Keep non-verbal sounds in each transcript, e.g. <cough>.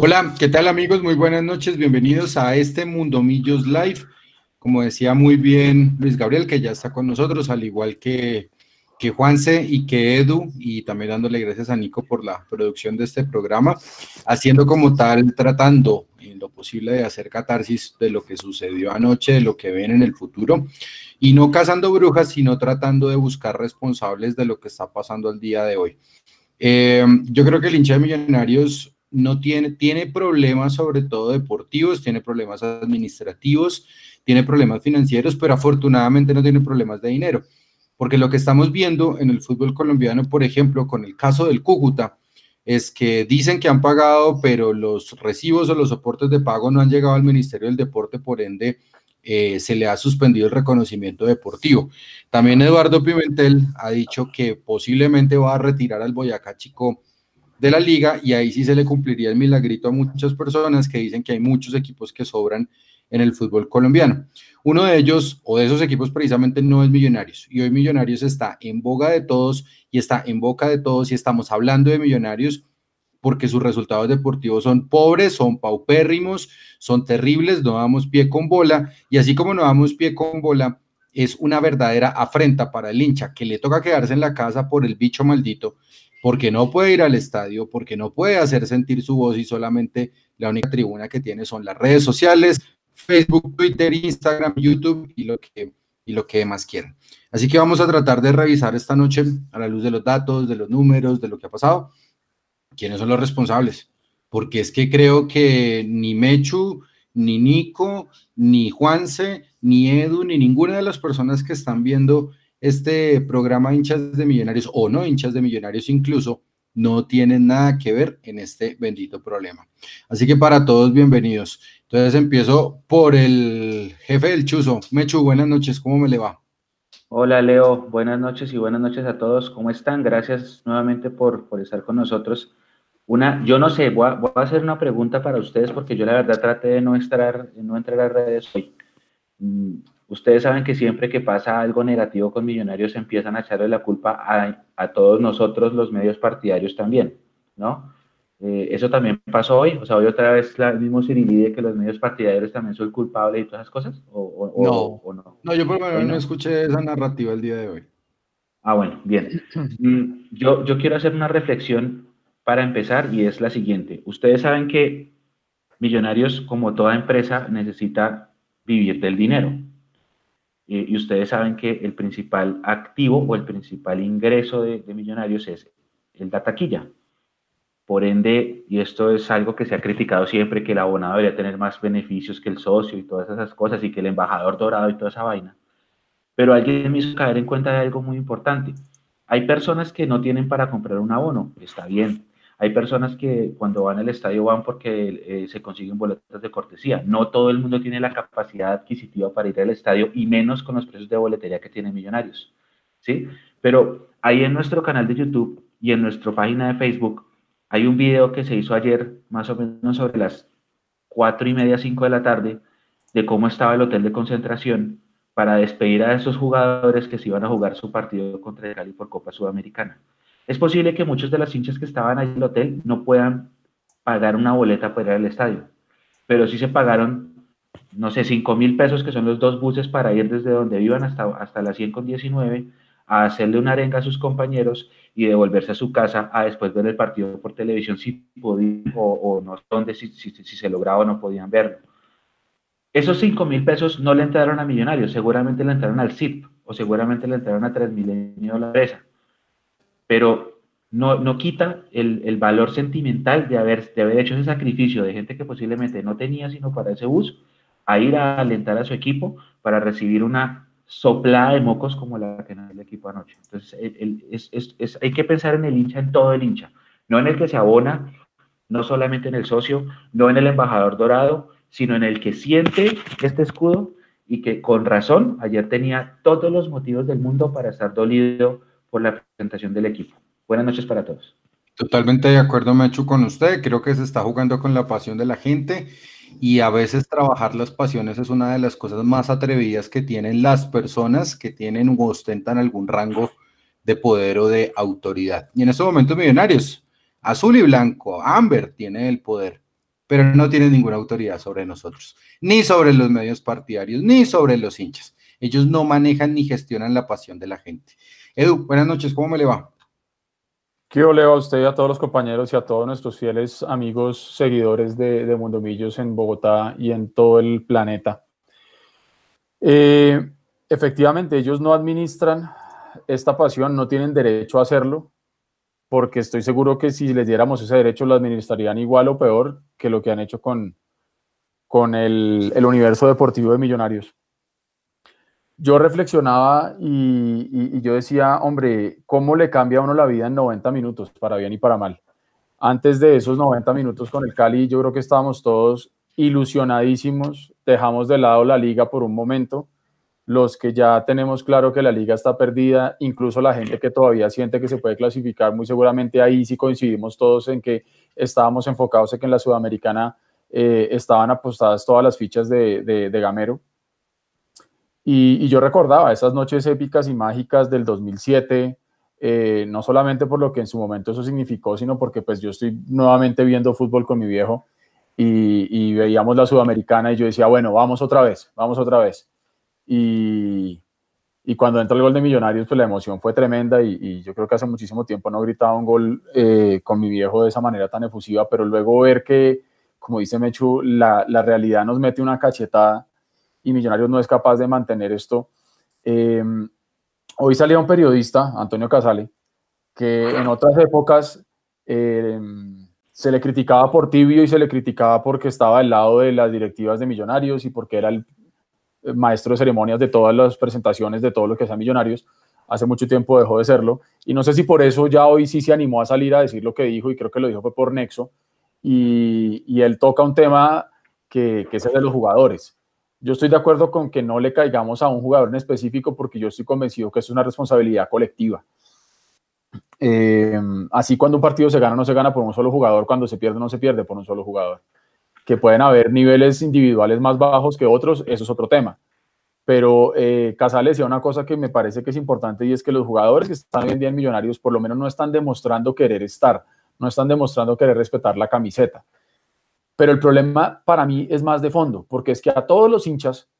Hola, ¿qué tal amigos? Muy buenas noches, bienvenidos a este Mundo Millos Live. Como decía muy bien Luis Gabriel, que ya está con nosotros, al igual que, que Juanse y que Edu, y también dándole gracias a Nico por la producción de este programa, haciendo como tal, tratando en lo posible de hacer catarsis de lo que sucedió anoche, de lo que ven en el futuro, y no cazando brujas, sino tratando de buscar responsables de lo que está pasando el día de hoy. Eh, yo creo que el hincha de Millonarios no tiene, tiene problemas sobre todo deportivos, tiene problemas administrativos, tiene problemas financieros, pero afortunadamente no tiene problemas de dinero. Porque lo que estamos viendo en el fútbol colombiano, por ejemplo, con el caso del Cúcuta, es que dicen que han pagado, pero los recibos o los soportes de pago no han llegado al Ministerio del Deporte, por ende eh, se le ha suspendido el reconocimiento deportivo. También Eduardo Pimentel ha dicho que posiblemente va a retirar al Boyacá Chico de la liga y ahí sí se le cumpliría el milagrito a muchas personas que dicen que hay muchos equipos que sobran en el fútbol colombiano. Uno de ellos o de esos equipos precisamente no es Millonarios y hoy Millonarios está en boga de todos y está en boca de todos y estamos hablando de Millonarios porque sus resultados deportivos son pobres, son paupérrimos, son terribles, no damos pie con bola y así como no damos pie con bola es una verdadera afrenta para el hincha que le toca quedarse en la casa por el bicho maldito porque no puede ir al estadio, porque no puede hacer sentir su voz y solamente la única tribuna que tiene son las redes sociales, Facebook, Twitter, Instagram, YouTube y lo que, y lo que más quieran. Así que vamos a tratar de revisar esta noche a la luz de los datos, de los números, de lo que ha pasado, quiénes son los responsables. Porque es que creo que ni Mechu, ni Nico, ni Juanse, ni Edu, ni ninguna de las personas que están viendo este programa hinchas de millonarios o no hinchas de millonarios incluso no tienen nada que ver en este bendito problema. Así que para todos bienvenidos. Entonces empiezo por el jefe del Chuzo. Mechu, buenas noches, ¿cómo me le va? Hola Leo, buenas noches y buenas noches a todos. ¿Cómo están? Gracias nuevamente por, por estar con nosotros. Una, yo no sé, voy a, a, hacer una pregunta para ustedes porque yo la verdad traté de no, estar, no entrar a redes hoy. Ustedes saben que siempre que pasa algo negativo con Millonarios empiezan a echarle la culpa a, todos nosotros, los medios partidarios también, ¿no? Eh, eso también pasó hoy, o sea, hoy otra vez el mismo de que los medios partidarios también son culpables y todas esas cosas, o, no. no. no. yo por lo menos no escuché esa narrativa el día de hoy. Ah, bueno, bien. <clears throat> Mm, yo, yo quiero hacer una reflexión para empezar y es la siguiente. Ustedes saben que Millonarios, como toda empresa, necesita vivir del dinero. Eh, y ustedes saben que el principal activo o el principal ingreso de, millonarios es el de taquilla. Por ende, y esto es algo que se ha criticado siempre, que el abonado debería tener más beneficios que el socio y todas esas cosas, y que el embajador dorado y toda esa vaina. Pero alguien me hizo caer en cuenta de algo muy importante. Hay personas que no tienen para comprar un abono, está bien, hay personas que cuando van al estadio van porque eh, se consiguen boletas de cortesía. No todo el mundo tiene la capacidad adquisitiva para ir al estadio y menos con los precios de boletería que tienen Millonarios. ¿sí? Pero ahí en nuestro canal de YouTube y en nuestra página de Facebook hay un video que se hizo ayer, más o menos sobre las cuatro y media, cinco de la tarde, de cómo estaba el hotel de concentración para despedir a esos jugadores que se iban a jugar su partido contra el Cali por Copa Sudamericana. Es posible que muchos de las hinchas que estaban ahí en el hotel no puedan pagar una boleta para ir al estadio, pero sí se pagaron, no sé, 5 mil pesos, que son los dos buses para ir desde donde vivan hasta, hasta la 100 con 19, a hacerle una arenga a sus compañeros y devolverse a su casa a después ver el partido por televisión si podían o, no sé si, si, se lograba o no podían verlo. Esos 5 mil pesos no le entraron a Millonarios, seguramente le entraron al CIP o seguramente le entraron a Transmilenio la empresa pero no, no quita el, el, valor sentimental de haber, de haber hecho ese sacrificio de gente que posiblemente no tenía sino para ese bus, a ir a alentar a su equipo para recibir una soplada de mocos como la que en el equipo anoche. Entonces, es, es, es, hay que pensar en el hincha, en todo el hincha, no en el que se abona, no solamente en el socio, no en el embajador dorado, sino en el que siente este escudo y que con razón ayer tenía todos los motivos del mundo para estar dolido por la presentación del equipo. Buenas noches para todos. Totalmente de acuerdo, Mechu, con usted. Creo que se está jugando con la pasión de la gente y a veces trabajar las pasiones es una de las cosas más atrevidas que tienen las personas que tienen o ostentan algún rango de poder o de autoridad. Y en estos momentos millonarios, azul y blanco, Amber tiene el poder. pero no tienen ninguna autoridad sobre nosotros, ni sobre los medios partidarios, ni sobre los hinchas. Ellos no manejan ni gestionan la pasión de la gente. Edu, buenas noches, ¿cómo me le va? Quiero leer a usted y a todos los compañeros y a todos nuestros fieles amigos, seguidores de, de Mundomillos en Bogotá y en todo el planeta. Eh, efectivamente, ellos no administran esta pasión, no tienen derecho a hacerlo, porque estoy seguro que si les diéramos ese derecho lo administrarían igual o peor que lo que han hecho con, con el, el universo deportivo de Millonarios yo reflexionaba y, yo decía, hombre, ¿cómo le cambia a uno la vida en 90 minutos, para bien y para mal? Antes de esos 90 minutos con el Cali, yo creo que estábamos todos ilusionadísimos, dejamos de lado la liga por un momento, los que ya tenemos claro que la liga está perdida, incluso la gente que todavía siente que se puede clasificar, muy seguramente ahí sí coincidimos todos en que estábamos enfocados en que en la Sudamericana eh, estaban apostadas todas las fichas de, de Gamero y, yo recordaba esas noches épicas y mágicas del 2007, eh, no solamente por lo que en su momento eso significó, sino porque pues yo estoy nuevamente viendo fútbol con mi viejo y, veíamos la sudamericana y yo decía, bueno, vamos otra vez, vamos otra vez. Y, y cuando entra el gol de Millonarios, pues la emoción fue tremenda y, yo creo que hace muchísimo tiempo no gritaba un gol eh, con mi viejo de esa manera tan efusiva, pero luego ver que, como dice Mechu, la, la realidad nos mete una cachetada y Millonarios no es capaz de mantener esto. Em, hoy salía un periodista, Antonio Casale, que en otras épocas em, se le criticaba por tibio y se le criticaba porque estaba al lado de las directivas de Millonarios y porque era el maestro de ceremonias de todas las presentaciones de todo lo que sea Millonarios. Hace mucho tiempo dejó de serlo y no sé si por eso ya hoy sí se animó a salir a decir lo que dijo y creo que lo dijo fue por Nexo y, y él toca un tema que, que es el de los jugadores yo estoy de acuerdo con que no le caigamos a un jugador en específico porque yo estoy convencido que es una responsabilidad colectiva. Eh, así cuando un partido se gana, no se gana por un solo jugador, cuando se pierde, no se pierde por un solo jugador. Que pueden haber niveles individuales más bajos que otros, eso es otro tema. Pero eh, Casales decía una cosa que me parece que es importante y es que los jugadores que están hoy en día en Millonarios por lo menos no están demostrando querer estar, no están demostrando querer respetar la camiseta. Pero el problema para mí es más de fondo, porque es que a todos los hinchas,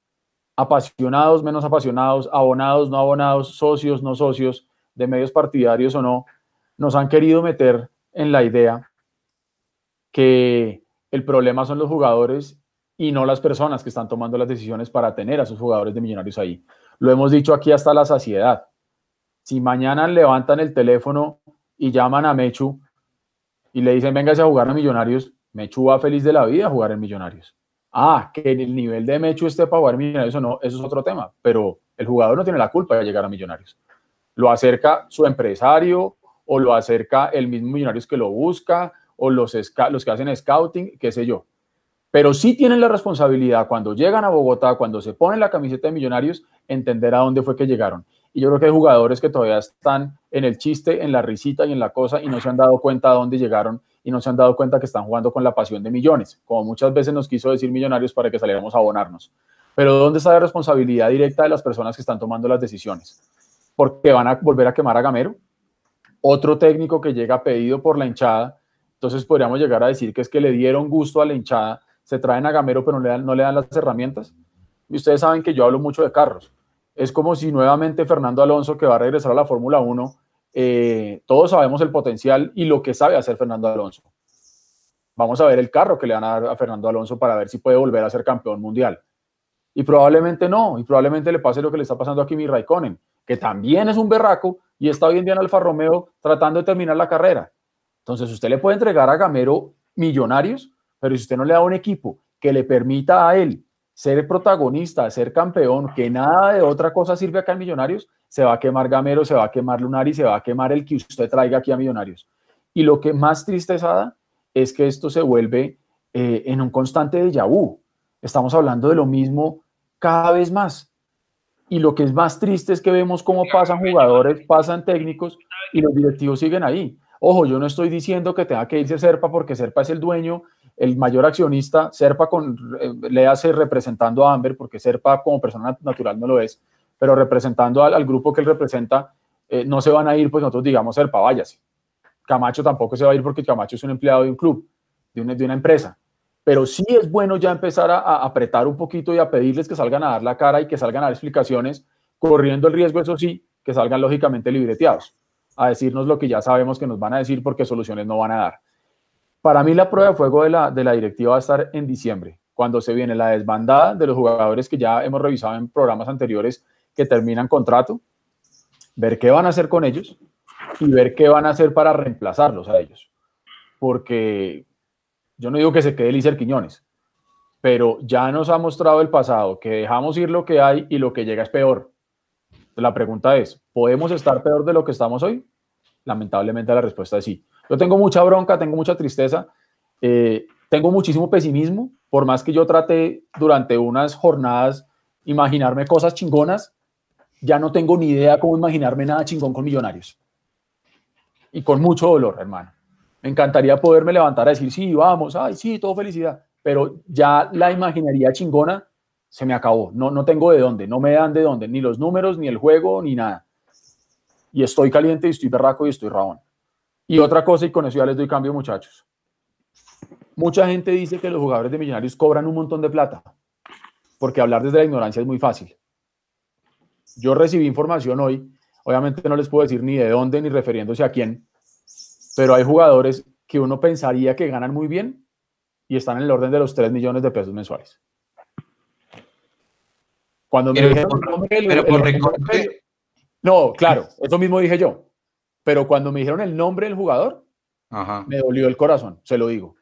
apasionados, menos apasionados, abonados, no abonados, socios, no socios, de medios partidarios o no, nos han querido meter en la idea que el problema son los jugadores y no las personas que están tomando las decisiones para tener a sus jugadores de millonarios ahí. Lo hemos dicho aquí hasta la saciedad. Si mañana levantan el teléfono y llaman a Mechu y le dicen, véngase a jugar a millonarios, Mechu va feliz de la vida jugar en Millonarios. Ah, que el nivel de Mechu esté para jugar en Millonarios o no, eso es otro tema, pero el jugador no tiene la culpa de llegar a Millonarios. Lo acerca su empresario o lo acerca el mismo Millonarios que lo busca o los, los que hacen scouting, qué sé yo. Pero sí tienen la responsabilidad cuando llegan a Bogotá, cuando se ponen la camiseta de Millonarios, entender a dónde fue que llegaron. Y yo creo que hay jugadores que todavía están en el chiste, en la risita y en la cosa y no se han dado cuenta a dónde llegaron y no se han dado cuenta que están jugando con la pasión de millones, como muchas veces nos quiso decir Millonarios para que saliéramos a abonarnos. Pero ¿dónde está la responsabilidad directa de las personas que están tomando las decisiones? Porque van a volver a quemar a Gamero, otro técnico que llega pedido por la hinchada, entonces podríamos llegar a decir que es que le dieron gusto a la hinchada, se traen a Gamero pero no le dan, no le dan las herramientas. Y ustedes saben que yo hablo mucho de carros. Es como si nuevamente Fernando Alonso, que va a regresar a la Fórmula 1, eh, todos sabemos el potencial y lo que sabe hacer Fernando Alonso. Vamos a ver el carro que le van a dar a Fernando Alonso para ver si puede volver a ser campeón mundial. Y probablemente no, y probablemente le pase lo que le está pasando a Kimi Raikkonen, que también es un berraco y está hoy en día en Alfa Romeo tratando de terminar la carrera. Entonces, usted le puede entregar a Gamero millonarios, pero si usted no le da un equipo que le permita a él ser protagonista, ser campeón, que nada de otra cosa sirve acá en Millonarios, se va a quemar Gamero, se va a quemar Lunari, se va a quemar el que usted traiga aquí a Millonarios. Y lo que más tristeza da es que esto se vuelve eh, en un constante de vu. Estamos hablando de lo mismo cada vez más. Y lo que es más triste es que vemos cómo pasan jugadores, pasan técnicos y los directivos siguen ahí. Ojo, yo no estoy diciendo que tenga que irse Serpa porque Serpa es el dueño, el mayor accionista. Serpa con, eh, le hace representando a Amber porque Serpa como persona natural no lo es pero representando al, grupo que él representa, eh, no se van a ir, pues nosotros digamos, Serpa, váyase. Camacho tampoco se va a ir porque Camacho es un empleado de un club, de una, empresa. pero sí es bueno ya empezar a, a, apretar un poquito y a pedirles que salgan a dar la cara y que salgan a dar explicaciones, corriendo el riesgo, eso sí, que salgan lógicamente libreteados, a decirnos lo que ya sabemos que nos van a decir porque soluciones no van a dar. Para mí la prueba de fuego de la, de la directiva va a estar en diciembre, cuando se viene la desbandada de los jugadores que ya hemos revisado en programas anteriores que terminan contrato, ver qué van a hacer con ellos y ver qué van a hacer para reemplazarlos a ellos. Porque yo no digo que se quede Lícer Quiñones, pero ya nos ha mostrado el pasado que dejamos ir lo que hay y lo que llega es peor. La pregunta es, ¿podemos estar peor de lo que estamos hoy? Lamentablemente la respuesta es sí. Yo tengo mucha bronca, tengo mucha tristeza, eh, tengo muchísimo pesimismo, por más que yo trate durante unas jornadas imaginarme cosas chingonas, ya no tengo ni idea cómo imaginarme nada chingón con millonarios. Y con mucho dolor, hermano. Me encantaría poderme levantar a decir, sí, vamos, ay, sí, todo felicidad. Pero ya la imaginaría chingona se me acabó. No, no tengo de dónde, no me dan de dónde, ni los números, ni el juego, ni nada. Y estoy caliente y estoy berraco y estoy rabón. Y otra cosa, y con eso ya les doy cambio, muchachos. Mucha gente dice que los jugadores de Millonarios cobran un montón de plata, porque hablar desde la ignorancia es muy fácil. Yo recibí información hoy, obviamente no les puedo decir ni de dónde ni refiriéndose a quién, pero hay jugadores que uno pensaría que ganan muy bien y están en el orden de los 3 millones de pesos mensuales. Cuando me dijeron No, claro, eso mismo dije yo. Pero cuando me dijeron el nombre del jugador, me dolió el corazón, se lo digo.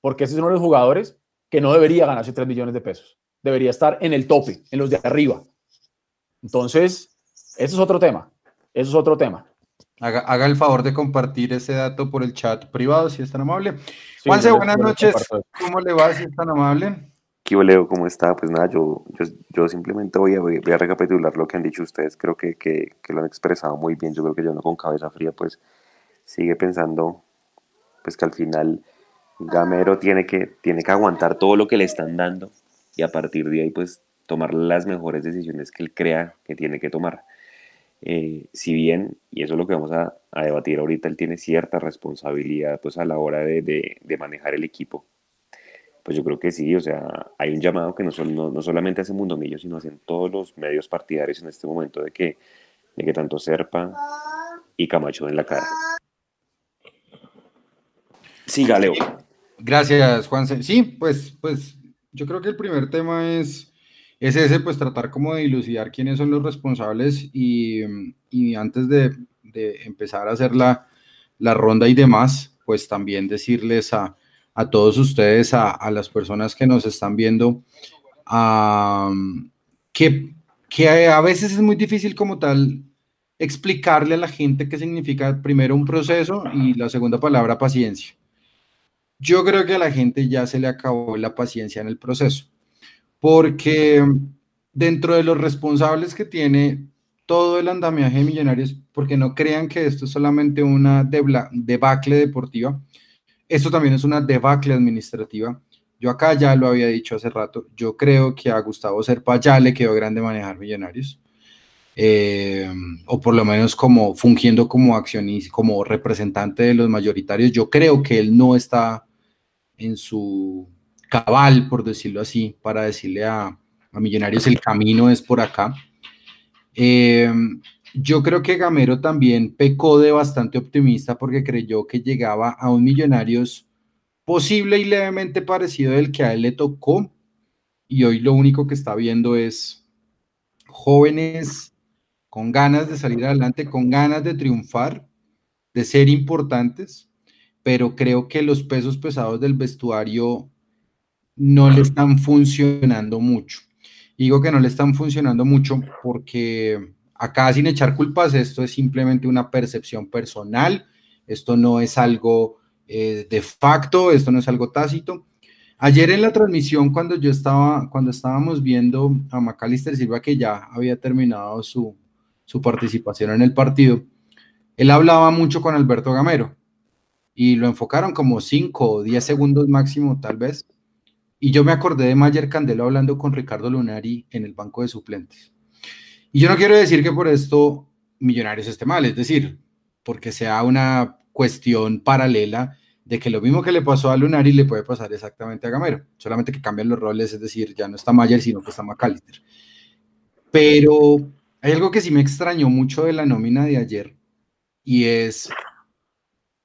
Porque ese es uno de los jugadores que no debería ganarse 3 millones de pesos. Debería estar en el tope, en los de arriba. Entonces, eso es otro tema. Eso es otro tema. Haga, el favor de compartir ese dato por el chat privado, si es tan amable. Juanse, buenas noches. ¿Cómo le va, si es tan amable? ¿Qué Leo? ¿Cómo está? Pues nada, yo, yo, simplemente voy a, voy a, recapitular lo que han dicho ustedes. Creo que, que, que, lo han expresado muy bien. Yo creo que yo no con cabeza fría, pues sigue pensando pues que al final Gamero tiene que, tiene que aguantar todo lo que le están dando y a partir de ahí pues tomar las mejores decisiones que él crea que tiene que tomar. Eh, si bien, y eso es lo que vamos a, debatir ahorita, él tiene cierta responsabilidad pues a la hora de, manejar el equipo, pues yo creo que sí, o sea, hay un llamado que no, no, solamente hace Mundo Millo, sino hacen todos los medios partidarios en este momento de que, de que tanto Serpa y Camacho den la cara. Siga, Leo. Gracias, Juan. Sí, pues, pues yo creo que el primer tema es es ese, pues tratar como de dilucidar quiénes son los responsables y, antes de, empezar a hacer la, ronda y demás, pues también decirles a, todos ustedes, a, las personas que nos están viendo, que, que a veces es muy difícil como tal explicarle a la gente qué significa primero un proceso y la segunda palabra paciencia. Yo creo que a la gente ya se le acabó la paciencia en el proceso porque dentro de los responsables que tiene todo el andamiaje de Millonarios, porque no crean que esto es solamente una debacle deportiva, esto también es una debacle administrativa. Yo acá ya lo había dicho hace rato, yo creo que a Gustavo Serpa ya le quedó grande manejar Millonarios, eh, o por lo menos como fungiendo como accionista, como representante de los mayoritarios, yo creo que él no está en su cabal, por decirlo así, para decirle a, Millonarios el camino es por acá. Em, yo creo que Gamero también pecó de bastante optimista porque creyó que llegaba a un Millonarios posible y levemente parecido del que a él le tocó. Y hoy lo único que está viendo es jóvenes con ganas de salir adelante, con ganas de triunfar, de ser importantes, pero creo que los pesos pesados del vestuario no le están funcionando mucho. Digo que no le están funcionando mucho porque acá sin echar culpas, esto es simplemente una percepción personal, esto no es algo eh, de facto, esto no es algo tácito. Ayer en la transmisión, cuando yo estaba, cuando estábamos viendo a Macalister Silva, que ya había terminado su, su participación en el partido, él hablaba mucho con Alberto Gamero y lo enfocaron como 5 o 10 segundos máximo, tal vez, y yo me acordé de Mayer Candelo hablando con Ricardo Lunari en el banco de suplentes. Y yo no quiero decir que por esto Millonarios esté mal, es decir, porque sea una cuestión paralela, de que lo mismo que le pasó a Lunari le puede pasar exactamente a Gamero, solamente que cambian los roles, es decir, ya no está Mayer, sino que está McAllister. Pero hay algo que sí me extrañó mucho de la nómina de ayer, y es,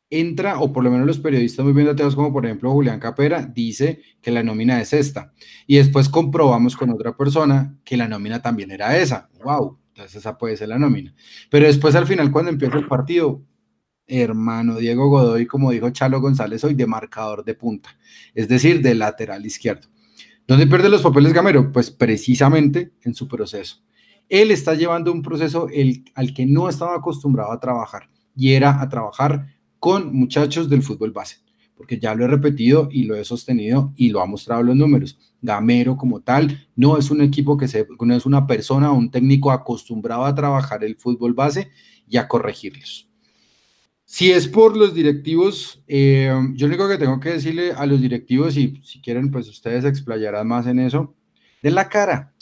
entra, o por lo menos los periodistas muy bien dateados, como por ejemplo Julián Capera, dice que la nómina es esta, y después comprobamos con otra persona que la nómina también era esa. ¡Wow! Entonces esa puede ser la nómina. Pero después al final, cuando empieza el partido, hermano Diego Godoy, como dijo Chalo González hoy, de marcador de punta, es decir, de lateral izquierdo. ¿Dónde pierde los papeles Gamero? Pues precisamente en su proceso. Él está llevando un proceso el, al que no estaba acostumbrado a trabajar y era a trabajar con muchachos del fútbol base, porque ya lo he repetido y lo he sostenido y lo ha mostrado los números. Gamero como tal no es un equipo que se, no es una persona o un técnico acostumbrado a trabajar el fútbol base y a corregirlos. Si es por los directivos, eh, yo lo único que tengo que decirle a los directivos, y si quieren, pues ustedes explayarán más en eso, de la cara.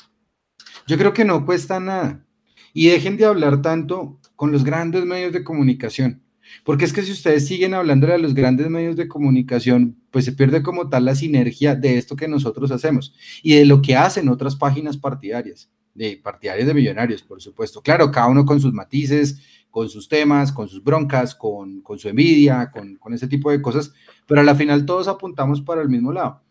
Yo creo que no cuesta nada. Y dejen de hablar tanto con los grandes medios de comunicación. Porque es que si ustedes siguen hablando de los grandes medios de comunicación, pues se pierde como tal la sinergia de esto que nosotros hacemos y de lo que hacen otras páginas partidarias, de partidarias de millonarios, por supuesto. Claro, cada uno con sus matices, con sus temas, con sus broncas, con, su envidia, con, ese tipo de cosas, pero a la final todos apuntamos para el mismo lado.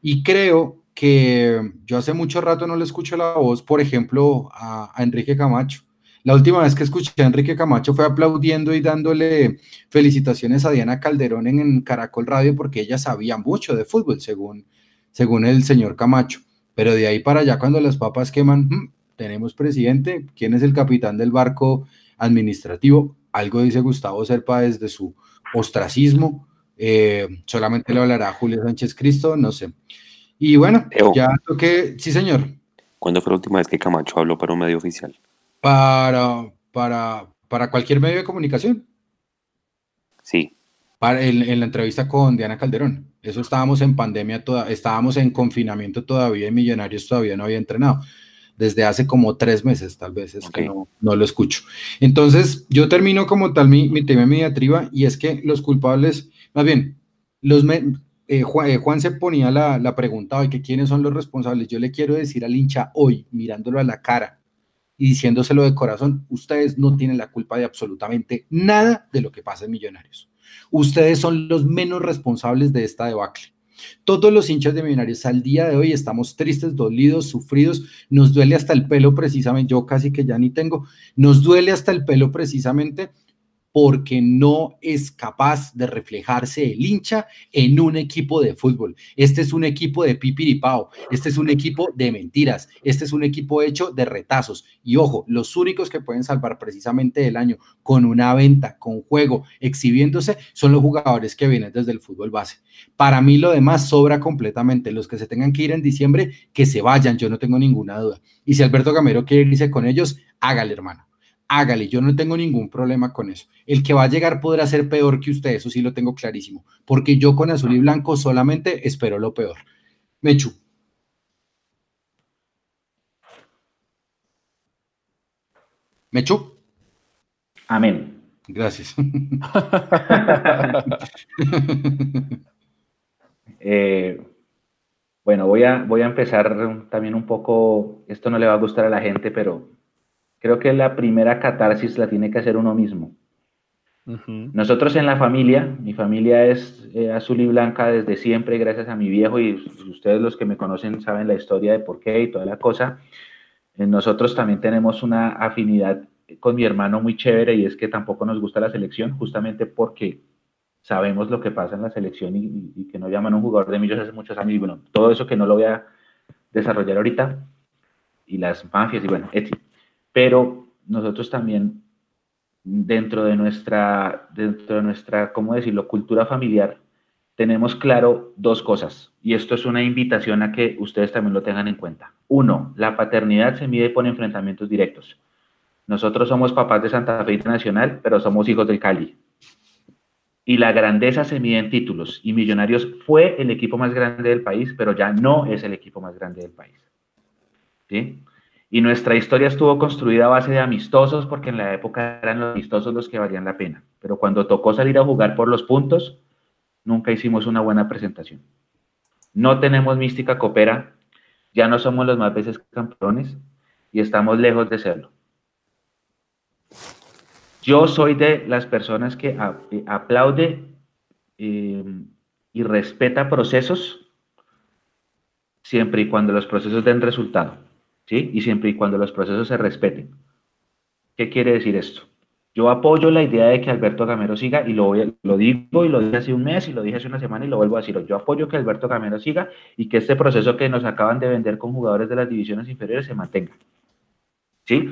Y creo que yo hace mucho rato no le escucho la voz, por ejemplo, a, Enrique Camacho. La última vez que escuché a Enrique Camacho fue aplaudiendo y dándole felicitaciones a Diana Calderón en, Caracol Radio porque ella sabía mucho de fútbol, según, según el señor Camacho. Pero de ahí para allá, cuando las papas queman, hmm, tenemos presidente, ¿quién es el capitán del barco administrativo. Algo dice Gustavo Serpa desde su ostracismo. Eh, solamente le hablará Julio Sánchez Cristo, no sé. Y bueno, ya que, sí señor. ¿Cuándo fue la última vez que Camacho habló para un medio oficial? Para, para, para cualquier medio de comunicación. Sí. Para, en, la entrevista con Diana Calderón. Eso estábamos en pandemia, toda, estábamos en confinamiento todavía y Millonarios todavía no había entrenado desde hace como tres meses, tal vez, es que no, lo escucho. Entonces, yo termino como tal mi, mi tema mi diatriba y es que los culpables, más bien, los eh, eh, Juan, se ponía la, la pregunta hoy que quiénes son los responsables. Yo le quiero decir al hincha hoy, mirándolo a la cara y diciéndoselo de corazón, ustedes no tienen la culpa de absolutamente nada de lo que pasa en Millonarios. Ustedes son los menos responsables de esta debacle. Todos los hinchas de Millonarios al día de hoy estamos tristes, dolidos, sufridos, nos duele hasta el pelo precisamente, yo casi que ya ni tengo, nos duele hasta el pelo precisamente porque no es capaz de reflejarse el hincha en un equipo de fútbol. Este es un equipo de pipiripao, este es un equipo de mentiras, este es un equipo hecho de retazos. Y ojo, los únicos que pueden salvar precisamente el año con una venta, con juego, exhibiéndose, son los jugadores que vienen desde el fútbol base. Para mí lo demás sobra completamente. Los que se tengan que ir en diciembre, que se vayan, yo no tengo ninguna duda. Y si Alberto Gamero quiere irse con ellos, hágale, hermano hágale, yo no tengo ningún problema con eso. El que va a llegar podrá ser peor que usted, eso sí lo tengo clarísimo, porque yo con azul y blanco solamente espero lo peor. Mechu. Mechu. Amén. Gracias. <laughs> Eh, bueno, voy a, voy a empezar también un poco, esto no le va a gustar a la gente, pero Creo que la primera catarsis la tiene que hacer uno mismo. Nosotros en la familia, mi familia es eh, azul y blanca desde siempre, gracias a mi viejo, y ustedes los que me conocen saben la historia de por qué y toda la cosa. Eh, nosotros también tenemos una afinidad con mi hermano muy chévere y es que tampoco nos gusta la selección, justamente porque sabemos lo que pasa en la selección y, que no llaman a un jugador de millones hace muchos años y bueno, todo eso que no lo voy a desarrollar ahorita y las mafias y bueno, etc pero nosotros también dentro de nuestra, dentro de nuestra, ¿cómo decirlo?, cultura familiar, tenemos claro dos cosas, y esto es una invitación a que ustedes también lo tengan en cuenta. Uno, la paternidad se mide por enfrentamientos directos. Nosotros somos papás de Santa Fe Internacional, pero somos hijos del Cali. Y la grandeza se mide en títulos. Y Millonarios fue el equipo más grande del país, pero ya no es el equipo más grande del país. ¿Sí? Y nuestra historia estuvo construida a base de amistosos, porque en la época eran los amistosos los que valían la pena. Pero cuando tocó salir a jugar por los puntos, nunca hicimos una buena presentación. No tenemos mística copera, ya no somos los más veces campeones y estamos lejos de serlo. Yo soy de las personas que eh, aplaude eh, y respeta procesos siempre y cuando los procesos den resultado, ¿sí? Y siempre y cuando los procesos se respeten. ¿Qué quiere decir esto? Yo apoyo la idea de que Alberto Gamero siga y lo, lo digo y lo dije hace un mes y lo dije hace una semana y lo vuelvo a decir. Yo apoyo que Alberto Gamero siga y que este proceso que nos acaban de vender con jugadores de las divisiones inferiores se mantenga. ¿Sí?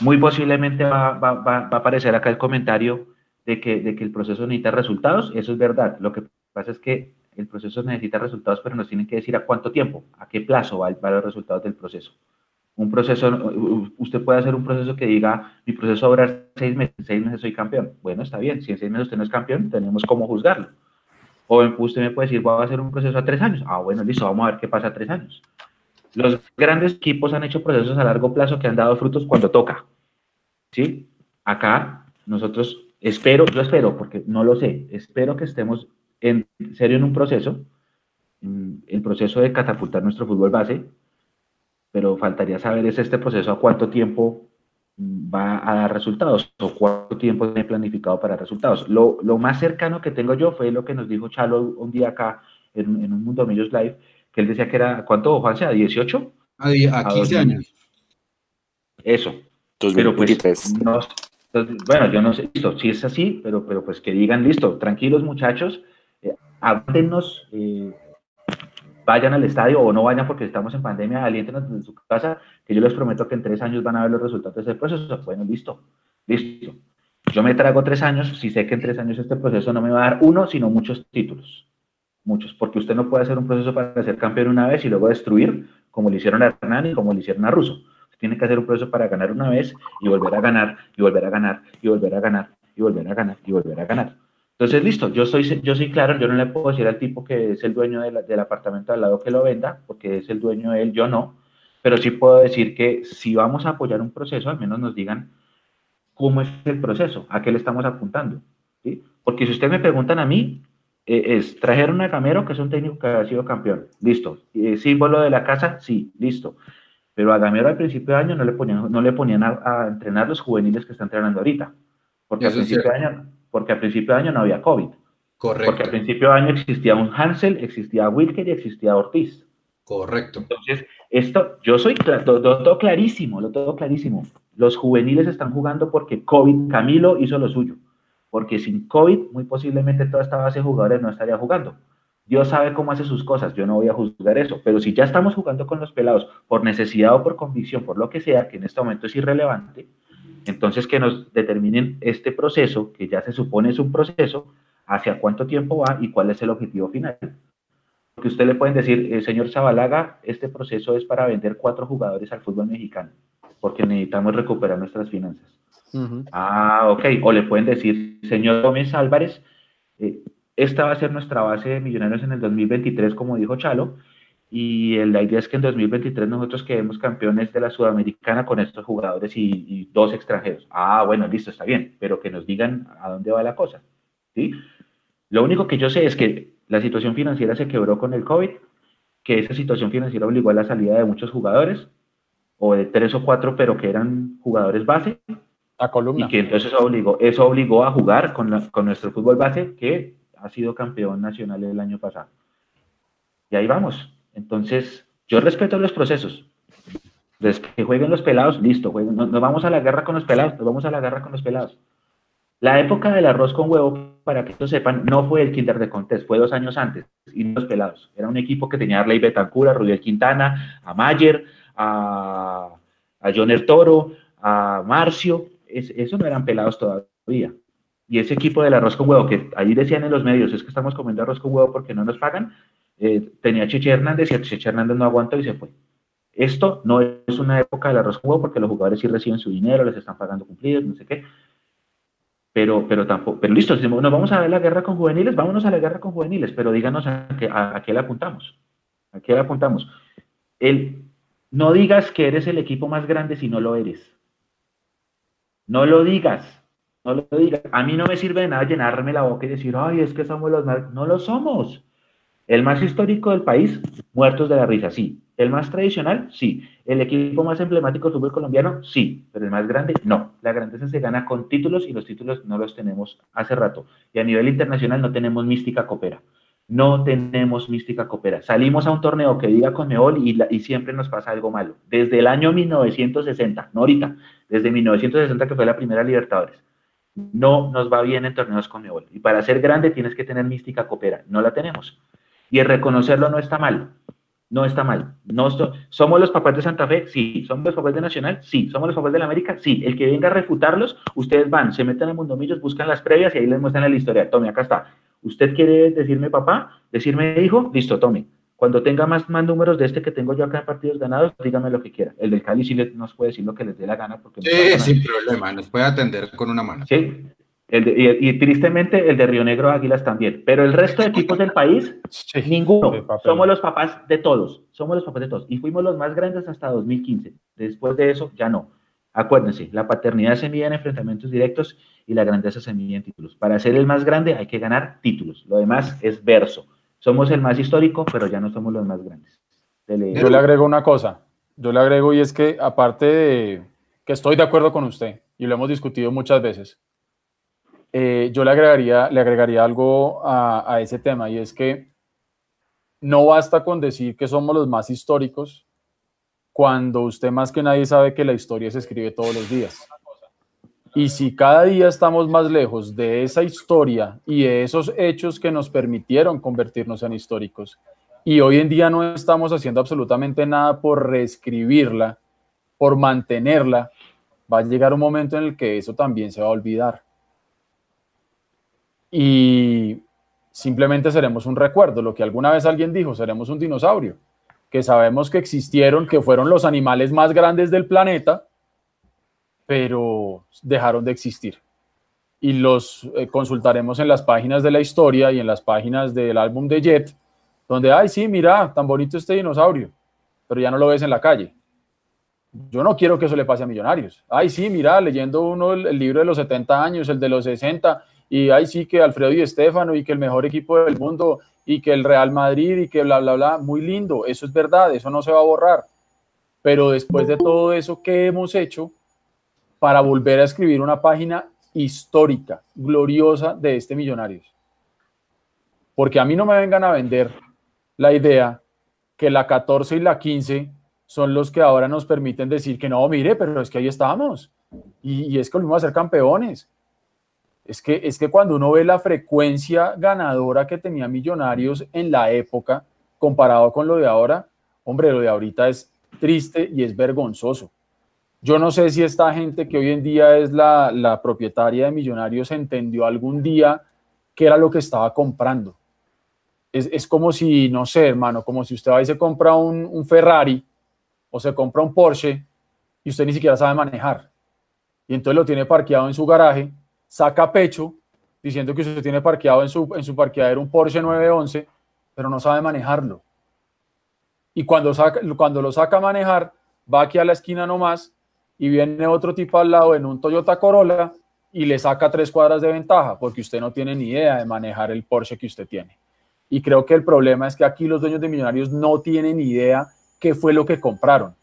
Muy posiblemente va, a aparecer acá el comentario de que, de que el proceso necesita resultados. Eso es verdad. Lo que pasa es que el proceso necesita resultados, pero nos tienen que decir a cuánto tiempo, a qué plazo va, a los resultados del proceso. Un proceso, usted puede hacer un proceso que diga, mi proceso va a durar seis meses, seis meses soy campeón. Bueno, está bien, si en seis meses usted no es campeón, tenemos cómo juzgarlo. O usted me puede decir, voy a hacer un proceso a tres años. Ah, bueno, listo, vamos a ver qué pasa a tres años. Los grandes equipos han hecho procesos a largo plazo que han dado frutos cuando toca. ¿Sí? Acá nosotros espero, yo espero, porque no lo sé, espero que estemos en serio en un proceso, el proceso de catapultar nuestro fútbol base, pero faltaría saber es este proceso a cuánto tiempo va a dar resultados o cuánto tiempo tiene planificado para resultados. Lo, lo, más cercano que tengo yo fue lo que nos dijo Chalo un día acá en, en un Mundo Millos Live, que él decía que era, ¿cuánto, Juan? ¿A 18? A, a 15 años. Eso. Pero pues, no, bueno, yo no sé, listo, si es así, pero, pero pues que digan, listo, tranquilos muchachos, eh, eh, vayan al estadio o no vayan porque estamos en pandemia, aliéntenos en su casa, que yo les prometo que en tres años van a ver los resultados de ese proceso. Bueno, listo, listo. Yo me trago tres años, si sé que en tres años este proceso no me va a dar uno, sino muchos títulos. Muchos, porque usted no puede hacer un proceso para ser campeón una vez y luego destruir, como le hicieron a Hernán y como le hicieron a Russo. tiene que hacer un proceso para ganar una vez y volver a ganar, y volver a ganar, y volver a ganar, y volver a ganar, y volver a ganar. Entonces, listo, yo soy, yo soy claro, yo no le puedo decir al tipo que es el dueño del apartamento al lado que lo venda, porque es el dueño de él, yo no, pero sí puedo decir que si vamos a apoyar un proceso, al menos nos digan cómo es el proceso, a qué le estamos apuntando. ¿sí? Porque si ustedes me preguntan a mí, eh, es, trajeron a Gamero, que es un técnico que ha sido campeón, listo. Eh, símbolo de la casa, sí, listo. Pero a Gamero al principio de año no le ponían, no le ponían a, entrenar los juveniles que están entrenando ahorita. Porque al principio de año porque a principio de año no había COVID. Correcto. Porque a principio de año existía un Hansel, existía Wilker y existía Ortiz. Correcto. Entonces, esto, yo soy, lo, todo clarísimo, lo todo clarísimo. Los juveniles están jugando porque COVID, Camilo hizo lo suyo. Porque sin COVID, muy posiblemente toda esta base de jugadores no estaría jugando. Dios sabe cómo hace sus cosas, yo no voy a juzgar eso, pero si ya estamos jugando con los pelados por necesidad o por convicción, por lo que sea, que en este momento es irrelevante, entonces, que nos determinen este proceso, que ya se supone es un proceso, hacia cuánto tiempo va y cuál es el objetivo final. Porque usted le pueden decir, eh, señor Zabalaga, este proceso es para vender cuatro jugadores al fútbol mexicano, porque necesitamos recuperar nuestras finanzas. Ah, ok. O le pueden decir, señor Gómez Álvarez, eh, esta va a ser nuestra base de millonarios en el 2023, como dijo Chalo, y la idea es que en 2023 nosotros quedemos campeones de la Sudamericana con estos jugadores y, dos extranjeros. Ah, bueno, listo, está bien, pero que nos digan a dónde va la cosa. ¿sí? Lo único que yo sé es que la situación financiera se quebró con el COVID, que esa situación financiera obligó a la salida de muchos jugadores, o de tres o cuatro, pero que eran jugadores base. A columna. Y que entonces eso obligó, eso obligó a jugar con, con nuestro fútbol base, que ha sido campeón nacional el año pasado. Y ahí vamos. Entonces, yo respeto los procesos. que jueguen los pelados, listo, jueguen. Nos, vamos a la guerra con los pelados, nos vamos a la guerra con los pelados. La época del arroz con huevo, para que esto sepan, no fue el Kinder de Contés, fue dos años antes, y los pelados. Era un equipo que tenía a Arley Betancur, a Quintana, a Mayer, a, a Joner Toro, a Marcio. eso no eran pelados todavía. Y ese equipo del arroz con huevo, que allí decían en los medios, es que estamos comiendo arroz con huevo porque no nos pagan, eh, tenía Chiche Hernández y a Chiche Hernández no aguantó y se fue. Esto no es una época de arroz juego porque los jugadores sí reciben su dinero, les están pagando cumplidos, no sé qué. Pero, pero tampoco, pero listo, nos vamos a ver la guerra con juveniles, vámonos a la guerra con juveniles, pero díganos a qué, a, qué le apuntamos. ¿A qué le apuntamos? El, no digas que eres el equipo más grande si no lo eres. No lo digas. no lo diga. A mí no me sirve de nada llenarme la boca y decir, ay, es que somos los más. No lo somos. El más histórico del país, muertos de la risa, sí. El más tradicional, sí. El equipo más emblemático del fútbol colombiano, sí. Pero el más grande, no. La grandeza se gana con títulos y los títulos no los tenemos hace rato. Y a nivel internacional no tenemos mística copera. No tenemos mística copera. Salimos a un torneo que diga con y, y siempre nos pasa algo malo. Desde el año 1960, no ahorita, desde 1960 que fue la primera Libertadores no nos va bien en torneos con Mebol. Y para ser grande tienes que tener mística copera. No la tenemos. Y el reconocerlo no está mal. No está mal. No ¿Somos los papás de Santa Fe? Sí. ¿Somos los papás de Nacional? Sí. ¿Somos los papás de la América? Sí. El que venga a refutarlos, ustedes van, se meten en Mundomillos, buscan las previas y ahí les muestran la historia. Tome, acá está. ¿Usted quiere decirme papá? ¿Decirme hijo? Listo, tome. Cuando tenga más, más números de este que tengo yo acá en partidos ganados, dígame lo que quiera. El del Cali sí nos puede decir lo que les dé la gana. Porque sí, sin problema, nos puede atender con una mano. Sí, y, tristemente el de Río Negro Águilas también. Pero el resto de equipos del país, ninguno. Somos los papás de todos. Somos los papás de todos. Y fuimos los más grandes hasta 2015. Después de eso, ya no. Acuérdense, la paternidad se mide en enfrentamientos directos y la grandeza se mide en títulos. Para ser el más grande hay que ganar títulos. Lo demás es verso. Somos el más histórico, pero ya no somos los más grandes. Yo le agrego una cosa, yo le agrego y es que aparte de que estoy de acuerdo con usted y lo hemos discutido muchas veces, eh, yo le agregaría, le agregaría algo a, a ese tema y es que no basta con decir que somos los más históricos cuando usted más que nadie sabe que la historia se escribe todos los días. Y si cada día estamos más lejos de esa historia y de esos hechos que nos permitieron convertirnos en históricos, y hoy en día no estamos haciendo absolutamente nada por reescribirla, por mantenerla, va a llegar un momento en el que eso también se va a olvidar. Y simplemente seremos un recuerdo, lo que alguna vez alguien dijo, seremos un dinosaurio, que sabemos que existieron, que fueron los animales más grandes del planeta, pero dejaron de existir. Y los eh, consultaremos en las páginas de la historia y en las páginas del álbum de Jet, donde, ay, sí, mira, tan bonito este dinosaurio, pero ya no lo ves en la calle. Yo no quiero que eso le pase a millonarios. Ay, sí, mira, leyendo uno el, libro de los 70 años, el de los 60, y ay, sí, que Alfredo y Estefano, y que el mejor equipo del mundo, y que el Real Madrid, y que bla, bla, bla, muy lindo, eso es verdad, eso no se va a borrar. Pero después de todo eso que hemos hecho, para volver a escribir una página histórica, gloriosa de este Millonarios. Porque a mí no me vengan a vender la idea que la 14 y la 15 son los que ahora nos permiten decir que no, mire, pero es que ahí estamos. Y, es que volvimos a ser campeones. Es que, es que cuando uno ve la frecuencia ganadora que tenía Millonarios en la época, comparado con lo de ahora, hombre, lo de ahorita es triste y es vergonzoso. Yo no sé si esta gente que hoy en día es la, propietaria de Millonarios entendió algún día qué era lo que estaba comprando. Es, como si, no sé, hermano, como si usted va y se compra un, Ferrari o se compra un Porsche y usted ni siquiera sabe manejar. Y entonces lo tiene parqueado en su garaje, saca pecho diciendo que usted tiene parqueado en su, en su parqueadero un Porsche 911, pero no sabe manejarlo. Y cuando, saca, cuando lo saca a manejar, va aquí a la esquina nomás y viene otro tipo al lado en un Toyota Corolla y le saca tres cuadras de ventaja porque usted no tiene ni idea de manejar el Porsche que usted tiene. Y creo que el problema es que aquí los dueños de Millonarios no tienen idea qué fue lo que compraron.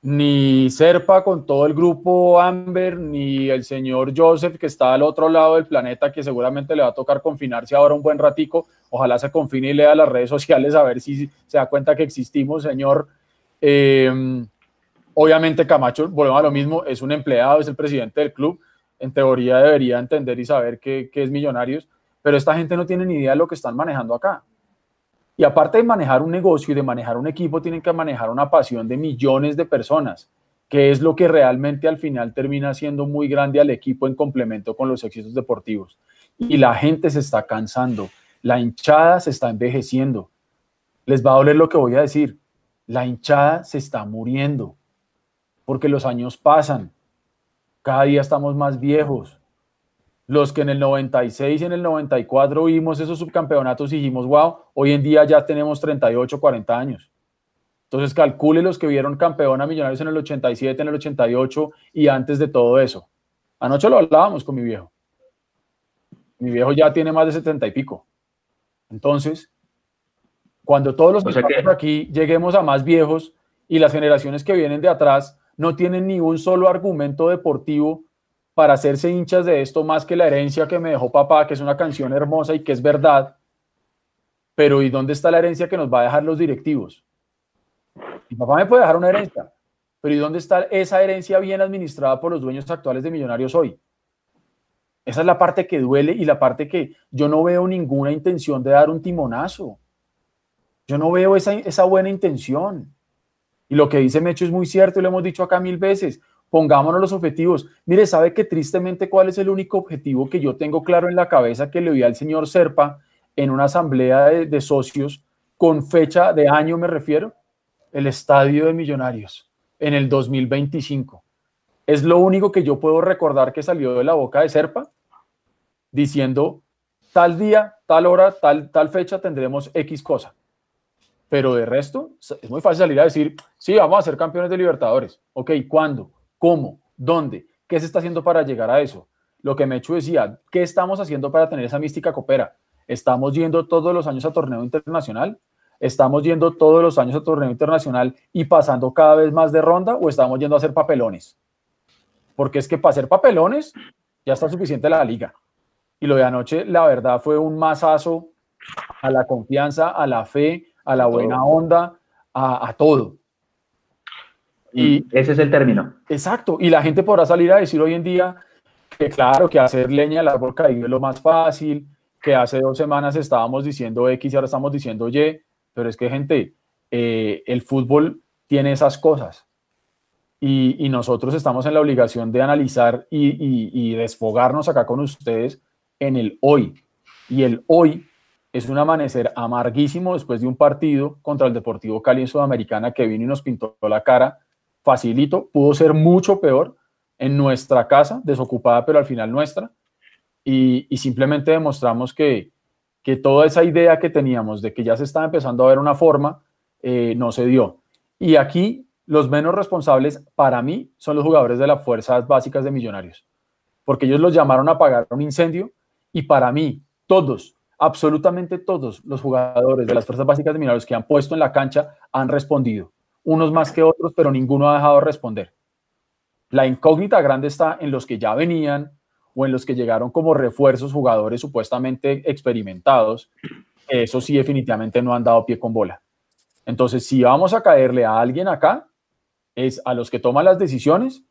Ni Serpa con todo el grupo Amber, ni el señor Joseph que está al otro lado del planeta, que seguramente le va a tocar confinarse ahora un buen ratico. Ojalá se confine y lea las redes <laughs> sociales a ver si se da cuenta que existimos, señor. Eh, Obviamente Camacho, volvemos a lo mismo, es un empleado, es el presidente del club, en teoría debería entender y saber qué, es Millonarios, pero esta gente no tiene ni idea de lo que están manejando acá. Y aparte de manejar un negocio y de manejar un equipo, tienen que manejar una pasión de millones de personas, que es lo que realmente al final termina siendo muy grande al equipo en complemento con los éxitos deportivos. Y la gente se está cansando, la hinchada se está envejeciendo. Les va a doler lo que voy a decir, la hinchada se está muriendo porque los años pasan, cada día estamos más viejos. Los que en el 96 y en el 94 vimos esos subcampeonatos y dijimos, wow, hoy en día ya tenemos 38, 40 años. Entonces calcule los que vieron campeón a Millonarios en el 87, en el 88 y antes de todo eso. Anoche lo hablábamos con mi viejo. Mi viejo ya tiene más de setenta y pico. Entonces, cuando todos los que estamos aquí lleguemos a más viejos y las generaciones que vienen de atrás no tienen ni un solo argumento deportivo para hacerse hinchas de esto más que la herencia que me dejó papá, que es una canción hermosa y que es verdad. Pero ¿y dónde está la herencia que nos va a dejar los directivos? Papá me puede dejar una herencia, pero ¿y dónde está esa herencia bien administrada por los dueños actuales de Millonarios hoy? Esa es la parte que duele y la parte que yo no veo ninguna intención de dar un timonazo. Yo no veo esa, esa buena intención. Y lo que dice Mecho es muy cierto y lo hemos dicho acá mil veces. Pongámonos los objetivos. Mire, ¿sabe que tristemente cuál es el único objetivo que yo tengo claro en la cabeza que le vi al señor Serpa en una asamblea de, de socios con fecha de año, me refiero? El estadio de Millonarios en el 2025. Es lo único que yo puedo recordar que salió de la boca de Serpa diciendo tal día, tal hora, tal, tal fecha tendremos X cosa. Pero de resto, es muy fácil salir a decir, sí, vamos a ser campeones de Libertadores. Ok, ¿cuándo? ¿Cómo? ¿Dónde? ¿Qué se está haciendo para llegar a eso? Lo que Mechu decía, ¿qué estamos haciendo para tener esa mística copera? ¿Estamos yendo todos los años a torneo internacional? ¿Estamos yendo todos los años a torneo internacional y pasando cada vez más de ronda o estamos yendo a hacer papelones? Porque es que para hacer papelones ya está suficiente la liga. Y lo de anoche, la verdad, fue un masazo a la confianza, a la fe, a la buena onda, a, todo. Y ese es el término. Exacto. Y la gente podrá salir a decir hoy en día que claro, que hacer leña del árbol caído es lo más fácil, que hace dos semanas estábamos diciendo X y ahora estamos diciendo Y, pero es que gente, eh, el fútbol tiene esas cosas. Y, nosotros estamos en la obligación de analizar y, y desfogarnos acá con ustedes en el hoy. Y el hoy es un amanecer amarguísimo después de un partido contra el Deportivo Cali en Sudamericana que vino y nos pintó la cara. Facilito, pudo ser mucho peor en nuestra casa, desocupada, pero al final nuestra. Y, simplemente demostramos que, que, toda esa idea que teníamos de que ya se estaba empezando a ver una forma, eh, no se dio. Y aquí los menos responsables para mí son los jugadores de las fuerzas básicas de Millonarios, porque ellos los llamaron a apagar un incendio y para mí todos, absolutamente todos los jugadores de las fuerzas básicas de Millonarios que han puesto en la cancha han respondido. Unos más que otros, pero ninguno ha dejado de responder. La incógnita grande está en los que ya venían o en los que llegaron como refuerzos jugadores supuestamente experimentados. Eso sí, definitivamente no han dado pie con bola. Entonces, si vamos a caerle a alguien acá, es a los que toman las decisiones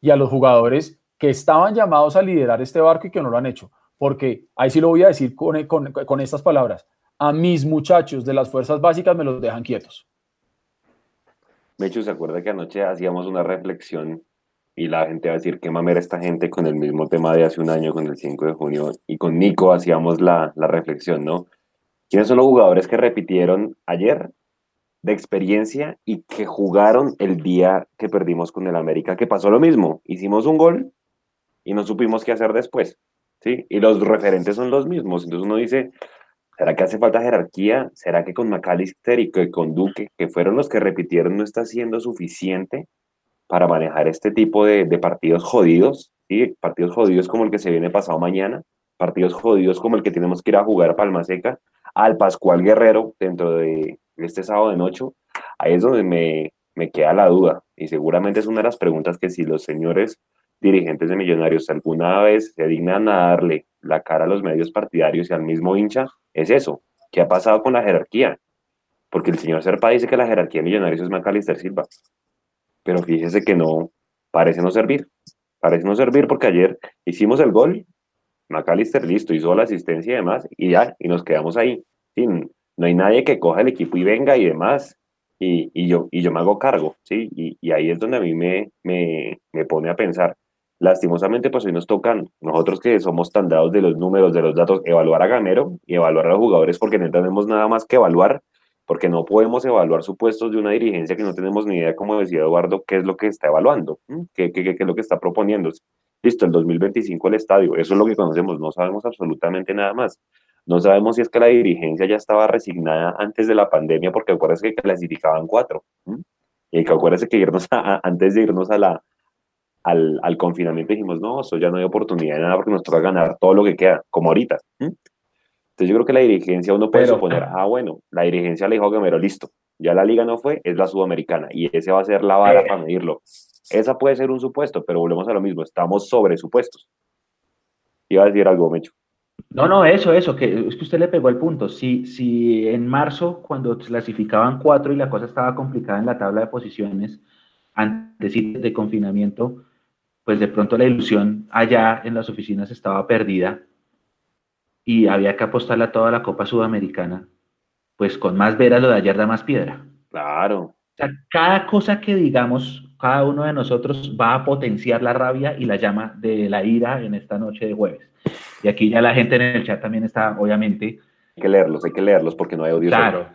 y a los jugadores que estaban llamados a liderar este barco y que no lo han hecho porque ahí sí lo voy a decir con, con, con estas palabras, a mis muchachos de las fuerzas básicas me los dejan quietos. Mecho, ¿se acuerda que anoche hacíamos una reflexión y la gente va a decir qué mamera esta gente con el mismo tema de hace un año, con el 5 de junio, y con Nico hacíamos la, la reflexión, ¿no? ¿Quiénes son los jugadores que repitieron ayer de experiencia y que jugaron el día que perdimos con el América? Que pasó lo mismo, hicimos un gol y no supimos qué hacer después. ¿sí? Y los referentes son los mismos. Entonces uno dice, ¿será que hace falta jerarquía? ¿Será que con McAllister y con Duque, que fueron los que repitieron, no está siendo suficiente para manejar este tipo de, partidos jodidos? ¿sí? Partidos jodidos como el que se viene pasado mañana, partidos jodidos como el que tenemos que ir a jugar a Palma Seca, al Pascual Guerrero dentro de este sábado de noche. Ahí es donde me, me queda la duda y seguramente es una de las preguntas que si los señores dirigentes de Millonarios alguna vez se dignan a darle la cara a los medios partidarios y al mismo hincha, es eso. ¿Qué ha pasado con la jerarquía? Porque el señor Serpa dice que la jerarquía de Millonarios es Macalister Silva. Pero fíjese que no, parece no servir. Parece no servir porque ayer hicimos el gol, Macalister listo, hizo la asistencia y demás, y ya, y nos quedamos ahí. no hay nadie que coja el equipo y venga y demás. Y, y yo, y yo me hago cargo, ¿sí? Y, y ahí es donde a mí me, me, me pone a pensar lastimosamente, pues hoy nos tocan, nosotros que somos tan dados de los números, de los datos, evaluar a Gamero y evaluar a los jugadores porque no tenemos nada más que evaluar, porque no podemos evaluar supuestos de una dirigencia que no tenemos ni idea, como decía Eduardo, qué es lo que está evaluando, qué, qué, qué, es lo que está proponiendo. Listo, el 2025 el estadio, eso es lo que conocemos, no sabemos absolutamente nada más. No sabemos si es que la dirigencia ya estaba resignada antes de la pandemia, porque acuérdense que clasificaban cuatro. Y que acuérdense que irnos antes de irnos a la, al, al, confinamiento dijimos, no, eso ya no hay oportunidad de nada porque nos toca ganar todo lo que queda, como ahorita. Entonces yo creo que la dirigencia uno puede suponer, ah, bueno, la dirigencia le dijo a Gamero, listo, ya la liga no fue, es la sudamericana y ese va a ser la vara eh. para medirlo. Esa puede ser un supuesto, pero volvemos a lo mismo, estamos sobre supuestos. Iba a decir algo, Mecho. No, no, eso, eso, que es que usted le pegó el punto. Si, si en marzo, cuando clasificaban cuatro y la cosa estaba complicada en la tabla de posiciones, antes de confinamiento, pues de pronto la ilusión allá en las oficinas estaba perdida y había que apostarle a toda la Copa Sudamericana, pues con más veras lo de ayer da más piedra. Claro. O sea, cada cosa que digamos, cada uno de nosotros va a potenciar la rabia y la llama de la ira en esta noche de jueves. Y aquí ya la gente en el chat también está, obviamente. Hay que leerlos, hay que leerlos porque no hay audio. Claro.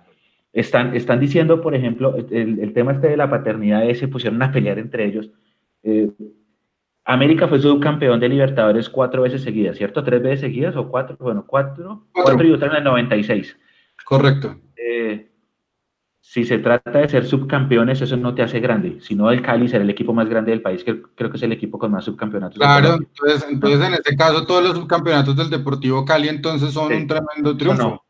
Están, están diciendo, por ejemplo, el, el, tema este de la paternidad, se pusieron a pelear entre ellos. Eh, América fue subcampeón de Libertadores cuatro veces seguidas, ¿cierto? ¿Tres veces seguidas o cuatro? Bueno, cuatro. Cuatro, y otra en el 96. Correcto. Eh, si se trata de ser subcampeones, eso no te hace grande, sino el Cali ser el equipo más grande del país, que creo que es el equipo con más subcampeonatos. Claro, entonces, entonces en este caso todos los subcampeonatos del Deportivo Cali entonces son un tremendo triunfo.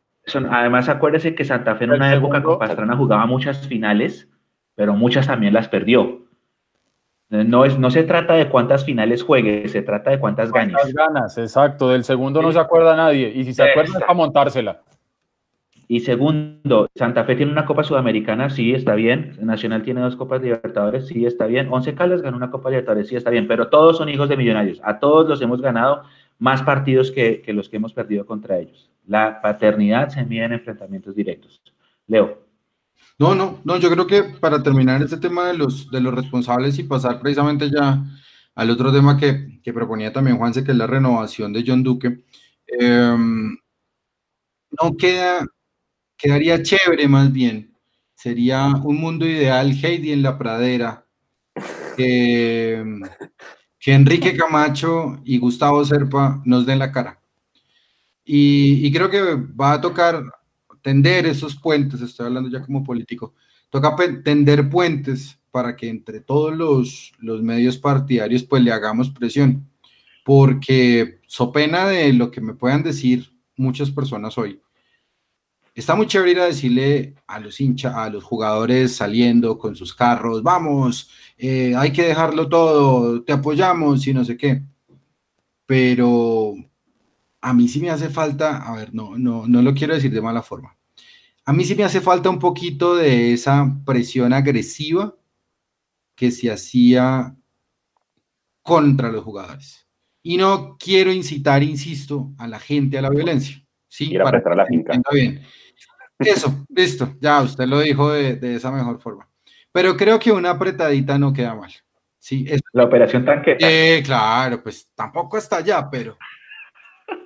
además acuérdese que Santa Fe en una época con Pastrana jugaba muchas finales, pero muchas también las perdió. No, es, no se trata de cuántas finales juegue, se trata de cuántas, ¿Cuántas ganas, exacto. Del segundo no se acuerda nadie. Y si se acuerda es para montársela. Y segundo, Santa Fe tiene una Copa Sudamericana, sí, está bien. Nacional tiene dos Copas Libertadores, sí, está bien. Once Caldas ganó una Copa Libertadores, sí, está bien. Pero todos son hijos de millonarios. A todos los hemos ganado más partidos que, que los que hemos perdido contra ellos. La paternidad se mide en enfrentamientos directos. Leo. No, no, no, yo creo que para terminar este tema de los, de los responsables y pasar precisamente ya al otro tema que, proponía también Juanse, que es la renovación de John Duque, em, no queda, quedaría chévere más bien, sería un mundo ideal, Heidi en la pradera, que, Enrique Camacho y Gustavo Serpa nos den la cara. Y, y creo que va a tocar tender esos puentes, estoy hablando ya como político, toca tender puentes para que entre todos los, los medios partidarios pues le hagamos presión, porque so pena de lo que me puedan decir muchas personas hoy, está muy chévere ir a decirle a los hinchas, a los jugadores saliendo con sus carros, vamos, eh, hay que dejarlo todo, te apoyamos y no sé qué. Pero a mí sí me hace falta, a ver, no, no, no lo quiero decir de mala forma. A mí sí me hace falta un poquito de esa presión agresiva que se hacía contra los jugadores. Y no quiero incitar, insisto, a la gente a la violencia. Sí, para la finca. Bien. Eso, listo, ya usted lo dijo de, esa mejor forma. Pero creo que una apretadita no queda mal. Sí, la operación tanqueta. Eh, claro, pues tampoco está allá, pero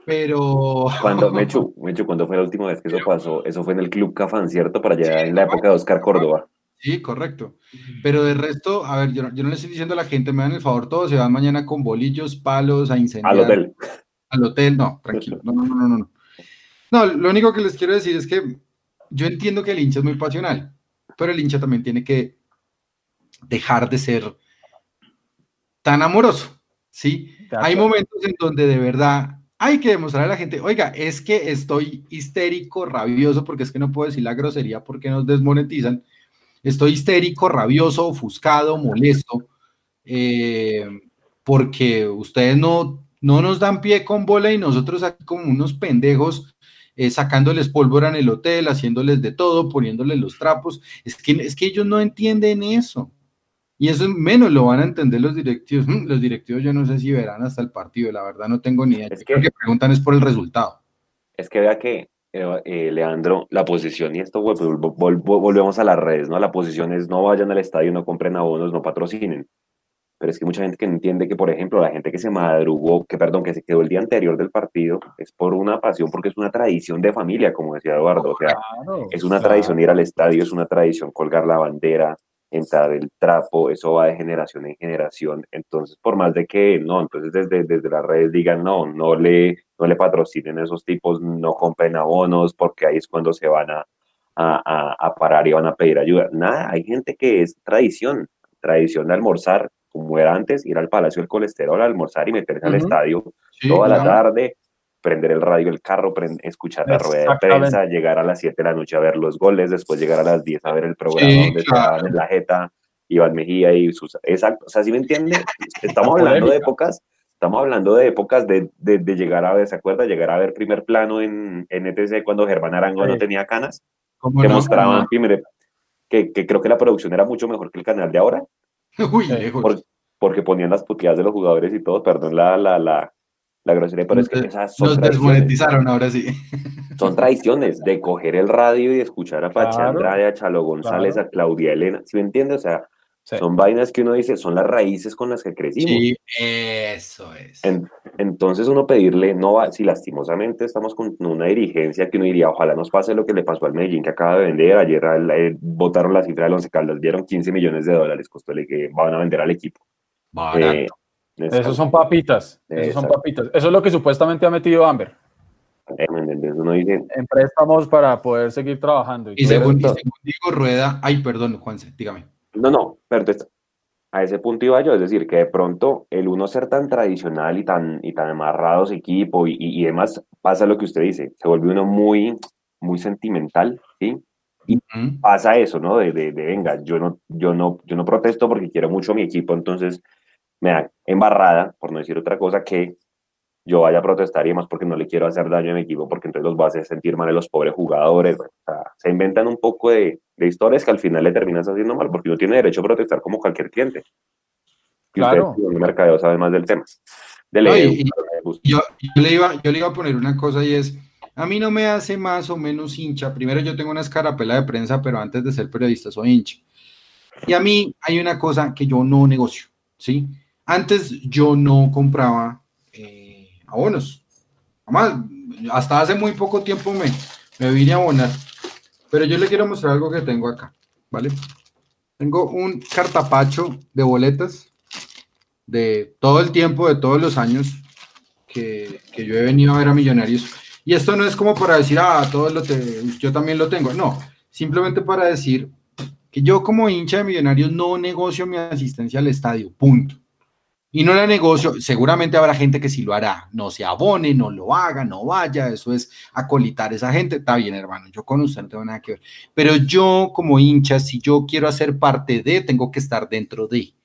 pero. Cuando, <laughs> Mechu, Mechu, cuando fue la última vez que eso pasó, eso fue en el Club Cafán, ¿cierto? Para allá en la época de Oscar Córdoba. Sí, correcto. Pero de resto, a ver, yo, yo no le estoy diciendo a la gente, me dan el favor, todos se van mañana con bolillos, palos, a incendiar. Al hotel. Al hotel, no, tranquilo. No, no, no, no, no. No, lo único que les quiero decir es que yo entiendo que el hincha es muy pasional, pero el hincha también tiene que dejar de ser tan amoroso, ¿sí? Hay momentos en donde de verdad hay que demostrar a la gente, oiga, es que estoy histérico, rabioso, porque es que no puedo decir la grosería porque nos desmonetizan. Estoy histérico, rabioso, ofuscado, molesto, eh, porque ustedes no, no nos dan pie con bola y nosotros aquí como unos pendejos eh, sacándoles pólvora en el hotel, haciéndoles de todo, poniéndoles los trapos. Es que, es que ellos no entienden eso. Y eso menos lo van a entender los directivos. Mm, los directivos yo no sé si verán hasta el partido, la verdad no tengo ni idea. Es que, lo que preguntan es por el resultado. Es que vea que, eh, eh, Leandro, la posición, y esto volvemos a las redes, ¿no? La posición es no vayan al estadio, no compren abonos, no patrocinen. Pero es que mucha gente que no entiende que, por ejemplo, la gente que se madrugó, que perdón, que se quedó el día anterior del partido, es por una pasión, porque es una tradición de familia, como decía Eduardo. O sea, es una tradición ir al estadio, es una tradición colgar la bandera, entrar el trapo, eso va de generación en generación. Entonces, por más de que no, entonces desde, desde las redes digan no, no le, no le patrocinen a esos tipos, no compren abonos, porque ahí es cuando se van a, a, a, parar y van a pedir ayuda. Nada, hay gente que es tradición, tradición de almorzar como era antes, ir al Palacio del Colesterol, almorzar y meterse al estadio toda la tarde, prender el radio el carro, escuchar la rueda de prensa, llegar a las 7 de la noche a ver los goles, después llegar a las 10 a ver el programa donde estaban en la jeta, Iván Mejía y sus... Exacto, o sea, ¿sí me entiende? Estamos hablando de épocas, estamos hablando de épocas de, de, llegar a ver, ¿se acuerda? Llegar a ver primer plano en, en ETC cuando Germán Arango no tenía canas, que mostraban que, que, creo que la producción era mucho mejor que el canal de ahora. Uy, porque ponían las puteadas de los jugadores y todo, perdón la, la, la, la grosería, pero es que esas son desmonetizaron ahora sí. Son tradiciones de coger el radio y escuchar a Pacha Andrade, a Chalo González, a Claudia Elena, ¿sí me entiendes? O sea, son vainas que uno dice, son las raíces con las que crecimos. Sí, eso es. entonces uno pedirle, no va, si lastimosamente estamos con una dirigencia que uno diría, ojalá nos pase lo que le pasó al Medellín que acaba de vender, ayer eh, votaron la cifra del Once Caldas, dieron 15 millones de dólares, costó que van a vender al equipo. Eh, esos son papitas, esos son papitas. Eso es lo que supuestamente ha metido Amber. Eh, en préstamos para poder seguir trabajando. Y, según, y según Diego Rueda, ay, perdón, Juanse, dígame. No, no, pero a ese punto iba yo, es decir, que de pronto el uno ser tan tradicional y tan, y tan amarrado a su equipo y, y, demás, pasa lo que usted dice, se vuelve uno muy, muy sentimental, ¿sí? Y pasa eso, ¿no? De, de, de, venga, yo no, yo, no, yo no protesto porque quiero mucho a mi equipo, entonces me da embarrada, por no decir otra cosa, que yo vaya a protestar y demás porque no le quiero hacer daño a mi equipo, porque entonces los va a hacer sentir mal a los pobres jugadores. se inventan un poco de, de, historias que al final le terminas haciendo mal, porque uno tiene derecho a protestar como cualquier cliente. Y claro. usted, el mercadeo, sabe más del tema. yo, le iba, yo le iba a poner una cosa y es, a mí no me hace más o menos hincha. Primero yo tengo una escarapela de prensa, pero antes de ser periodista soy hincha. Y a mí hay una cosa que yo no negocio, ¿sí? Antes yo no compraba abonos. Además, hasta hace muy poco tiempo me, me vine a abonar. Pero yo le quiero mostrar algo que tengo acá, ¿vale? Tengo un cartapacho de boletas de todo el tiempo, de todos los años que, que yo he venido a ver a Millonarios. Y esto no es como para decir, ah, todos lo yo también lo tengo. No, simplemente para decir que yo como hincha de Millonarios no negocio mi asistencia al estadio, punto. Y no la negocio, seguramente habrá gente que sí lo hará, no se abone, no lo haga, no vaya, eso es acolitar a esa gente, está bien hermano, yo con usted no tengo nada que ver, pero yo como hincha, si yo quiero hacer parte de, tengo que estar dentro de.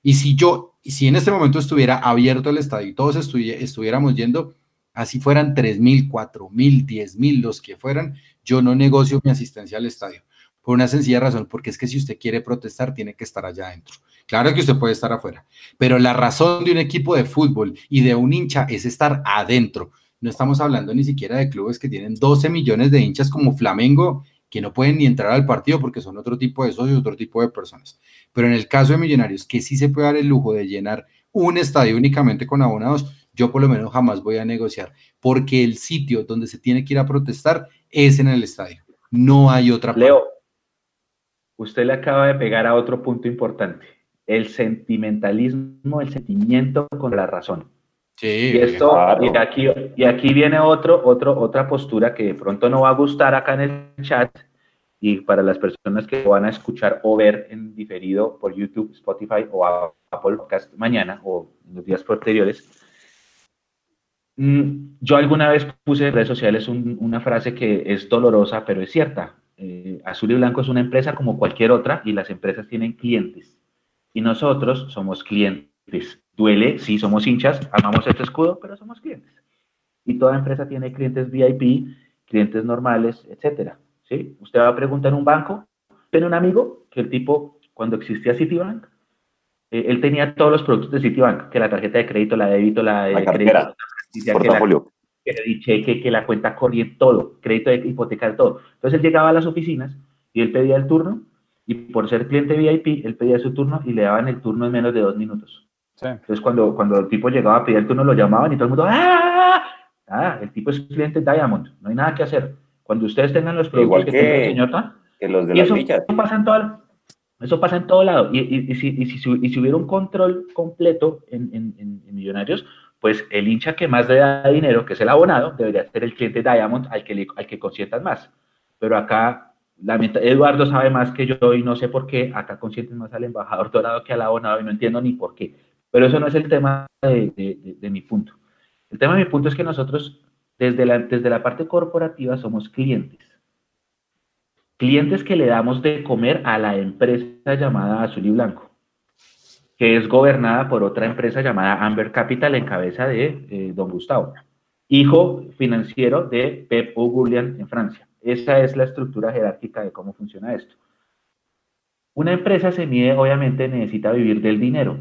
Y si yo, si en este momento estuviera abierto el estadio y todos estuviéramos yendo, así fueran 3 mil, 4 mil, 10 mil, los que fueran, yo no negocio mi asistencia al estadio. Por una sencilla razón, porque es que si usted quiere protestar, tiene que estar allá adentro. Claro que usted puede estar afuera, pero la razón de un equipo de fútbol y de un hincha es estar adentro. No estamos hablando ni siquiera de clubes que tienen 12 millones de hinchas como Flamengo, que no pueden ni entrar al partido porque son otro tipo de socios, otro tipo de personas. Pero en el caso de Millonarios, que sí se puede dar el lujo de llenar un estadio únicamente con abonados, yo por lo menos jamás voy a negociar, porque el sitio donde se tiene que ir a protestar es en el estadio. No hay otra. Leo, usted le acaba de pegar a otro punto importante el sentimentalismo, el sentimiento con la razón. Sí, y, esto, y, aquí, y aquí viene otro, otro, otra postura que de pronto no va a gustar acá en el chat y para las personas que van a escuchar o ver en diferido por YouTube, Spotify o Apple Podcast mañana o en los días posteriores. Mm, yo alguna vez puse en redes sociales una frase que es dolorosa, pero es cierta. Eh, Azul y Blanco es una empresa como cualquier otra y las empresas tienen clientes y nosotros somos clientes. Duele, sí, somos hinchas, amamos este escudo, pero somos clientes. Y toda empresa tiene clientes VIP, clientes normales, etcétera. ¿sí? Usted va a preguntar en un banco, tiene un amigo que el tipo, cuando existía Citibank, eh, él tenía todos los productos de Citibank, que la tarjeta de crédito, la débito, la de la crédito, portafolio. Que la, cheque, que la cuenta corriente, todo, crédito de hipoteca, todo. Entonces él llegaba a las oficinas y él pedía el turno y por ser cliente VIP, él pedía su turno y le daban el turno en menos de dos minutos. Entonces, cuando, cuando el tipo llegaba a pedir el turno, lo llamaban y todo el mundo, ¡ah! Ah, el tipo es cliente Diamond, no hay nada que hacer. Cuando ustedes tengan los productos que, que señora, los de eso, pasa en todo, eso pasa en todo lado. Y, y, y, si, y, si, y, si, hubiera un control completo en, en, en, Millonarios, pues el hincha que más le da dinero, que es el abonado, debería ser el cliente Diamond al que, le, al que consientan más. Pero acá Eduardo sabe más que yo y no sé por qué. Acá consienten más al embajador <laughs> dorado que al abonado y no entiendo ni por qué. Pero eso no es el tema de, mi punto. El tema de mi punto es que nosotros, desde la, desde la parte corporativa, somos clientes. Clientes que le damos de comer a la empresa llamada Azul y Blanco, que es gobernada por otra empresa llamada Amber Capital en cabeza de eh, don Gustavo, hijo financiero de Pep Gullian en Francia. Esa es la estructura jerárquica de cómo funciona esto. Una empresa se mide, obviamente, necesita vivir del dinero.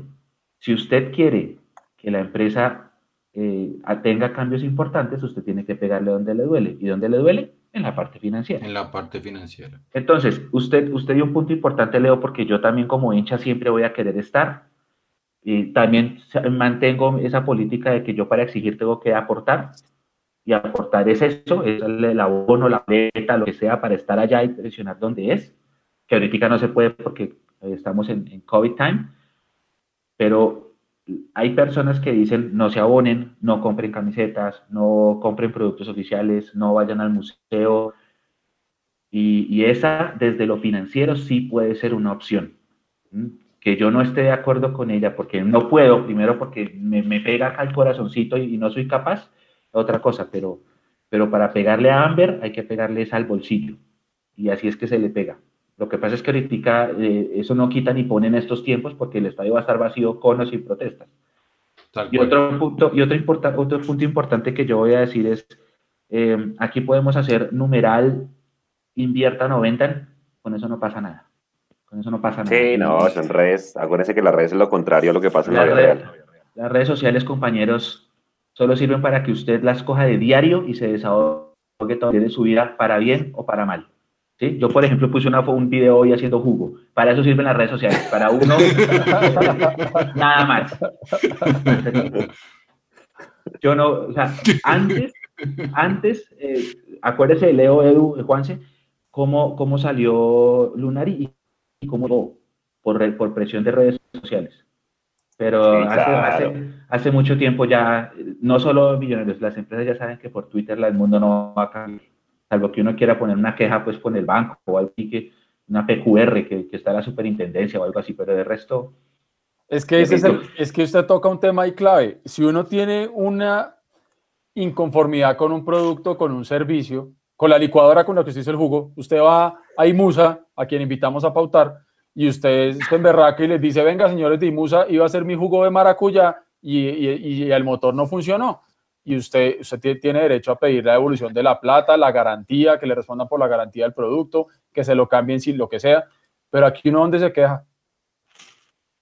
Si usted quiere que la empresa eh, tenga cambios importantes, usted tiene que pegarle donde le duele. ¿Y dónde le duele? En la parte financiera. En la parte financiera. Entonces, usted, usted dio un punto importante, Leo, porque yo también como hincha siempre voy a querer estar. Y también mantengo esa política de que yo para exigir tengo que aportar y aportar es eso, es el abono, la boleta, lo que sea para estar allá y presionar donde es, que ahorita no se puede porque estamos en, COVID time, pero hay personas que dicen no se abonen, no compren camisetas, no compren productos oficiales, no vayan al museo. Y, esa, desde lo financiero, sí puede ser una opción. Que yo no esté de acuerdo con ella porque no puedo, primero porque me, pega acá el corazoncito y no soy capaz, otra cosa, pero, pero para pegarle a Amber hay que pegarle al bolsillo. Y así es que se le pega. Lo que pasa es que ahorita eh, eso no quita ni pone en estos tiempos porque el estadio va a estar vacío con o sin protestas. y otro, punto, y otro, otro punto importante que yo voy a decir es, eh, aquí podemos hacer numeral, inviertan o vendan, con eso no pasa nada. Con eso no pasa nada. Sí, no, son redes. Acuérdense que las redes es lo contrario a lo que pasa en la, vida Las redes sociales, compañeros, solo sirven para que usted las coja de diario y se desahogue todo de su vida para bien o para mal. ¿Sí? Yo, por ejemplo, puse una, un video hoy haciendo jugo. Para eso sirven las redes sociales. Para uno, <laughs> nada más. Yo no, o sea, antes, antes, eh, acuérdese, Leo, Edu, Juanse, cómo, cómo salió Lunari y cómo por, por presión de redes sociales. Pero hace, mucho tiempo ya, no solo millonarios, las empresas ya saben que por Twitter el mundo no va a cambiar. Salvo que uno quiera poner una queja pues con el banco o algo así, que, una PQR que, que está la superintendencia o algo así, pero de resto... Es que, ese es, es que usted toca un tema ahí clave. Si uno tiene una inconformidad con un producto, con un servicio, con la licuadora con la que se hizo el jugo, usted va a Imusa, a quien invitamos a pautar, y usted se emberraca y les dice, venga, señores de Imusa, iba a ser mi jugo de maracuyá y, y, el motor no funcionó. Y usted, usted tiene derecho a pedir la devolución de la plata, la garantía, que le respondan por la garantía del producto, que se lo cambien sin lo que sea. Pero aquí uno donde se queja.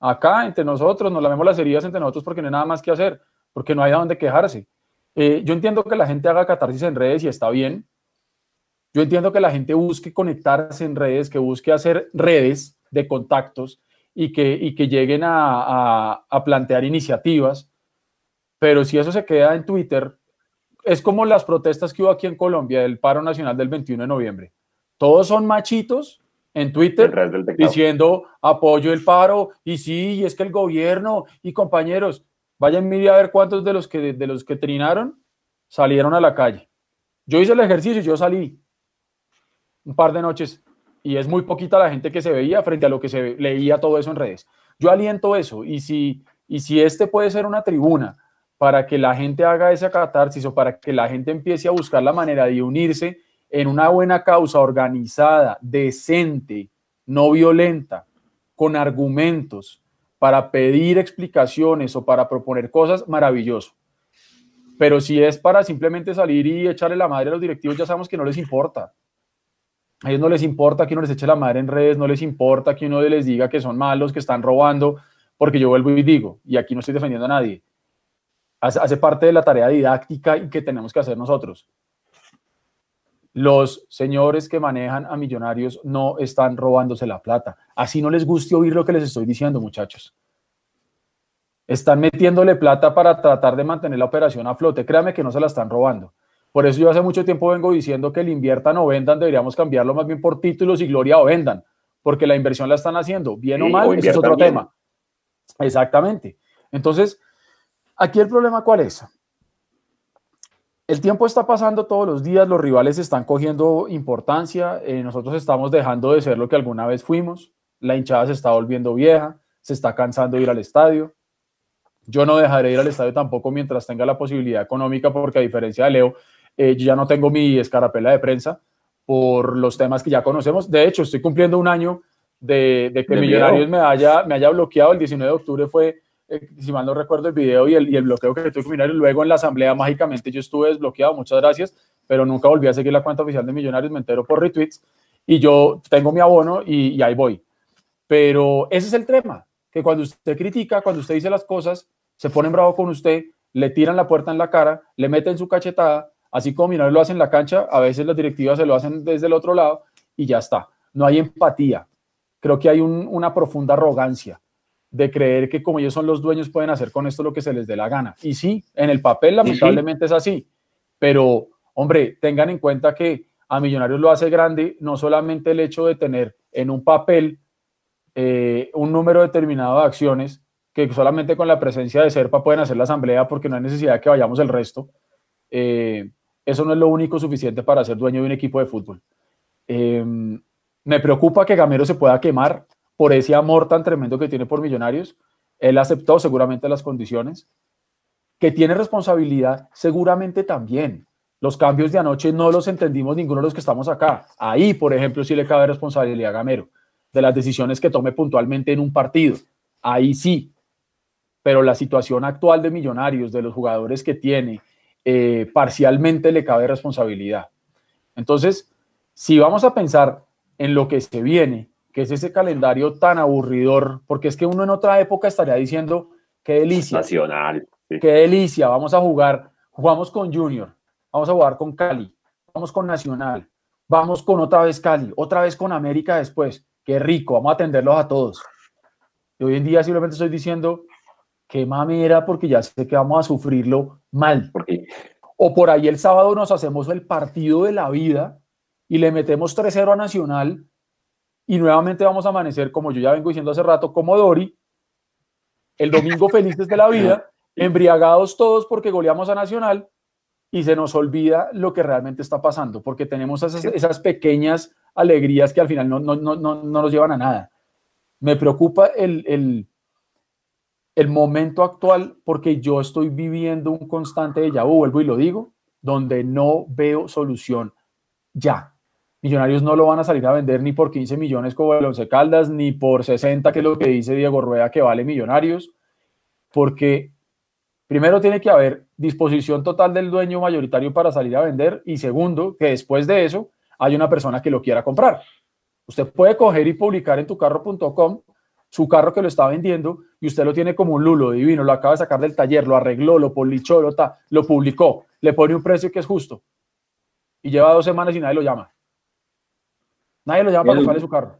Acá, entre nosotros, nos lavemos las heridas entre nosotros porque no hay nada más que hacer, porque no hay a dónde quejarse. Eh, yo entiendo que la gente haga catarsis en redes y está bien. Yo entiendo que la gente busque conectarse en redes, que busque hacer redes, de contactos y que, y que lleguen a, a, plantear iniciativas. Pero si eso se queda en Twitter, es como las protestas que hubo aquí en Colombia del paro nacional del 21 de noviembre. Todos son machitos en Twitter diciendo apoyo el paro y sí, y es que el gobierno y compañeros, vayan mire a ver cuántos de los que de los que trinaron salieron a la calle. Yo hice el ejercicio y yo salí un par de noches y es muy poquita la gente que se veía frente a lo que se leía todo eso en redes. Yo aliento eso y si, y si este puede ser una tribuna para que la gente haga esa catarsis o para que la gente empiece a buscar la manera de unirse en una buena causa organizada, decente, no violenta, con argumentos, para pedir explicaciones o para proponer cosas, maravilloso. Pero si es para simplemente salir y echarle la madre a los directivos, ya sabemos que no les importa. A ellos no les importa que uno les eche la madre en redes, no les importa que uno les diga que son malos, que están robando, porque yo vuelvo y digo, y aquí no estoy defendiendo a nadie, hace, parte de la tarea didáctica y que tenemos que hacer nosotros. Los señores que manejan a millonarios no están robándose la plata. Así no les guste oír lo que les estoy diciendo, muchachos. Están metiéndole plata para tratar de mantener la operación a flote. Créame que no se la están robando. Por eso yo hace mucho tiempo vengo diciendo que el inviertan o vendan deberíamos cambiarlo más bien por títulos y gloria o vendan, porque la inversión la están haciendo, bien o mal, ese es otro tema. Exactamente. Entonces, aquí el problema cuál es? el tiempo está pasando todos los días, los rivales están cogiendo importancia, eh, nosotros estamos dejando de ser lo que alguna vez fuimos, la hinchada se está volviendo vieja, se está cansando de ir al estadio. Yo no dejaré de ir al estadio tampoco mientras tenga la posibilidad económica, porque a diferencia de Leo, eh, yo ya no tengo mi escarapela de prensa por los temas que ya conocemos. De hecho, estoy cumpliendo un año de, que Millonarios me haya, me haya bloqueado. El 19 de octubre fue, eh, si mal no recuerdo, el video y el, y el bloqueo que tuve con Millonarios. Luego en la asamblea, mágicamente, yo estuve desbloqueado, muchas gracias, pero nunca volví a seguir la cuenta oficial de Millonarios, me entero por retweets y yo tengo mi abono y, y ahí voy. Pero ese es el tema, que cuando usted critica, cuando usted dice las cosas, se ponen bravo con usted, le tiran la puerta en la cara, le meten su cachetada, así como Millonarios lo hacen en la cancha, a veces las directivas se lo hacen desde el otro lado y ya está. No hay empatía, creo que hay una profunda arrogancia de creer que como ellos son los dueños pueden hacer con esto lo que se les dé la gana. Y sí, en el papel lamentablemente es así, pero hombre, tengan en cuenta que a Millonarios lo hace grande no solamente el hecho de tener en un papel eh, un número determinado de acciones que solamente con la presencia de Serpa pueden hacer la asamblea porque no hay necesidad de que vayamos el resto. Eh, eso no es lo único suficiente para ser dueño de un equipo de fútbol. Eh, me preocupa que Gamero se pueda quemar por ese amor tan tremendo que tiene por Millonarios. Él aceptó seguramente las condiciones. Que tiene responsabilidad, seguramente también. Los cambios de anoche no los entendimos ninguno de los que estamos acá. Ahí, por ejemplo, sí le cabe responsabilidad a Gamero de las decisiones que tome puntualmente en un partido. Ahí sí. Pero la situación actual de Millonarios, de los jugadores que tiene, eh, parcialmente le cabe responsabilidad. Entonces, si vamos a pensar en lo que se viene, que es ese calendario tan aburridor, porque es que uno en otra época estaría diciendo, qué delicia. Nacional. Qué delicia, vamos a jugar, jugamos con Junior, vamos a jugar con Cali, vamos con Nacional, vamos con otra vez Cali, otra vez con América después. Qué rico, vamos a atenderlos a todos. Y hoy en día simplemente estoy diciendo, qué mamera, porque ya sé que vamos a sufrirlo mal. O por ahí el sábado nos hacemos el partido de la vida y le metemos 3-0 a Nacional y nuevamente vamos a amanecer, como yo ya vengo diciendo hace rato, como Dori, el domingo felices de la vida, <laughs> embriagados todos porque goleamos a Nacional y se nos olvida lo que realmente está pasando, porque tenemos esas, pequeñas alegrías que al final no, no, no, no, nos llevan a nada. Me preocupa el, el, el momento actual porque yo estoy viviendo un constante de ya vuelvo y lo digo, donde no veo solución ya. Millonarios no lo van a salir a vender ni por 15 millones como el Once Caldas, ni por 60, que es lo que dice Diego Rueda que vale Millonarios, porque primero tiene que haber disposición total del dueño mayoritario para salir a vender y segundo, que después de eso hay una persona que lo quiera comprar. Usted puede coger y publicar en tucarro.com su carro que lo está vendiendo y usted lo tiene como un lulo divino, lo acaba de sacar del taller, lo arregló, lo polichó, lo, lo publicó, le pone un precio que es justo y lleva dos semanas y nadie lo llama. Nadie lo llama para comprarle su carro.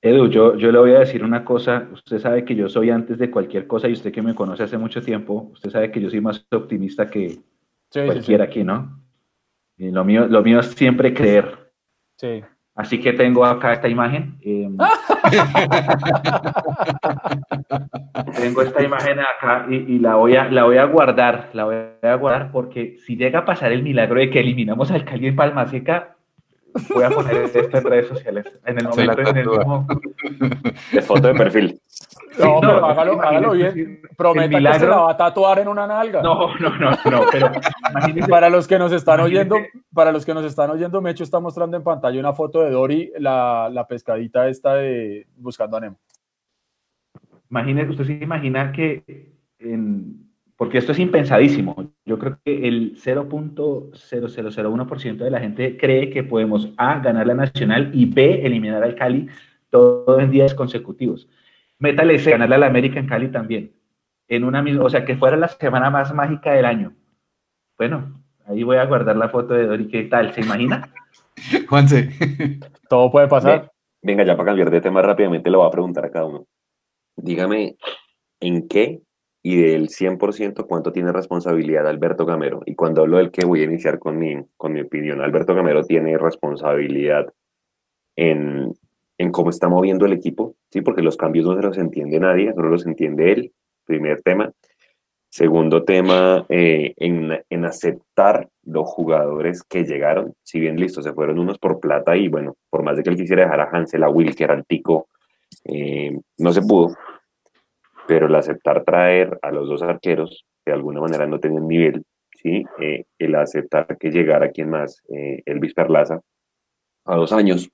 Edu, yo, yo le voy a decir una cosa. Usted sabe que yo soy antes de cualquier cosa y usted que me conoce hace mucho tiempo, usted sabe que yo soy más optimista que cualquiera aquí, ¿no? Y lo mío, lo mío es siempre creer. Sí. Así que tengo acá esta imagen. Em, <laughs> tengo esta imagen acá y, la, voy a, la voy a guardar, la voy a guardar porque si llega a pasar el milagro de que eliminamos al Cali en Palma Seca, Voy a poner esto en redes sociales. En el momento, en el mismo... De foto de perfil. No, pero hágalo, hágalo bien. Prometa que se la va a tatuar en una nalga. No, no, no, no, pero <laughs> Para los que nos están oyendo, para los que nos están oyendo, Mecho está mostrando en pantalla una foto de Dory, la, pescadita esta de Buscando a Nemo. Imagínese, usted se imagina que porque esto es impensadísimo. Yo creo que el 0.0001% de la gente cree que podemos A, ganar la Nacional y B, eliminar al Cali todo en días consecutivos. Métale C, ganarle a la América en Cali también. En una misma, o sea, que fuera la semana más mágica del año. Bueno, ahí voy a guardar la foto de Dori. ¿Qué tal? ¿Se imagina? <laughs> Juanse. <laughs> Todo puede pasar. Venga, ya para cambiar de tema rápidamente, lo voy a preguntar a cada uno. Dígame, ¿en qué y del 100% cuánto tiene responsabilidad Alberto Gamero. Y cuando hablo del que voy a iniciar con mi, con mi opinión, Alberto Gamero tiene responsabilidad en, en cómo está moviendo el equipo, ¿sí? porque los cambios no se los entiende nadie, solo los entiende él, primer tema. Segundo tema, eh, en, aceptar los jugadores que llegaron, si bien listo, se fueron unos por plata y bueno, por más de que él quisiera dejar a Hansel, a era el tico, eh, no se pudo, pero el aceptar traer a los dos arqueros, que de alguna manera no tenían nivel, ¿sí? Eh, el aceptar que llegara quien más, Elvis Perlaza, a dos años,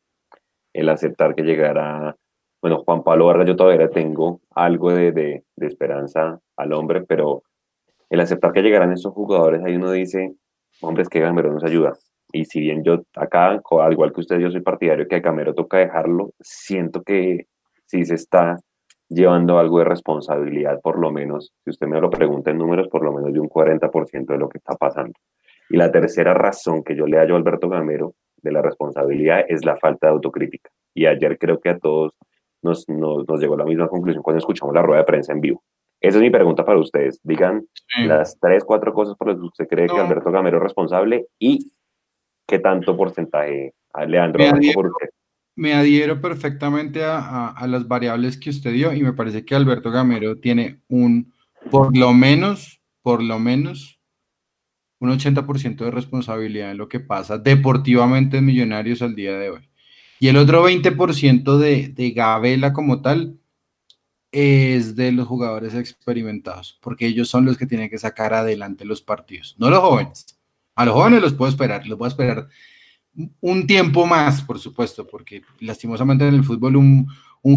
el aceptar que llegara bueno, Juan Pablo Vargas, yo todavía tengo algo de, de, de, esperanza al hombre, pero el aceptar que llegarán estos jugadores, ahí uno dice, hombres, que Gamero nos ayuda. Y si bien yo acá, al igual que usted, yo soy partidario que a Gamero toca dejarlo, siento que sí se está llevando algo de responsabilidad, por lo menos, si usted me lo pregunta en números, por lo menos de un 40% de lo que está pasando. Y la tercera razón que yo le hallo a Alberto Gamero de la responsabilidad es la falta de autocrítica. Y ayer creo que a todos nos, nos, llegó la misma conclusión cuando escuchamos la rueda de prensa en vivo. Esa es mi pregunta para ustedes. Digan las tres, cuatro cosas por las que usted cree que Alberto Gamero es responsable y qué tanto porcentaje, Leandro, me adhiero, por usted. Me adhiero perfectamente a, a, las variables que usted dio y me parece que Alberto Gamero tiene un, por lo menos, por lo menos, un 80% de responsabilidad en lo que pasa deportivamente en Millonarios al día de hoy. Y el otro 20% de, de Gabela como tal, es de los jugadores experimentados, porque ellos son los que tienen que sacar adelante los partidos, no los jóvenes. A los jóvenes los puedo esperar, los voy a esperar un tiempo más, por supuesto, porque lastimosamente en el fútbol un,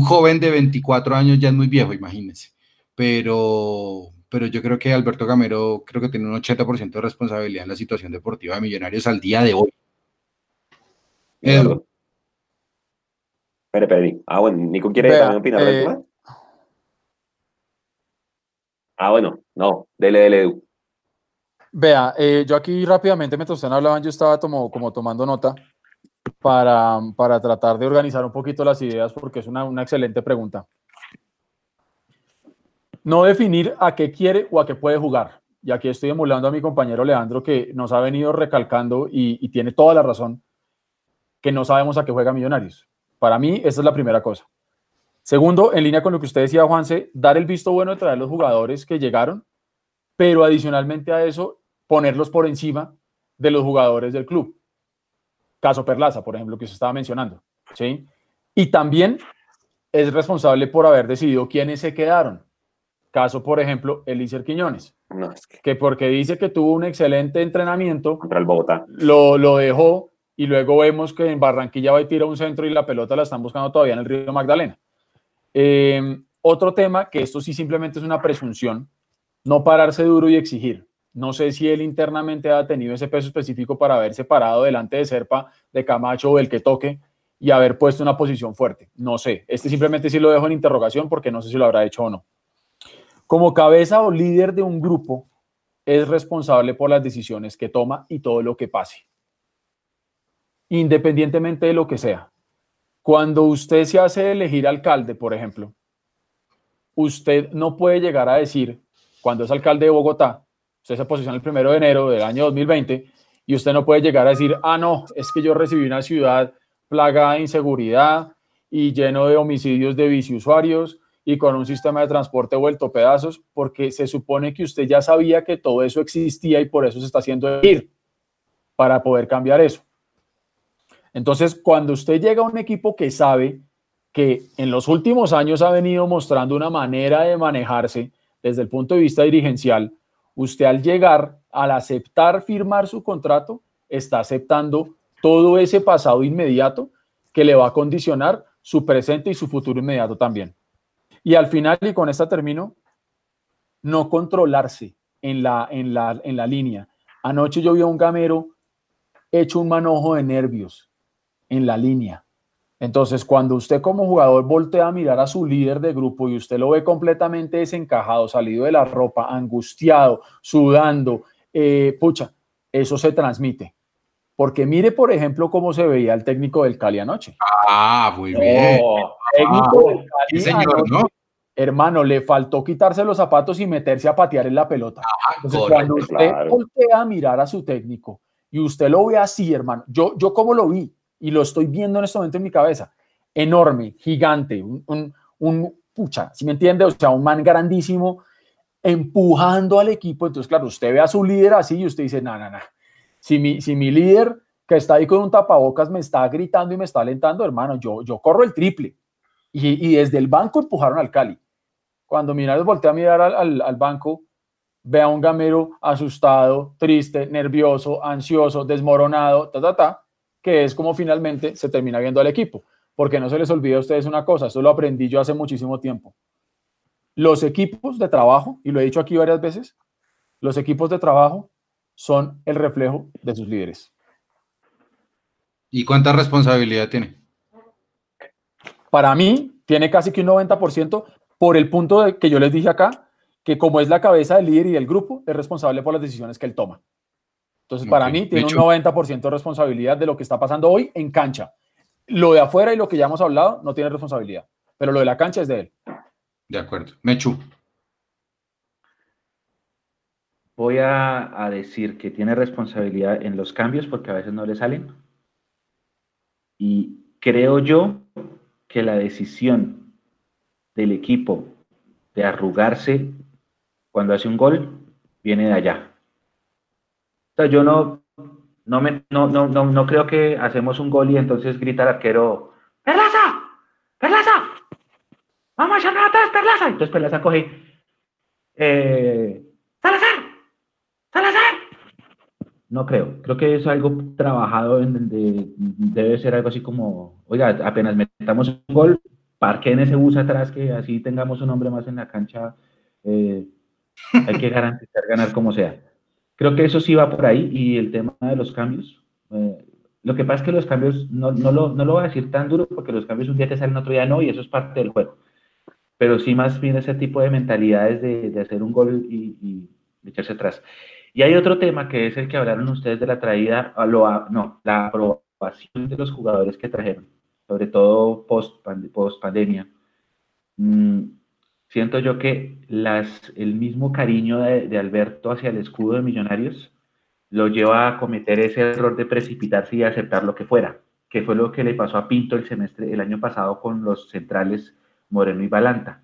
joven de 24 años ya es muy viejo, imagínense. Pero, pero yo creo que Alberto Gamero creo que tiene un 80% de responsabilidad en la situación deportiva de Millonarios al día de hoy. Espera, espera. Ah, bueno, Nico quiere también opinar. Eh, Ah, bueno, no, dele, dele. Vea, eh, yo aquí rápidamente, mientras usted hablaban, yo estaba como, tomando nota para, para, tratar de organizar un poquito las ideas, porque es una, una excelente pregunta. No definir a qué quiere o a qué puede jugar. Y aquí estoy emulando a mi compañero Leandro, que nos ha venido recalcando y, y tiene toda la razón, que no sabemos a qué juega Millonarios. Para mí, esa es la primera cosa. Segundo, en línea con lo que usted decía, Juanse, dar el visto bueno de traer los jugadores que llegaron, pero adicionalmente a eso, ponerlos por encima de los jugadores del club. Caso Perlaza, por ejemplo, que se estaba mencionando. ¿sí? Y también es responsable por haber decidido quiénes se quedaron. Caso, por ejemplo, Elícer Quiñones. que... porque dice que tuvo un excelente entrenamiento. Contra el Bogotá. Lo, lo dejó y luego vemos que en Barranquilla va y tira un centro y la pelota la están buscando todavía en el Río Magdalena. Eh, otro tema, que esto sí simplemente es una presunción, no pararse duro y exigir. No sé si él internamente ha tenido ese peso específico para haberse parado delante de Serpa, de Camacho o del que toque y haber puesto una posición fuerte. No sé. Este simplemente sí lo dejo en interrogación porque no sé si lo habrá hecho o no. Como cabeza o líder de un grupo, es responsable por las decisiones que toma y todo lo que pase. Independientemente de lo que sea. Cuando usted se hace elegir alcalde, por ejemplo, usted no puede llegar a decir, cuando es alcalde de Bogotá, usted se posiciona el primero de enero del año 2020, y usted no puede llegar a decir, ah, no, es que yo recibí una ciudad plagada de inseguridad y lleno de homicidios de biciusuarios y con un sistema de transporte vuelto pedazos, porque se supone que usted ya sabía que todo eso existía y por eso se está haciendo ir para poder cambiar eso. Entonces, cuando usted llega a un equipo que sabe que en los últimos años ha venido mostrando una manera de manejarse desde el punto de vista dirigencial, usted al llegar, al aceptar firmar su contrato, está aceptando todo ese pasado inmediato que le va a condicionar su presente y su futuro inmediato también. Y al final, y con esta termino, no controlarse en la, en la, en la línea. Anoche yo vi a un gamero hecho un manojo de nervios, en la línea. Entonces, cuando usted como jugador voltea a mirar a su líder de grupo y usted lo ve completamente desencajado, salido de la ropa, angustiado, sudando, eh, pucha, eso se transmite. Porque mire, por ejemplo, cómo se veía el técnico del Cali anoche. Ah, muy bien. técnico del Cali señor, ¿no? Hermano, le faltó quitarse los zapatos y meterse a patear en la pelota. Ah, Entonces, cuando usted voltea a mirar a su técnico y usted lo ve así, hermano, yo, yo como lo vi, y lo estoy viendo en este momento en mi cabeza, enorme, gigante, un, un, pucha, si me entiende? O sea, un man grandísimo, empujando al equipo. Entonces, claro, usted ve a su líder así y usted dice, no, no, no. Si mi, si líder que está ahí con un tapabocas me está gritando y me está alentando, hermano, yo, yo corro el triple. Y, y desde el banco empujaron al Cali. Cuando Millonarios voltea a mirar al, al, al banco, ve a un gamero asustado, triste, nervioso, ansioso, desmoronado, ta, ta, ta, que es como finalmente se termina viendo al equipo. Porque no se les olvide a ustedes una cosa, esto lo aprendí yo hace muchísimo tiempo. Los equipos de trabajo, y lo he dicho aquí varias veces, los equipos de trabajo son el reflejo de sus líderes. ¿Y cuánta responsabilidad tiene? Para mí, tiene casi que un 90% por el punto de que yo les dije acá, que como es la cabeza del líder y del grupo, es responsable por las decisiones que él toma. Entonces, para mí, tiene un Mechu. 90% de responsabilidad de lo que está pasando hoy en cancha. Lo de afuera y lo que ya hemos hablado no tiene responsabilidad, pero lo de la cancha es de él. De acuerdo. Mechu. Voy a, a decir que tiene responsabilidad en los cambios porque a veces no le salen. Y creo yo que la decisión del equipo de arrugarse cuando hace un gol viene de allá. O sea, yo no, no, me, no, no, no, no creo que hacemos un gol y entonces grita el arquero, ¡Perlaza! ¡Perlaza! ¡Vamos a echarle atrás, Perlaza! Entonces Perlaza coge, eh, ¡Salazar! ¡Salazar! No creo. Creo que es algo trabajado en donde debe ser algo así como, oiga, apenas metamos un gol, parquen ese bus atrás que así tengamos un hombre más en la cancha. eh, hay que garantizar ganar como sea. Creo que eso sí va por ahí y el tema de los cambios. eh, lo que pasa es que los cambios, no, no, lo, no lo voy a decir tan duro porque los cambios un día te salen, otro día no, y eso es parte del juego. Pero sí más bien ese tipo de mentalidades de, de hacer un gol y, echarse atrás. Y hay otro tema que es el que hablaron ustedes de la traída, a lo, a- no, la aprobación de los jugadores que trajeron, sobre todo post, post pandemia. Mm, siento yo que las, el mismo cariño de, Alberto hacia el escudo de Millonarios lo lleva a cometer ese error de precipitarse y aceptar lo que fuera, que fue lo que le pasó a Pinto el semestre, el año pasado con los centrales Moreno y Balanta.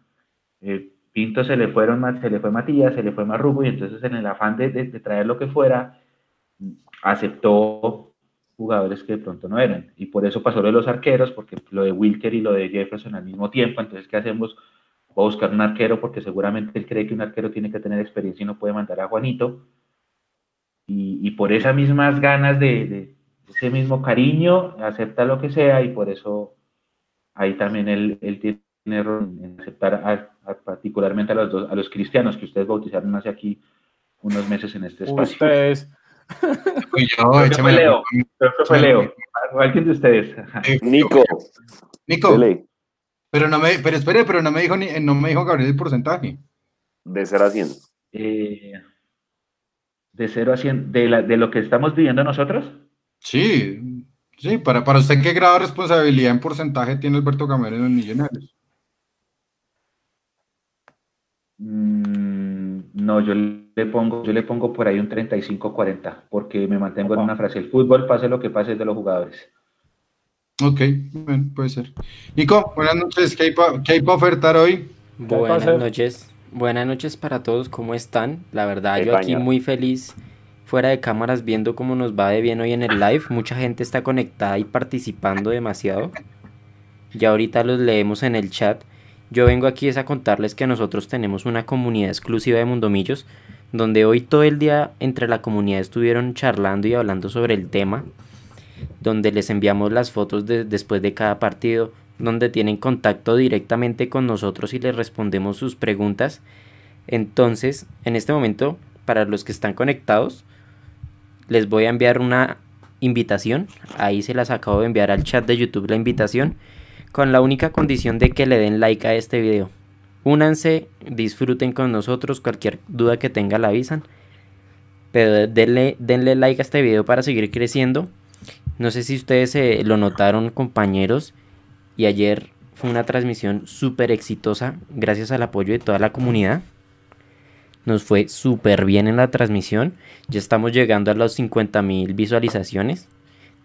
Eh, Pinto se le fueron, se le fue Matías, se le fue Marrugo y entonces en el afán de, de- traer lo que fuera, aceptó jugadores que de pronto no eran. Y por eso pasó lo de los arqueros, porque lo de Wilker y lo de Jefferson al mismo tiempo. Entonces, ¿qué hacemos? Voy a buscar un arquero porque seguramente él cree que un arquero tiene que tener experiencia y no puede mandar a Juanito. Y, y por esas mismas ganas de, de ese mismo cariño, acepta lo que sea y por eso ahí también él, él tiene error en aceptar a- a- particularmente a los, dos- a los cristianos que ustedes bautizaron hace aquí unos meses en este espacio. Ustedes, Fui yo, Creo que échame fue Leo. Creo que fue Leo, alguien de ustedes. Nico, Nico, dele, pero no me, pero espere, pero no me dijo ni, no me dijo Gabriel el porcentaje. de 0 a 100. Eh, de 0 a 100, de, la- de lo que estamos viviendo nosotros, Sí, sí, para, para usted, ¿qué grado de responsabilidad en porcentaje tiene Alberto Gamero en los millonarios? mm, no, yo le pongo, yo le pongo por ahí un 35-40, porque me mantengo en una frase, el fútbol, pase lo que pase, es de los jugadores. Ok, bueno, puede ser. Nico, buenas noches, ¿qué hay para ofertar hoy? Buenas noches. Buenas noches para todos, ¿cómo están? La verdad, yo aquí muy feliz fuera de cámaras viendo cómo nos va de bien hoy en el live. Mucha gente está conectada y participando demasiado. Ya ahorita los leemos en el chat. Yo vengo aquí es a contarles que nosotros tenemos una comunidad exclusiva de Mundomillos, donde hoy todo el día entre la comunidad estuvieron charlando y hablando sobre el tema, donde les enviamos las fotos de- después de cada partido, donde tienen contacto directamente con nosotros y les respondemos sus preguntas. Entonces, en este momento, para los que están conectados, les voy a enviar una invitación. Ahí se las acabo de enviar al chat de YouTube la invitación, con la única condición de que le den like a este video. Únanse, disfruten con nosotros, cualquier duda que tenga la avisan. Pero denle, denle like a este video para seguir creciendo. No sé si ustedes eh, lo notaron, compañeros. Y ayer fue una transmisión súper exitosa gracias al apoyo de toda la comunidad. Nos fue súper bien en la transmisión. Ya estamos llegando a las 50.000 visualizaciones.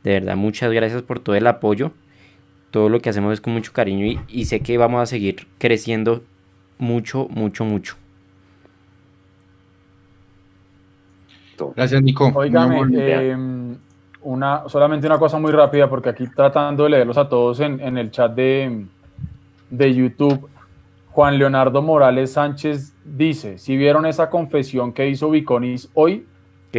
De verdad, muchas gracias por todo el apoyo. Todo lo que hacemos es con mucho cariño y, y sé que vamos a seguir creciendo mucho, mucho, mucho. Gracias, Nico. Óigame, eh, una, solamente una cosa muy rápida, porque aquí tratando de leerlos a todos en, en el chat de, de YouTube, Juan Leonardo Morales Sánchez dice, si vieron esa confesión que hizo Viconis hoy,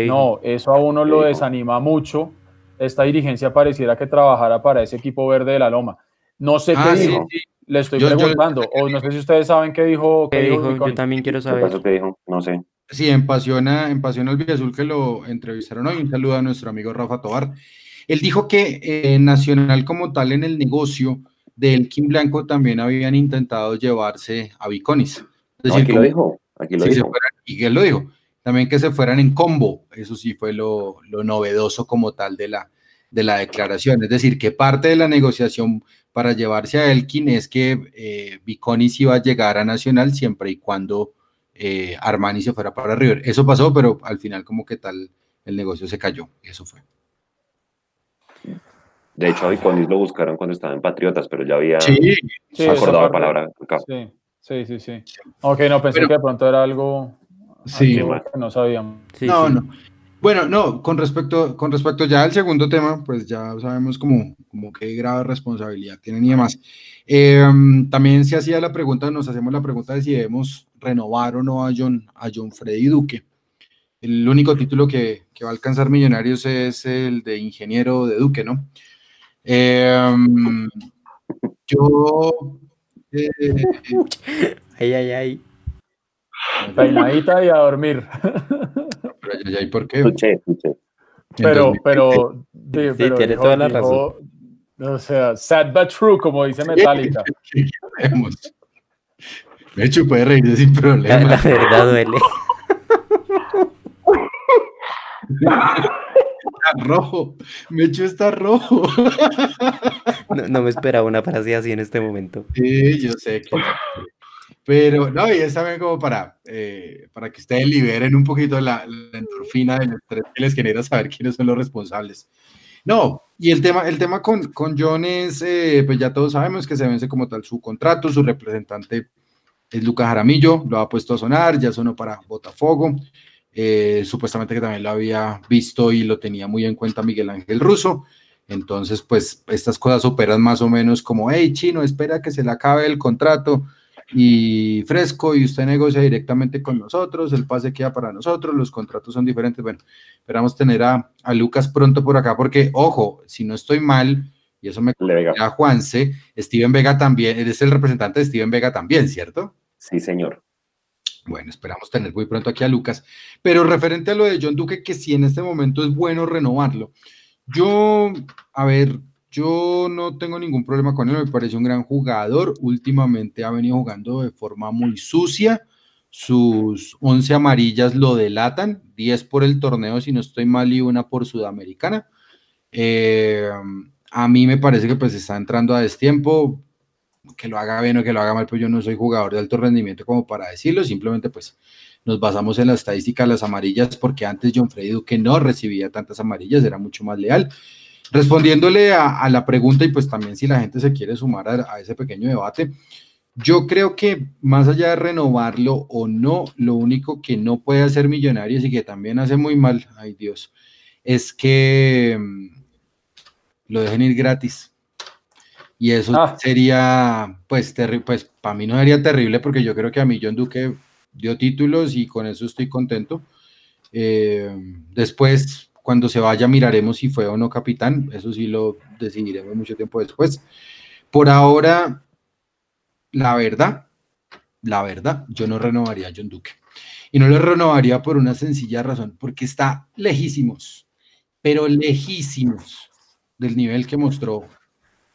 no, eso a uno lo desanima mucho. Esta dirigencia pareciera que trabajara para ese equipo verde de la Loma. No sé qué ah, dijo, le estoy preguntando, o no sé si ustedes saben qué dijo. ¿Qué, dijo? Yo también quiero saber. ¿Qué dijo? No sé. Sí, en Pasión, en Pasión Azul que lo entrevistaron hoy, un saludo a nuestro amigo Rafa Tobar. Él dijo que eh, Nacional como tal en el negocio de Elkin Blanco también habían intentado llevarse a Viconis. aquí lo dijo, aquí lo dijo. y él lo dijo, también que se fueran en combo, eso sí fue lo, novedoso como tal de la, de la declaración. Es decir, que parte de la negociación para llevarse a Elkin es que eh, Viconis iba a llegar a Nacional siempre y cuando eh, Armani se fuera para River. Eso pasó, pero al final como que tal el negocio se cayó. Eso fue. De hecho, a Viconis lo buscaron cuando estaba en Patriotas, pero ya había acordado la palabra. Sí, sí, sí, sí. Ok, no, pensé que de pronto era algo, sí, que no sabíamos. no, no. Bueno, no, con respecto, con respecto ya al segundo tema, pues ya sabemos como, como qué grave responsabilidad tienen y demás. Em, también se hacía la pregunta, nos hacemos la pregunta de si debemos renovar o no a John, a John Freddy Duque. El único título que, que va a alcanzar Millonarios es el de ingeniero de Duque, ¿no? Em, yo... Eh, ay, ay, ay. Peinadita y a dormir. Pero, ¿y por qué? Pero, pero, sí, tiene toda la razón. O sea, sad but true, como dice Metallica. <laughs> De hecho, puede reírse sin problema. La, verdad duele. está rojo. Mecho está rojo. No, no, me esperaba una frase así en este momento. Sí, yo sé que. Pero, no, y es también como para, eh, para que ustedes liberen un poquito la, la endorfina del estrés que les genera saber quiénes son los responsables. No, y el tema, el tema con, con John es, eh, pues ya todos sabemos que se vence como tal su contrato, su representante es Lucas Jaramillo, lo ha puesto a sonar, ya sonó para Botafogo, eh, supuestamente que también lo había visto y lo tenía muy en cuenta Miguel Ángel Russo, entonces pues estas cosas operan más o menos como, hey chino, espera que se le acabe el contrato, y fresco y usted negocia directamente con nosotros, el pase queda para nosotros, los contratos son diferentes. Bueno, esperamos tener a, a Lucas pronto por acá porque, ojo, si no estoy mal, y eso me a Juanse, Steven Vega también, es el representante de Steven Vega también, ¿cierto? Sí, señor. Bueno, esperamos tener muy pronto aquí a Lucas. Pero referente a lo de John Duque, que si en este momento es bueno renovarlo. Yo, a ver, yo no tengo ningún problema con él, me parece un gran jugador. Últimamente ha venido jugando de forma muy sucia. Sus 11 amarillas lo delatan, 10 por el torneo, si no estoy mal, y una por Sudamericana. Eh, a mí me parece que pues está entrando a destiempo, que lo haga bien o que lo haga mal, pues yo no soy jugador de alto rendimiento como para decirlo, simplemente pues nos basamos en la estadística de las amarillas, porque antes John Freddy Duque no recibía tantas amarillas, era mucho más leal. Respondiéndole a, la pregunta y pues también si la gente se quiere sumar a, ese pequeño debate, yo creo que más allá de renovarlo o no, lo único que no puede hacer Millonarios y que también hace muy mal, ay Dios, es que mm, lo dejen ir gratis. Y eso ah. sería, pues, pues para mí no sería terrible porque yo creo que a mí John Duque dio títulos y con eso estoy contento. Eh, después, cuando se vaya miraremos si fue o no capitán, eso sí lo decidiremos mucho tiempo después. Por ahora, la verdad, la verdad, yo no renovaría a John Duque. Y no lo renovaría por una sencilla razón, porque está lejísimos, pero lejísimos del nivel que mostró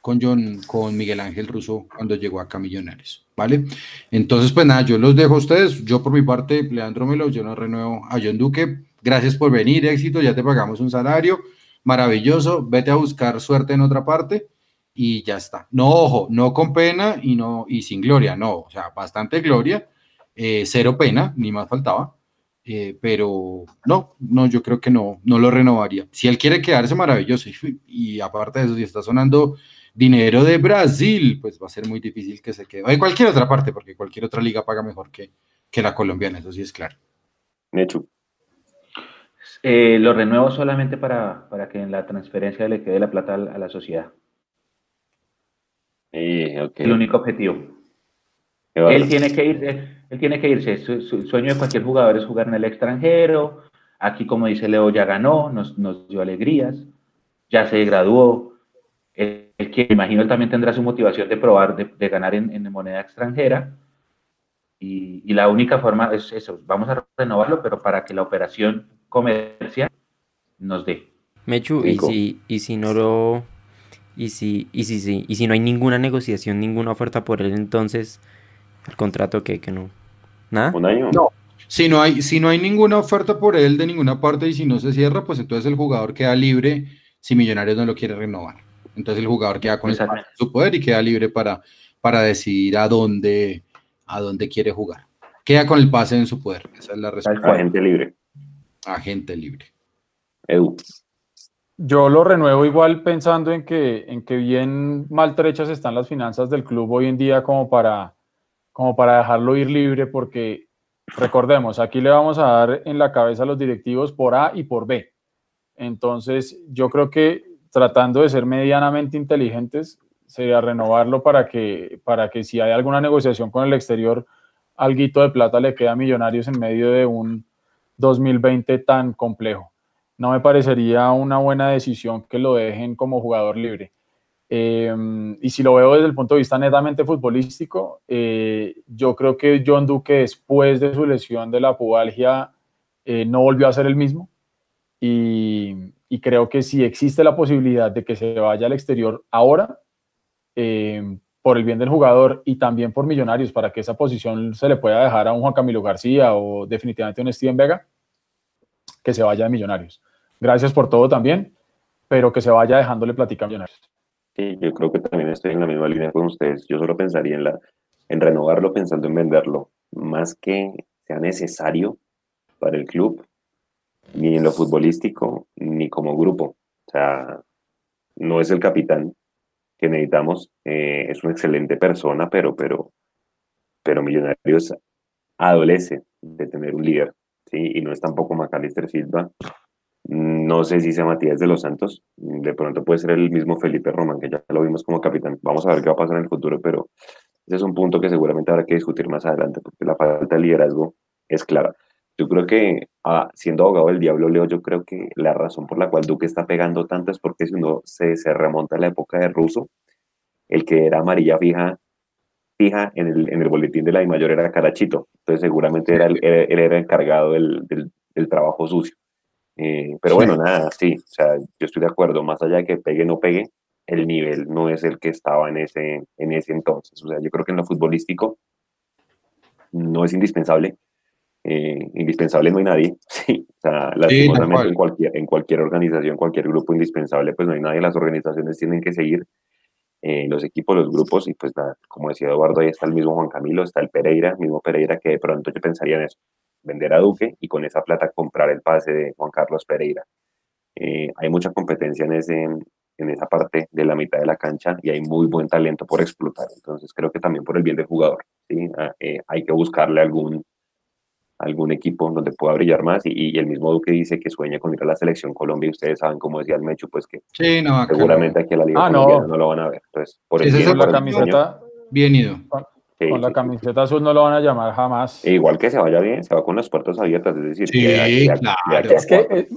con John, con Miguel Ángel Russo cuando llegó acá a Millonarios, ¿vale? Entonces, pues nada, yo los dejo a ustedes. Yo por mi parte, Leandro Melo, yo no renuevo a John Duque Gracias por venir, éxito, ya te pagamos un salario, maravilloso, vete a buscar suerte en otra parte y ya está. No, ojo, no con pena y, no, y sin gloria, no, o sea, bastante gloria, eh, cero pena, ni más faltaba, eh, pero no, no, yo creo que no, no lo renovaría. Si él quiere quedarse, maravilloso, y, aparte de eso, si está sonando dinero de Brasil, pues va a ser muy difícil que se quede, o de cualquier otra parte, porque cualquier otra liga paga mejor que, que la colombiana, eso sí es claro. Necho. Eh, lo renuevo solamente para, para, que en la transferencia le quede la plata a, la sociedad. El único objetivo. Él tiene que irse, él tiene que irse. Su, sueño de cualquier jugador es jugar en el extranjero. Aquí, como dice Leo, ya ganó, nos, nos dio alegrías, ya se graduó. El, que imagino él también tendrá su motivación de probar, de, ganar en, en, moneda extranjera. Y, y, la única forma es eso, vamos a renovarlo, pero para que la operación comercial nos dé. Mechu, y si, y si no lo y si, y si, si, y si no hay ninguna negociación, ninguna oferta por él, entonces el contrato que, que no. ¿Nada? Un año. No. Si no, hay, si no hay ninguna oferta por él de ninguna parte y si no se cierra, pues entonces el jugador queda libre si Millonarios no lo quiere renovar. Entonces el jugador queda con su poder y queda libre para, para decidir a dónde, a dónde quiere jugar. Queda con el pase en su poder. Esa es la respuesta. Agente libre. Agente libre. Edu. Yo lo renuevo igual pensando en que, en que bien maltrechas están las finanzas del club hoy en día como para, como para dejarlo ir libre, porque recordemos, aquí le vamos a dar en la cabeza a los directivos por A y por B. Entonces, yo creo que tratando de ser medianamente inteligentes, sería renovarlo para que, para que si hay alguna negociación con el exterior, alguito de plata le queda a Millonarios en medio de un 2020 tan complejo no me parecería una buena decisión que lo dejen como jugador libre. Em, y si lo veo desde el punto de vista netamente futbolístico, eh, yo creo que John Duque después de su lesión de la pubalgia eh, no volvió a ser el mismo. Y, creo que si existe la posibilidad de que se vaya al exterior ahora, em, por el bien del jugador y también por Millonarios, para que esa posición se le pueda dejar a un Juan Camilo García o definitivamente a un Steven Vega, que se vaya a Millonarios. Gracias por todo también, pero que se vaya dejándole platicar a Millonarios. Sí, yo creo que también estoy en la misma línea con ustedes. Yo solo pensaría en, la, en renovarlo pensando en venderlo, más que sea necesario para el club, ni en lo futbolístico, ni como grupo. O sea, no es el capitán que necesitamos, eh, es una excelente persona, pero, pero, pero Millonarios adolece de tener un líder, ¿sí? Y no es tampoco Macalister Silva, no sé si sea Matías de los Santos, de pronto puede ser el mismo Felipe Román, que ya lo vimos como capitán. Vamos a ver qué va a pasar en el futuro, pero ese es un punto que seguramente habrá que discutir más adelante, porque la falta de liderazgo es clara. Yo creo que, ah, siendo abogado del diablo, Leo, yo creo que la razón por la cual Duque está pegando tanto es porque si uno se, remonta a la época de Russo, el que era amarilla fija, fija en el, en el boletín de la I mayor era Carachito. Entonces seguramente era, él, era encargado del, del trabajo sucio. Eh, pero bueno, nada, sí, o sea, yo estoy de acuerdo, más allá de que pegue o no pegue, el nivel no es el que estaba en ese, en ese entonces. O sea, yo creo que en lo futbolístico no es indispensable. Eh, indispensable no hay nadie, <laughs> sí, o sea, lastimosamente en, cualquier, en cualquier organización, cualquier grupo indispensable, pues no hay nadie, las organizaciones tienen que seguir eh, los equipos, los grupos, y pues como decía Eduardo, ahí está el mismo Juan Camilo, está el Pereira, mismo Pereira, que de pronto yo pensaría en eso, vender a Duque y con esa plata comprar el pase de Juan Carlos Pereira. Eh, hay mucha competencia en, ese, en esa parte de la mitad de la cancha y hay muy buen talento por explotar. Entonces creo que también por el bien del jugador, ¿sí? Ah, eh, hay que buscarle algún, algún equipo donde pueda brillar más y, el mismo Duque dice que sueña con ir a la selección Colombia y ustedes saben como decía el Mechu, pues que seguramente aquí a la Liga ah, no. no. lo van a ver. Entonces, por eso la camiseta, bien ido con la camiseta azul no lo van a llamar jamás. igual que se vaya bien, se va con las puertas abiertas, es decir, es que eh,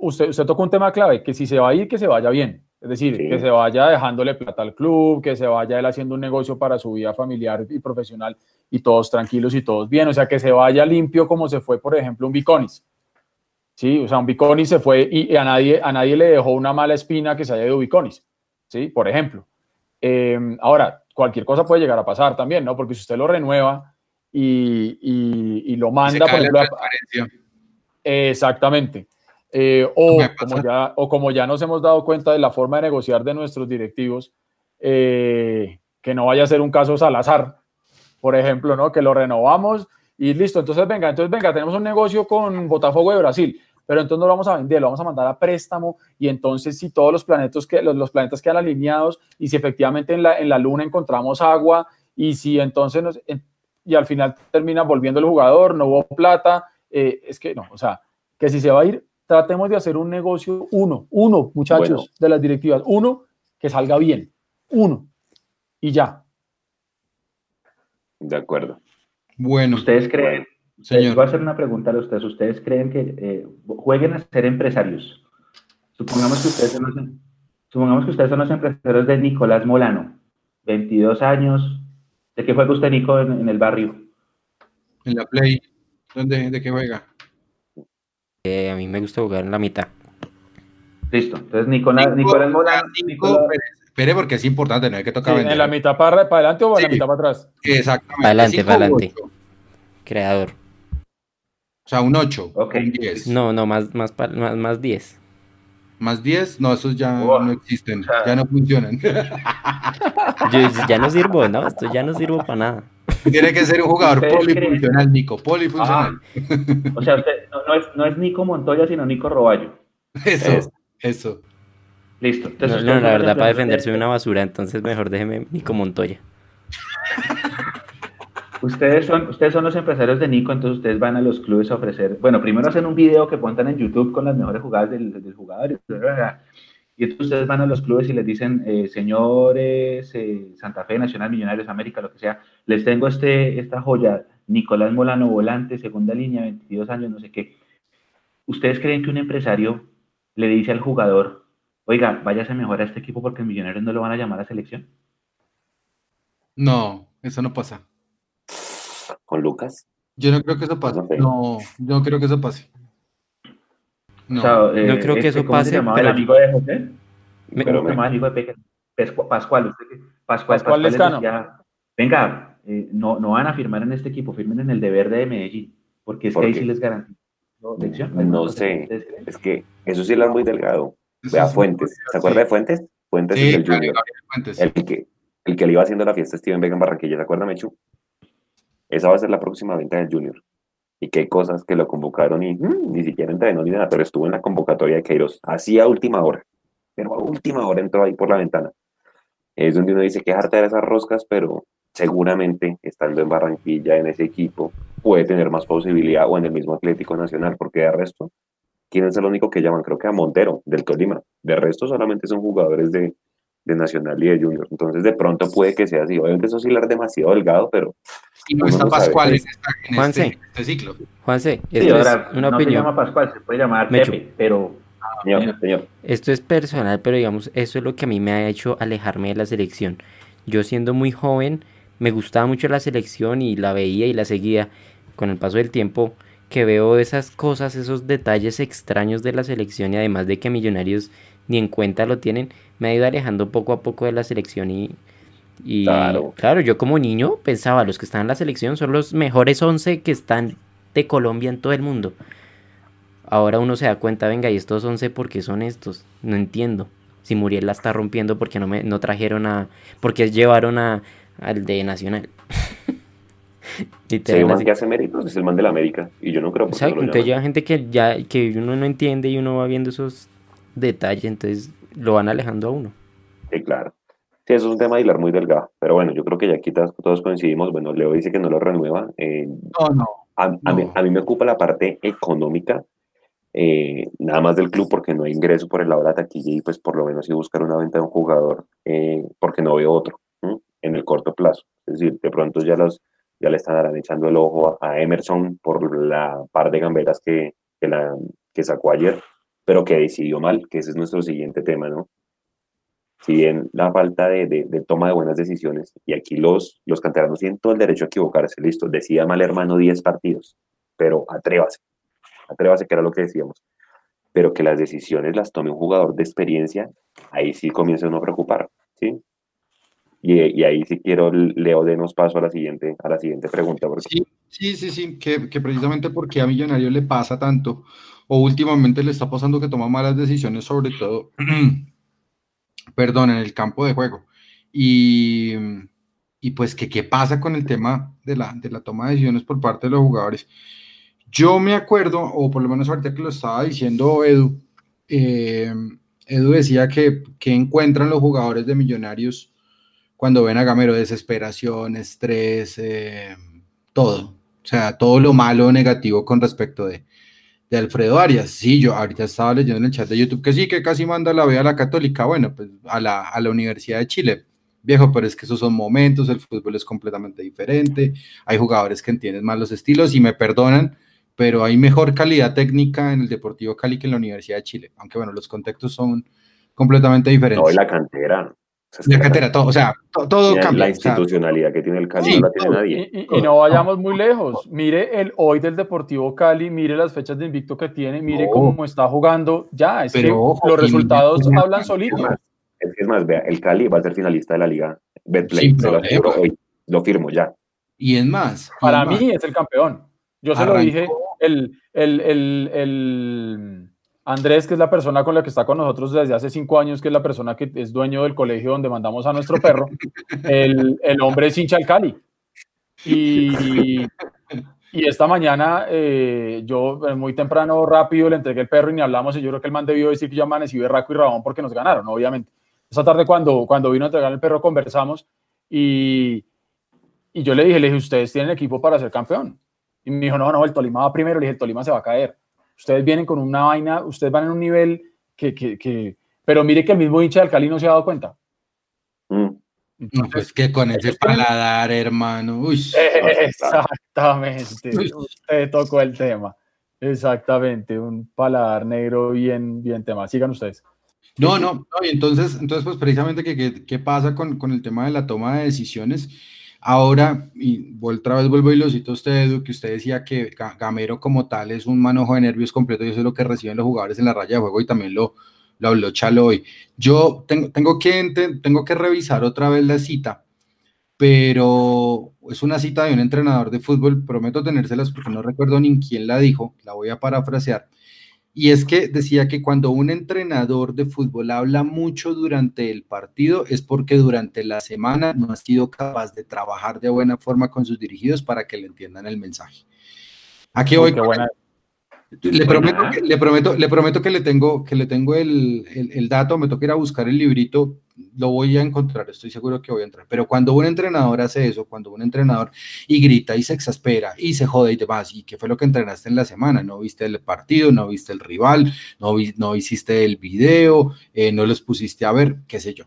usted, usted tocó un tema clave, que si se va a ir, que se vaya bien. Es decir, que se vaya dejándole plata al club, que se vaya él haciendo un negocio para su vida familiar y profesional y todos tranquilos y todos bien. O sea, que se vaya limpio como se fue, por ejemplo, un Biconis. Sí, o sea, un Biconis se fue y a nadie, a nadie le dejó una mala espina que se haya ido Biconis. Sí, por ejemplo. Eh, ahora, cualquier cosa puede llegar a pasar también, ¿no? Porque si usted lo renueva y, y, lo manda, por ejemplo, exactamente. Eh, o, como ya, o como ya nos hemos dado cuenta de la forma de negociar de nuestros directivos, eh, que no vaya a ser un caso Salazar, por ejemplo, ¿no? Que lo renovamos y listo. Entonces, venga, entonces, venga, tenemos un negocio con Botafogo de Brasil pero entonces no lo vamos a vender, lo vamos a mandar a préstamo y entonces si todos los planetas, que, los, planetas quedan alineados y si efectivamente en la, en la luna encontramos agua y si entonces nos, y al final termina volviendo el jugador, no hubo plata, eh, es que no, o sea, que si se va a ir, tratemos de hacer un negocio, uno, uno, muchachos, Bueno. de las directivas, uno, que salga bien, uno, y ya. De acuerdo. Bueno, ¿Ustedes creen? Les señor. voy a hacer una pregunta a ustedes. ¿Ustedes creen que eh, jueguen a ser empresarios? Supongamos que ustedes son los, supongamos que ustedes son los empresarios de Nicolás Molano, 22 años. ¿De qué juega usted, Nico, en, en el barrio? En la Play. ¿Dónde, ¿De qué juega? Eh, a mí me gusta jugar en la mitad. Listo. Entonces, Nicolás, Nicolás Molano. Nicolás- espere, espere, porque es importante, no hay que Sí, tocar vender. ¿En la mitad para, para adelante o en la Sí. mitad para atrás? Exactamente. Adelante, cinco pa' u adelante. Creador. O sea, un 8. Ok. Un 10. No, no, más, más, más, más 10. Más 10, no, esos ya Wow. no existen, O sea- ya no funcionan. <laughs> Yo ya no sirvo, ¿no? Esto ya no sirvo para nada. Tiene que ser un jugador polifuncional, Nico, polifuncional. Ah, o sea, usted no, no es, no es Nico Montoya, sino Nico Roballo. Eso, es. eso. Listo. No, Entonces, no, la verdad, para empresarios defender soy de- una basura, entonces mejor déjeme Nico Montoya. <laughs> Ustedes son, ustedes son los empresarios de Nico, entonces ustedes van a los clubes a ofrecer, bueno, primero hacen un video que montan en YouTube con las mejores jugadas del, del jugador, y entonces ustedes van a los clubes y les dicen, eh, señores, eh, Santa Fe, Nacional, Millonarios, América, lo que sea, les tengo este, esta joya, Nicolás Molano, volante, segunda línea, 22 años, no sé qué. ¿Ustedes creen que un empresario le dice al jugador, oiga, váyase mejor a este equipo porque Millonarios no lo van a llamar a selección? No, eso no pasa. Con Lucas. Yo no creo que eso pase. No sé. No, yo no creo que eso pase. No. O sea, eh, No creo que este, eso ¿cómo se pase, llamaba pero- el amigo de José? Me- ¿Cómo Pero me- el hijo de Peque? Pascual, usted que- Pascual, Pascual Lescano. decía, venga, eh, no, no van a firmar en este equipo, firmen en el de Verde de Medellín, porque es ¿Por que ahí sí les garantizo. No sé. Es que eso sí es muy delgado. Vea Fuentes. ¿Se acuerda de Fuentes? Fuentes Sí, es el Junior. Fuentes. El que, el que le iba haciendo la fiesta a Steven Vega en Barranquilla, ¿se acuerda, Mechu? Esa va a ser la próxima venta del Junior. Y qué cosas que lo convocaron y mm, ni siquiera entrenó ni nada, pero estuvo en la convocatoria de Queiroz, así a última hora. Pero a última hora entró ahí por la ventana. Es donde uno dice que harta de esas roscas, pero seguramente estando en Barranquilla, en ese equipo, puede tener más posibilidad o en el mismo Atlético Nacional, porque de resto, ¿quién es el único que llaman? Creo que a Montero, del Tolima. De resto solamente son jugadores de, de Nacional y de Junior. Entonces de pronto puede que sea así. Obviamente eso sí es demasiado delgado, pero Y no está. Pascual en, Pues, esta- en Juanse. este, en este ciclo. Juanse, Sí, esto ahora, es una no se opinión. llama Pascual, se puede llamar Mechu. Pepe, pero señor, señor, Esto es personal, pero digamos, eso es lo que a mí me ha hecho alejarme de la selección. Yo siendo muy joven, me gustaba mucho la selección y la veía y la seguía. Con el paso del tiempo, que veo esas cosas, esos detalles extraños de la selección y además de que Millonarios ni en cuenta lo tienen, me ha ido alejando poco a poco de la selección y... Y Claro. claro, yo como niño pensaba, los que están en la selección son los mejores 11 que están de Colombia en todo el mundo. Ahora uno se da cuenta, venga, y estos 11 ¿por qué son estos? No entiendo. Si Muriel la está rompiendo, porque no me no trajeron a porque llevaron a al de Nacional? <laughs> Literal, hay un man que hace méritos, es el man de la América. Y yo no creo que entonces lleva gente que ya que uno no entiende y uno va viendo esos detalles, entonces lo van alejando a uno. Sí, claro. Sí, eso es un tema de hilar muy delgado. Pero bueno, yo creo que ya aquí todos, coincidimos. Bueno, Leo dice que no lo renueva. eh, No, no. a, a mí, No. a mí me ocupa la parte económica, eh, nada más del club, porque no hay ingreso por el lado de la taquilla y pues por lo menos sí buscar una venta de un jugador, eh, porque no veo otro en el corto plazo. Es decir, de pronto ya, los, ya le estarán echando el ojo a, a Emerson por la par de gamberas que, que, la, que sacó ayer, pero que decidió mal, que ese es nuestro siguiente tema, ¿no? Si bien la falta de, de- de toma de buenas decisiones, y aquí los, los canteranos tienen todo el derecho a equivocarse, listo, decía mal hermano 10 partidos, pero atrévase, atrévase que era lo que decíamos, pero que las decisiones las tome un jugador de experiencia, ahí sí comienza uno a preocupar, ¿sí? Y, y ahí sí quiero, Leo, denos paso a la siguiente, a la siguiente pregunta, porque Sí, sí, sí, sí, que, que precisamente porque a Millonarios le pasa tanto, o últimamente le está pasando que toma malas decisiones, sobre todo, <clears throat> perdón, en el campo de juego. Y, y pues que qué pasa con el tema de la, de la toma de decisiones por parte de los jugadores. Yo me acuerdo, o por lo menos ahorita que lo estaba diciendo Edu, eh, Edu decía que, que encuentran los jugadores de Millonarios cuando ven a Gamero, desesperación, estrés, eh, todo. O sea, todo lo malo o negativo con respecto de, de Alfredo Arias. Sí, yo ahorita estaba leyendo en el chat de YouTube que sí, que casi manda la B a la Católica, bueno, pues a la, a la Universidad de Chile. Viejo, pero es que esos son momentos, el fútbol es completamente diferente, hay jugadores que entienden más los estilos y me perdonan, pero hay mejor calidad técnica en el Deportivo Cali que en la Universidad de Chile, aunque bueno, los contextos son completamente diferentes. No, y la cantera. La cantera, todo, o sea, todo, cambia. La institucionalidad que tiene el Cali no la tiene nadie. Y, no vayamos muy lejos. Mire el hoy del Deportivo Cali, mire las fechas de invicto que tiene, mire cómo está jugando. Ya, es que los resultados hablan solitos. Es, más, vea, el Cali va a ser finalista de la Liga Betplay. lo, hoy, lo firmo ya. Y es más. Para mí es el campeón. Yo se lo dije, el, el, el, el Andrés, que es la persona con la que está con nosotros desde hace cinco años, que es la persona que es dueño del colegio donde mandamos a nuestro perro, <laughs> el, el hombre es hincha al Cali. Y, y esta mañana eh, yo eh, muy temprano, rápido, le entregué el perro y ni hablamos y yo creo que el man debió decir que yo amanecí berraco y rabón porque nos ganaron, obviamente. Esa tarde cuando, cuando vino a entregar el perro conversamos y, y yo le dije, le dije, ustedes tienen equipo para ser campeón. Y me dijo, no, no, el Tolima va primero, le dije, el Tolima se va a caer ustedes vienen con una vaina, ustedes van en un nivel que, que, que pero mire que el mismo hincha del Cali no se ha dado cuenta. Mm. pues que con ese paladar, hermano. Uy, exactamente. Usted tocó el tema. Exactamente, un paladar negro bien, bien tema. Sigan ustedes. No, no, no, y entonces, entonces, pues precisamente, ¿qué, qué pasa con, con, el tema de la toma de decisiones? Ahora, y otra vez vuelvo y lo cito a usted, Edu, que usted decía que Gamero como tal es un manojo de nervios completo y eso es lo que reciben los jugadores en la raya de juego y también lo, lo habló Chalo hoy. Yo tengo, tengo, que, tengo que revisar otra vez la cita, pero es una cita de un entrenador de fútbol, prometo tenérselas porque no recuerdo ni quién la dijo, la voy a parafrasear y es que decía que cuando un entrenador de fútbol habla mucho durante el partido es porque durante la semana no ha sido capaz de trabajar de buena forma con sus dirigidos para que le entiendan el mensaje. Aquí voy. Le prometo, que, le prometo, le prometo que le tengo, que le tengo el, el, dato, me toca ir a buscar el librito, lo voy a encontrar, estoy seguro que voy a entrar. Pero cuando un entrenador hace eso, cuando un entrenador y grita y se exaspera y se jode y demás, ¿y qué fue lo que entrenaste en la semana? No viste el partido, no viste el rival, no, vi, no hiciste el video, eh, no los pusiste a ver, qué sé yo.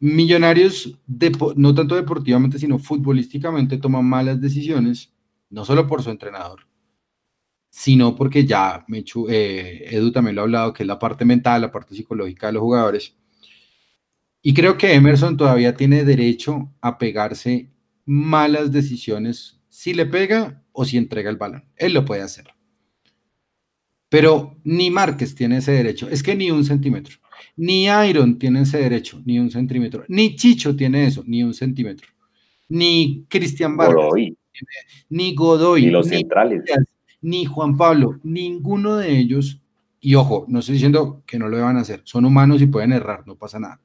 Millonarios, no tanto deportivamente, sino futbolísticamente, toman malas decisiones, no solo por su entrenador, sino porque ya me eh, Edu también lo ha hablado, que es la parte mental, la parte psicológica de los jugadores. Y creo que Emerson todavía tiene derecho a pegarse malas decisiones si le pega o si entrega el balón. Él lo puede hacer. Pero ni Márquez tiene ese derecho, es que ni un centímetro. Ni Iron tiene ese derecho, ni un centímetro. Ni Chicho tiene eso, ni un centímetro. Ni Cristian Vargas. Ni Godoy. Ni los centrales ni Juan Pablo, ninguno de ellos, y ojo, no estoy diciendo que no lo deban hacer, son humanos y pueden errar, no pasa nada,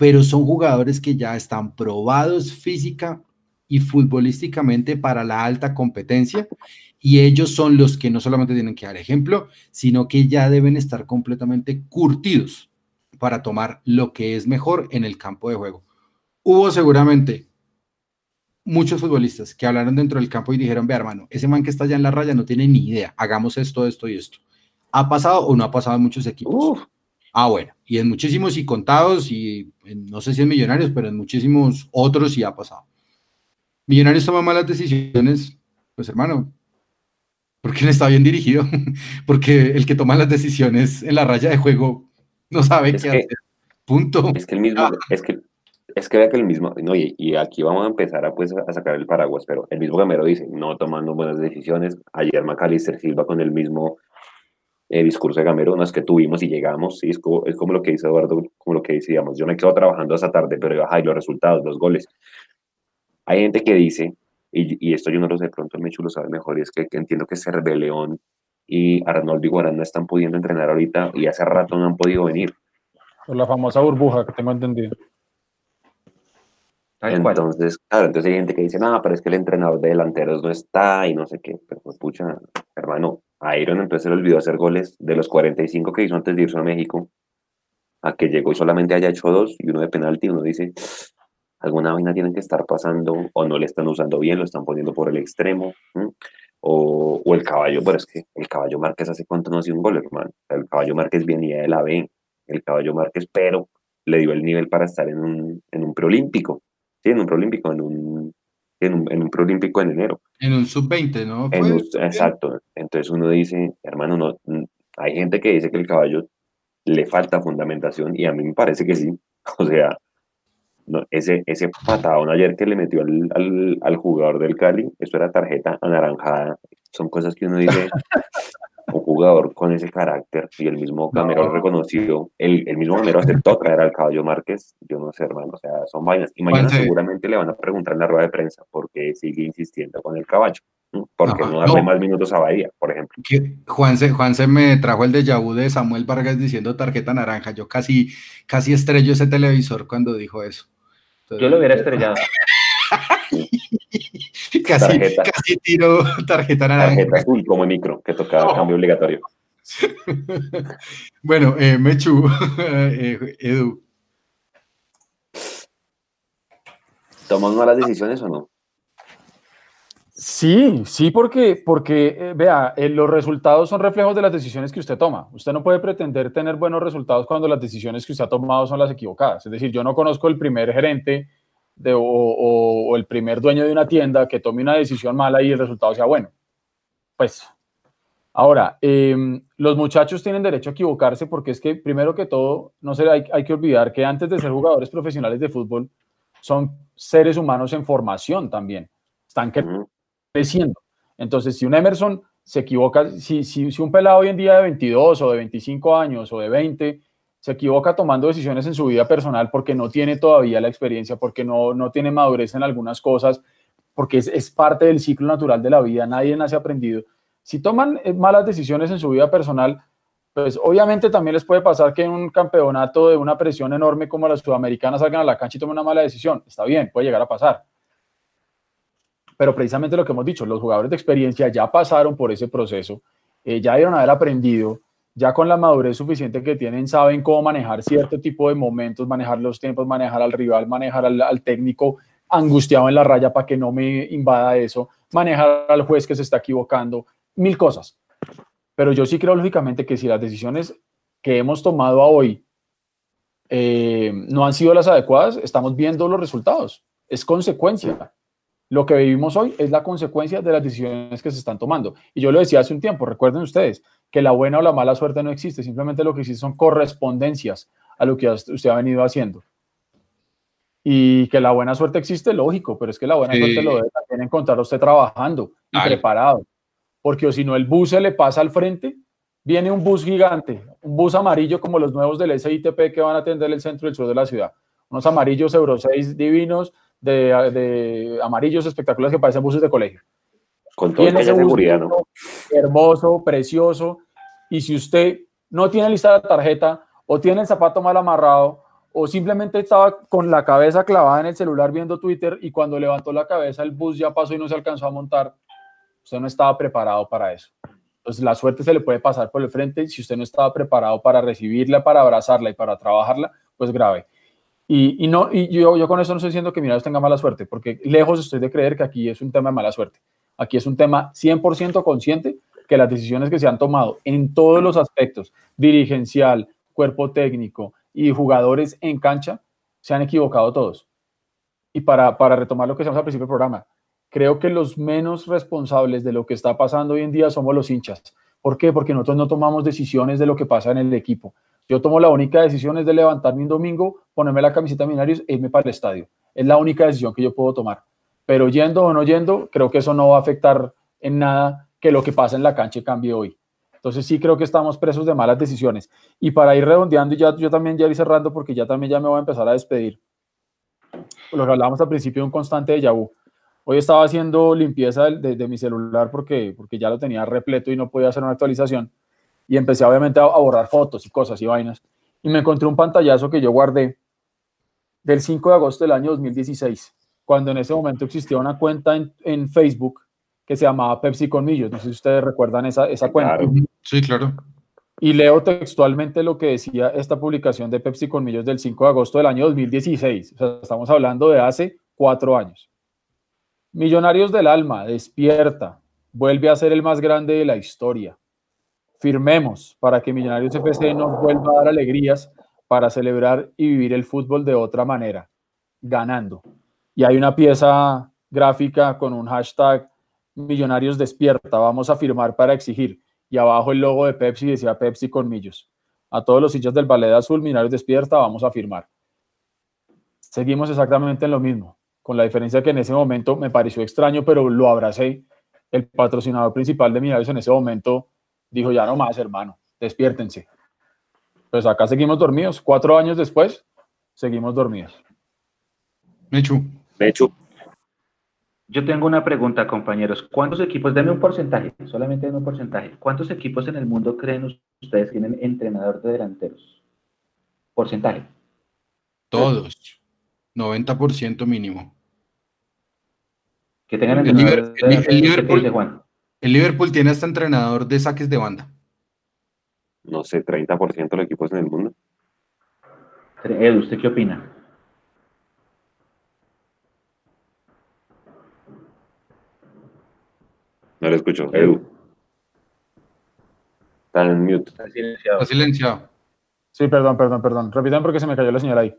pero son jugadores que ya están probados física y futbolísticamente para la alta competencia y ellos son los que no solamente tienen que dar ejemplo, sino que ya deben estar completamente curtidos para tomar lo que es mejor en el campo de juego. Hubo seguramente muchos futbolistas que hablaron dentro del campo y dijeron, ve hermano, ese man que está allá en la raya no tiene ni idea, hagamos esto, esto y esto. ¿Ha pasado o no ha pasado en muchos equipos? Ah, bueno, y en muchísimos y contados, y no sé si en Millonarios, pero en muchísimos otros sí ha pasado. Millonarios toma malas decisiones, pues hermano, porque no está bien dirigido, <laughs> porque el que toma las decisiones en la raya de juego no sabe qué hacer. Punto. Es que el mismo, es que es que vea que el mismo, no, y, aquí vamos a empezar a, pues, a sacar el paraguas, pero el mismo Gamero dice, no tomando buenas decisiones. Ayer Macalister Silva con el mismo eh, discurso de Gamero, no es que tuvimos y llegamos, ¿sí? es, como, es como lo que dice Eduardo, como lo que decíamos, yo me quedo trabajando esa tarde, pero ay, los resultados, los goles. Hay gente que dice, y, y esto yo no lo sé, pronto el Mechu lo sabe mejor, y es que, entiendo que Cerve León y Arnoldo Iguarán no están pudiendo entrenar ahorita y hace rato no han podido venir. Por la famosa burbuja que tengo entendido. Entonces, claro, entonces hay gente que dice, no, pero es que el entrenador de delanteros no está y no sé qué. Pero pues, pucha, hermano, a Iron entonces se le olvidó hacer goles de los 45 que hizo antes de irse a México, a que llegó y solamente haya hecho dos y uno de penalti. Uno dice, alguna vaina tienen que estar pasando o no le están usando bien, lo están poniendo por el extremo. O, el caballo, pero es que el caballo Márquez hace cuánto no hace un gol, hermano. El caballo Márquez venía de la B, el caballo Márquez, pero le dio el nivel para estar en un, en un preolímpico, sí, en un preolímpico, en un, en un, en un preolímpico en enero. En un sub-20, ¿no? exacto. Entonces uno dice, hermano, no, hay gente que dice que el caballo le falta fundamentación y a mí me parece que sí. <laughs> O sea, no, ese, ese patadón ayer que le metió al, al, al, jugador del Cali, eso era tarjeta anaranjada. Son cosas que uno dice, <laughs> un jugador con ese carácter y el mismo Camero lo reconoció, el, el mismo Camero aceptó traer al caballo Márquez, yo no sé, hermano, o sea, son vainas. Y mañana seguramente le van a preguntar en la rueda de prensa por qué sigue insistiendo con el caballo. Porque no, no darle más minutos a Bahía, por ejemplo. Juanse, Juanse me trajo el de vu de Samuel Vargas diciendo tarjeta naranja. Yo casi, casi estrello ese televisor cuando dijo eso. Entonces, Yo lo hubiera estrellado. <laughs> <laughs> casi, casi tiro tarjeta naranja. Tarjeta azul como micro, que tocaba cambio obligatorio. <laughs> bueno, eh, Mechu, <laughs> eh, Edu. ¿Tomas malas decisiones o no? Sí, sí, porque, porque eh, vea, eh, los resultados son reflejos de las decisiones que usted toma. Usted no puede pretender tener buenos resultados cuando las decisiones que usted ha tomado son las equivocadas. Es decir, yo no conozco el primer gerente de, o, o, el primer dueño de una tienda que tome una decisión mala y el resultado sea bueno. Pues, ahora, eh, los muchachos tienen derecho a equivocarse porque es que, primero que todo, no se, hay, hay que olvidar que antes de ser jugadores profesionales de fútbol, son seres humanos en formación también. Están creciendo. Entonces, si un Emerson se equivoca, si, si, si, un pelado hoy en día de 22 o de 25 años o de 20 se equivoca tomando decisiones en su vida personal porque no tiene todavía la experiencia, porque no, no tiene madurez en algunas cosas, porque es, es parte del ciclo natural de la vida, nadie nace aprendido. Si toman eh, malas decisiones en su vida personal, pues obviamente también les puede pasar que en un campeonato de una presión enorme como las sudamericanas salgan a la cancha y tomen una mala decisión. Está bien, puede llegar a pasar pero precisamente lo que hemos dicho, los jugadores de experiencia ya pasaron por ese proceso, eh, ya dieron haber aprendido, ya con la madurez suficiente que tienen, saben cómo manejar cierto tipo de momentos, manejar los tiempos, manejar al rival, manejar al, técnico angustiado en la raya para que no me invada eso, manejar al juez que se está equivocando, mil cosas. Pero yo sí creo lógicamente que si las decisiones que hemos tomado hoy eh, no han sido las adecuadas, estamos viendo los resultados. Es consecuencia. Lo que vivimos hoy es la consecuencia de las decisiones que se están tomando. Y yo lo decía hace un tiempo, recuerden ustedes, que la buena o la mala suerte no existe, simplemente lo que existe son correspondencias a lo que usted ha venido haciendo. Y que la buena suerte existe, lógico, pero es que la buena suerte lo debe también encontrar usted trabajando y preparado. Porque si no, el bus se le pasa al frente, viene un bus gigante, un bus amarillo como los nuevos del SITP que van a atender el centro y el sur de la ciudad. Unos amarillos Euro 6 divinos, de, amarillos espectaculares que parecen buses de colegio. Con todo ese seguridad, ¿no? Hermoso, precioso. Y si usted no tiene lista la tarjeta o tiene el zapato mal amarrado o simplemente estaba con la cabeza clavada en el celular viendo Twitter y cuando levantó la cabeza el bus ya pasó y no se alcanzó a montar, usted no estaba preparado para eso. Entonces la suerte se le puede pasar por el frente si usted no estaba preparado para recibirla, para abrazarla y para trabajarla, pues grave. Y, no, y yo, yo con eso no estoy diciendo que Millonarios tenga mala suerte, porque lejos estoy de creer que aquí es un tema de mala suerte. Aquí es un tema 100% consciente que las decisiones que se han tomado en todos los aspectos, dirigencial, cuerpo técnico y jugadores en cancha, se han equivocado todos. Y para, para retomar lo que decíamos al principio del programa, creo que los menos responsables de lo que está pasando hoy en día somos los hinchas. ¿Por qué? Porque nosotros no tomamos decisiones de lo que pasa en el equipo. Yo tomo la única decisión es de levantarme un domingo, ponerme la camiseta de Millonarios e irme para el estadio. Es la única decisión que yo puedo tomar. Pero yendo o no yendo, creo que eso no va a afectar en nada que lo que pasa en la cancha cambie hoy. Entonces sí creo que estamos presos de malas decisiones. Y para ir redondeando, ya, yo también ya ir cerrando porque ya también ya me voy a empezar a despedir. Lo que hablábamos al principio un constante de Yahoo. Hoy estaba haciendo limpieza de, mi celular porque, porque ya lo tenía repleto y no podía hacer una actualización y empecé obviamente a, borrar fotos y cosas y vainas. Y me encontré un pantallazo que yo guardé del 5 de agosto del año 2016, cuando en ese momento existía una cuenta en, en Facebook que se llamaba Pepsi Colmillos. No sé si ustedes recuerdan esa, esa cuenta. Sí, claro. Y leo textualmente lo que decía esta publicación de Pepsi Colmillos del 5 de agosto del año 2016. O sea, estamos hablando de hace cuatro años. Millonarios del alma, despierta. vuelve a ser el más grande de la historia. Firmemos para que Millonarios FC nos vuelva a dar alegrías para celebrar y vivir el fútbol de otra manera, ganando. Y hay una pieza gráfica con un hashtag Millonarios despierta, vamos a firmar para exigir. Y abajo el logo de Pepsi decía Pepsi con millos. A todos los hinchas del Ballet Azul, Millonarios despierta, vamos a firmar. Seguimos exactamente en lo mismo, con la diferencia que en ese momento me pareció extraño, pero lo abracé. El patrocinador principal de Millonarios en ese momento dijo, ya no más, hermano, despiértense. Pues acá seguimos dormidos. Cuatro años después, seguimos dormidos. Mechu. Mechu. Yo tengo una pregunta, compañeros. ¿Cuántos equipos, denme un porcentaje, solamente denme un porcentaje. ¿Cuántos equipos en el mundo creen ustedes tienen entrenador de delanteros? Porcentaje. Todos. 90% mínimo. Que tengan El, entrenador Liber- el- el Liverpool, dice Juan. el Liverpool tiene hasta entrenador de saques de banda. No sé, 30% de los equipos en el mundo. Edu, ¿usted qué opina? No lo escucho. Edu. Está en mute. Está silenciado. Está silenciado. Sí, perdón, perdón, perdón. Repiten porque se me cayó la señal ahí.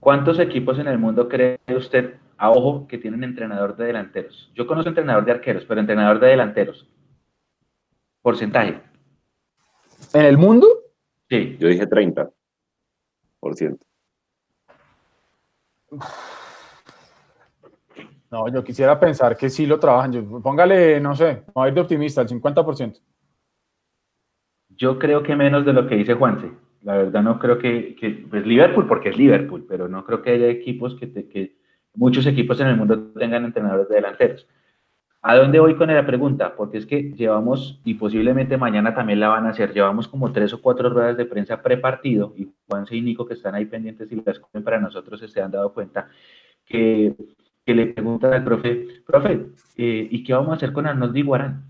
¿Cuántos equipos en el mundo cree usted, a ojo, que tienen entrenador de delanteros? Yo conozco entrenador de arqueros, pero entrenador de delanteros. Porcentaje. ¿En el mundo? Sí. Yo dije 30%. No, yo quisiera pensar que sí lo trabajan. Yo- póngale, no sé, vamos a ir de optimista, el 50%. Yo creo que menos de lo que dice Juanse. La verdad no creo que, que pues Liverpool porque es Liverpool, pero no creo que haya equipos que, que muchos equipos en el mundo tengan entrenadores de delanteros. ¿A dónde voy con la pregunta? Porque es que llevamos, y posiblemente mañana también la van a hacer, llevamos como tres o cuatro ruedas de prensa prepartido, y Juanse y Nico que están ahí pendientes y las comen para nosotros se han dado cuenta, que, que le preguntan al profe, profe, eh, ¿y qué vamos a hacer con Arnoldo Iguarán?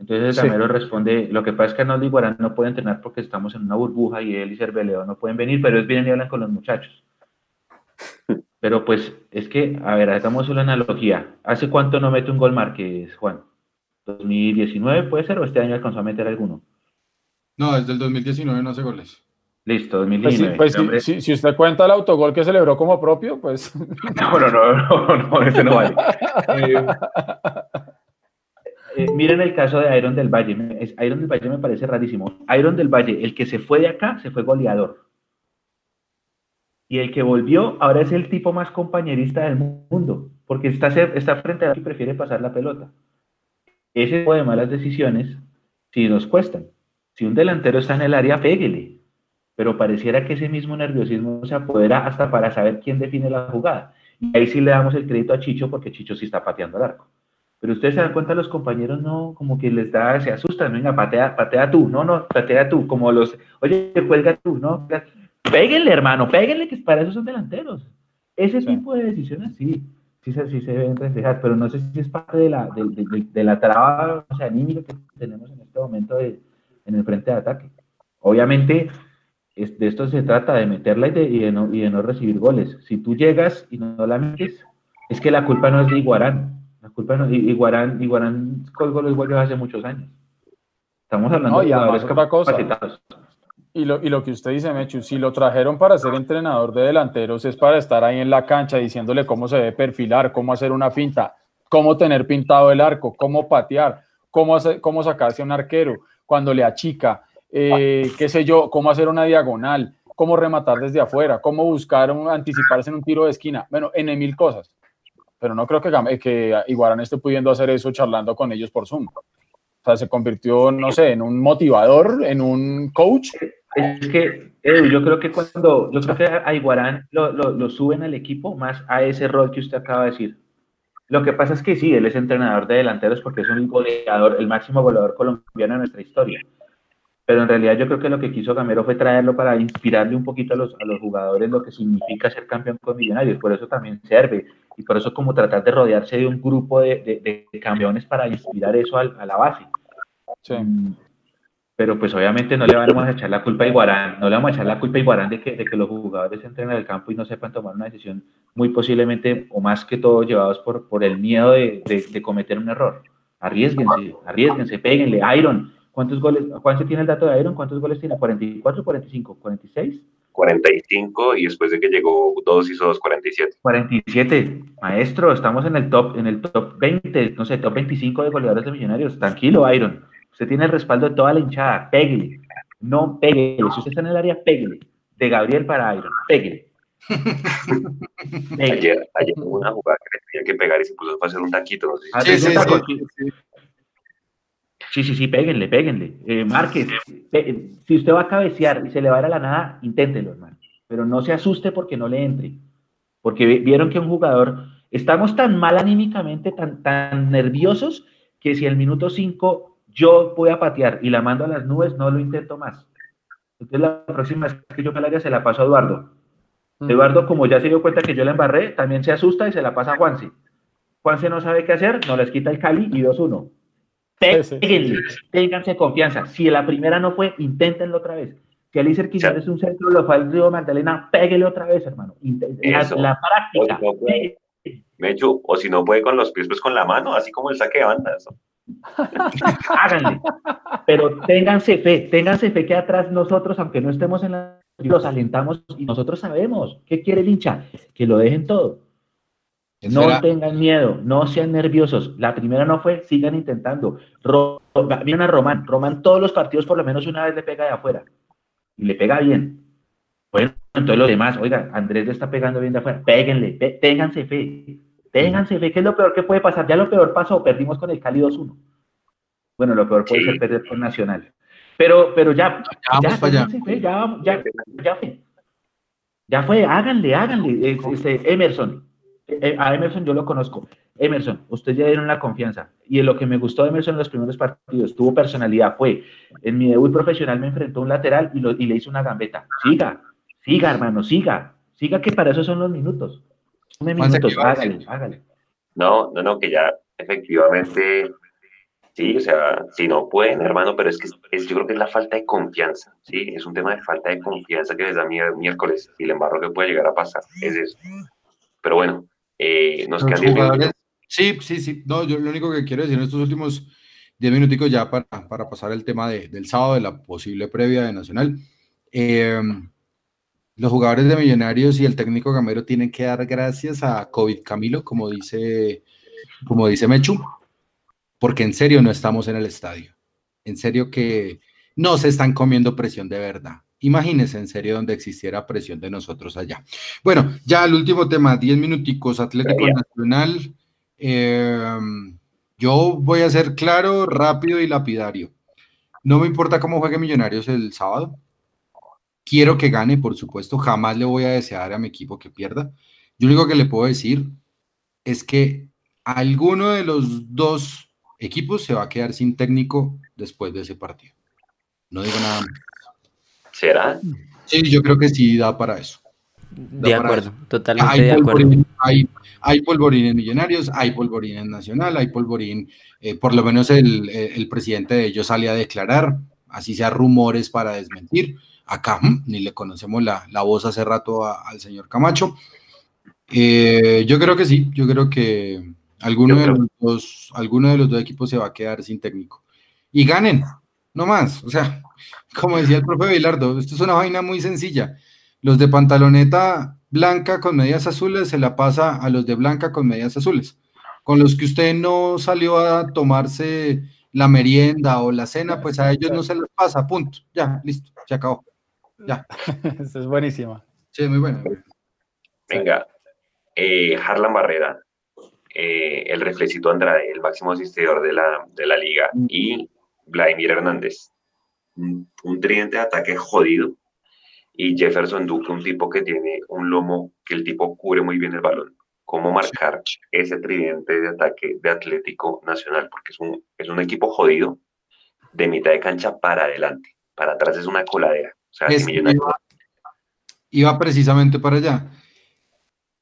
Entonces el Sí. Responde, lo que pasa es que Arnoldo Iguarán no puede entrenar porque estamos en una burbuja y él y Cerveleo no pueden venir, pero ellos vienen y hablan con los muchachos. <laughs> Pero pues es que, a ver, hagamos una analogía. ¿Hace cuánto no mete un gol Márquez, Juan? ¿2019 puede ser o este año alcanzó a meter alguno? No, desde el 2019 no hace goles. Listo, Pues, sí, 2019. pues sí, hombre. si, si usted cuenta el autogol que celebró como propio, pues <laughs> No, no, no, no, no, ese no vale. Eh, eh, miren el caso de Iron del Valle. Iron del Valle me parece rarísimo. Iron del Valle, el que se fue de acá, se fue goleador. Y el que volvió, ahora es el tipo más compañerista del mundo, porque está, está frente a y prefiere pasar la pelota. Ese tipo de malas decisiones, si nos cuestan. Si un delantero está en el área, péguele. Pero pareciera que ese mismo nerviosismo se apodera hasta para saber quién define la jugada. Y ahí sí le damos el crédito a Chicho, porque Chicho sí está pateando el arco. Pero ustedes se dan cuenta, los compañeros no, como que les da, se asustan, venga, patea, patea tú, no, no, patea tú, como los, oye, cuelga tú, no, péguenle, hermano, péguenle, que para eso son delanteros. Ese Sí. tipo de decisiones sí, sí se, sí se deben reflejar, pero no sé si es parte de la, de, de- de- la traba o sea, anímica que tenemos en este momento de- en el frente de ataque. Obviamente, es- de esto se trata, de meterla y de, y de no, y de no recibir goles. Si tú llegas y no la metes, es que la culpa no es de Iguarán. La culpa no, Iguarán, Iguarán colgó los goles hace muchos años. Estamos hablando No, y de jugadores otra cosa. capacitados. Y lo, y lo que usted dice, Mechu, si lo trajeron para ser entrenador de delanteros es para estar ahí en la cancha diciéndole cómo se debe perfilar, cómo hacer una finta, cómo tener pintado el arco, cómo patear, cómo, hacer, cómo sacarse a un arquero cuando le achica, eh, qué sé yo, cómo hacer una diagonal, cómo rematar desde afuera, cómo buscar un- anticiparse en un tiro de esquina. Bueno, en mil cosas. Pero no creo que, Game- que Iguarán esté pudiendo hacer eso charlando con ellos por Zoom. O sea, se convirtió, no sé, en un motivador, en un coach. Es que, Edu, yo creo que cuando, yo creo que a Iguarán lo, lo, lo suben al equipo más a ese rol que usted acaba de decir. Lo que pasa es que sí, él es entrenador de delanteros porque es un goleador, el máximo goleador colombiano de nuestra historia. Pero en realidad yo creo que lo que quiso Gamero fue traerlo para inspirarle un poquito a los, a los jugadores lo que significa ser campeón con Millonarios. Por eso también sirve. Y por eso como tratar de rodearse de un grupo de, de, de campeones para inspirar eso a, a la base. Sí. Mm, Pero pues obviamente no le vamos a echar la culpa a Iguarán, no le vamos a echar la culpa a Iguarán de que, de que los jugadores entren al campo y no sepan tomar una decisión muy posiblemente o más que todo llevados por, por el miedo de, de- de cometer un error. Arriesguense, arriesguense, péguenle. Iron, ¿cuántos goles? ¿Cuánto tiene el dato de Iron? ¿Cuántos goles tiene? ¿44, 45, 46? 45 y después de que llegó 2 hizo 2, 47. 47. Maestro, estamos en el top, en el top 20, no sé, top 25 de goleadores de millonarios. Tranquilo, Iron. Usted tiene el respaldo de toda la hinchada. Péguele. No péguele. Si usted está en el área, péguele. De Gabriel para Iron. Péguele. <laughs> ayer, ayer hubo una jugada que le tenía que pegar y se puso a hacer un taquito. No sé Ah, Sí, sí, sí. Sí, sí, sí, péguenle, péguenle. Eh, Márquez, pe- si usted va a cabecear y se le va a ir a la nada, inténtelo, hermano. Pero no se asuste porque no le entre. Porque vi- vieron que un jugador, estamos tan mal anímicamente, tan, tan nerviosos, que si el minuto 5 yo voy a patear y la mando a las nubes, no lo intento más. Entonces la próxima vez que yo área se la paso a Eduardo. Mm. Eduardo, como ya se dio cuenta que yo la embarré, también se asusta y se la pasa a Juanse. Juanse no sabe qué hacer, no les quita el Cali y 2-1. Péguenle, ténganse confianza. Si la primera no fue, inténtenlo otra vez. Si Alicer Quiñones es un centro, lo fue al Río Magdalena, péguele otra vez, hermano. La, Eso. la práctica. O si no Mechu, o si no puede con los pies, pues con la mano, así como el saque de banda. eso. <laughs> háganle. Pero ténganse fe, ténganse fe que atrás nosotros, aunque no estemos en la... Los alentamos y nosotros sabemos qué quiere el hincha, que lo dejen todo. No era- tengan miedo, no sean nerviosos. La primera no fue, sigan intentando. Ro- miren a Román, Román todos los partidos por lo menos una vez le pega de afuera. Y le pega bien. Bueno, entonces los demás, oiga, Andrés le está pegando bien de afuera. Péguenle, pe- ténganse fe. Ténganse fe, que es lo peor que puede pasar. Ya lo peor pasó, perdimos con el Cali 2-1. Bueno, lo peor puede Sí. ser perder con Nacional. Pero, pero ya, ya, para allá. ténganse fe, ya, ya, ya fue. Ya fue, háganle, háganle. Es- este, Emerson, eh, a Emerson yo lo conozco. Emerson, usted ya dieron la confianza. Y lo que me gustó de Emerson en los primeros partidos, tuvo personalidad, fue, en mi debut profesional me enfrentó a un lateral y, lo- y le hizo una gambeta. Siga, siga, hermano, siga. Siga que para eso son los minutos. Juanse, minutos, hágale, hágale. No, no, no, que ya efectivamente, sí, o sea, si no pueden, hermano, pero es que es- yo creo que es la falta de confianza, ¿sí? Es un tema de falta de confianza que les da miércoles y el embarro que puede llegar a pasar, es eso. Pero bueno, eh, nos quedan 10 minutos. Sí, sí, sí. No, yo lo único que quiero decir en estos últimos 10 minuticos ya para, para pasar el tema de- del sábado, de la posible previa de Nacional. Eh, los jugadores de Millonarios y el técnico Gamero tienen que dar gracias a COVID Camilo, como dice, como dice Mechu, porque en serio no estamos en el estadio. En serio que no se están comiendo presión de verdad. Imagínense en serio donde existiera presión de nosotros allá. Bueno, ya el último tema, 10 minuticos, Atlético. Nacional. Eh, yo voy a ser claro, rápido y lapidario. No me importa cómo juegue Millonarios el sábado. Quiero que gane, por supuesto. Jamás le voy a desear a mi equipo que pierda. Yo lo único que le puedo decir es que alguno de los dos equipos se va a quedar sin técnico después de ese partido. No digo nada más. ¿Será? Sí, yo creo que sí da para eso. De acuerdo, totalmente Hay de acuerdo. hay, hay polvorín en Millonarios, hay polvorín en Nacional, hay polvorín, eh, por lo menos el, eh, el presidente de ellos sale a declarar, así sea rumores para desmentir. Acá mm, ni le conocemos la, la voz hace rato a- al señor Camacho. Eh, yo creo que sí, yo creo que alguno Yo de, los dos, alguno de los dos equipos se va a quedar sin técnico. Y ganen, no más. O sea, como decía el profe Bilardo, esto es una vaina muy sencilla. Los de pantaloneta blanca con medias azules se la pasa a los de blanca con medias azules. Con los que usted no salió a tomarse la merienda o la cena, pues a ellos no se les pasa, punto. Ya, listo, se acabó. Ya, <laughs> Esta es buenísima. sí, muy bueno. Venga, eh, Harlan Barrera, eh, el reflecito Andrade, el máximo asistidor de la, de la liga, y Vladimir Hernández, un, un tridente de ataque jodido, y Jefferson Duque, un tipo que tiene un lomo que el tipo cubre muy bien el balón. ¿Cómo marcar ese tridente de ataque de Atlético Nacional? Porque es un, es un equipo jodido de mitad de cancha para adelante. Para atrás es una coladera. O sea, Es iba, iba precisamente para allá.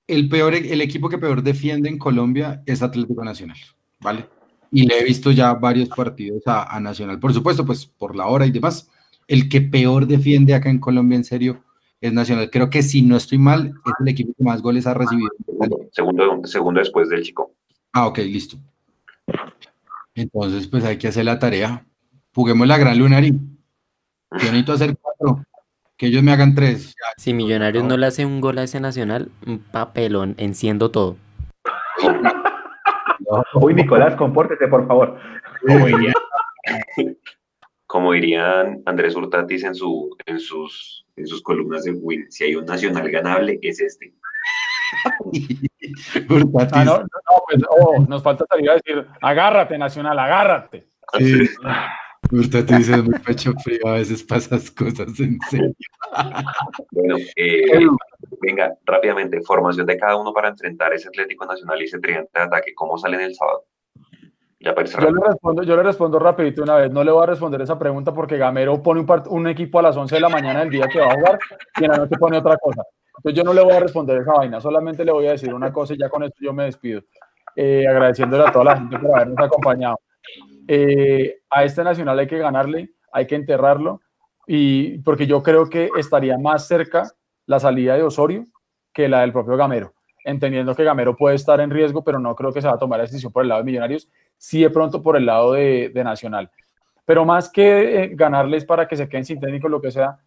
El, peor, el equipo que peor defiende en Colombia es Atlético Nacional, ¿vale? Y le he visto ya varios partidos a, a Nacional, por supuesto, pues por la hora y demás. El que peor defiende acá en Colombia, en serio, es Nacional. Creo que si no estoy mal, es el equipo que más goles ha recibido. segundo, segundo después del chico. Ah, ok, listo. Entonces, pues hay que hacer la tarea. Juguemos la gran lunarí. Yo necesito hacer cuatro. Que ellos me hagan tres. Si Millonarios no le hace un gol a ese Nacional, un papelón, enciendo todo. <laughs> <laughs> Uy, Nicolás, compórtete, por favor. Como dirían, como dirían Andrés Hurtatis en, su, en, sus, en sus columnas de Win, si hay un nacional ganable, es este. <laughs> Ah, no, no, no, pues, oh, nos falta salir a decir, agárrate, Nacional, agárrate. Sí. <laughs> Hurtatis es muy pecho frío, a veces pasas cosas en serio. Bueno, eh, venga, rápidamente, formación de cada uno para enfrentar ese Atlético Nacional y ese tridente de ataque. ¿Cómo salen el sábado? Ya Yo le, respondo, yo le respondo rapidito una vez. No le voy a responder esa pregunta porque Gamero pone un equipo a las 11 de la mañana del día que va a jugar y en la noche pone otra cosa. Entonces yo no le voy a responder esa vaina. Solamente le voy a decir una cosa y ya con esto yo me despido. Eh, agradeciéndole a toda la gente por habernos acompañado. Eh, a este Nacional hay que ganarle, hay que enterrarlo y porque yo creo que estaría más cerca la salida de Osorio que la del propio Gamero, entendiendo que Gamero puede estar en riesgo, pero no creo que se va a tomar la decisión por el lado de Millonarios, sí de pronto por el lado de, de Nacional. Pero más que eh, ganarles para que se queden sin técnico, lo que sea,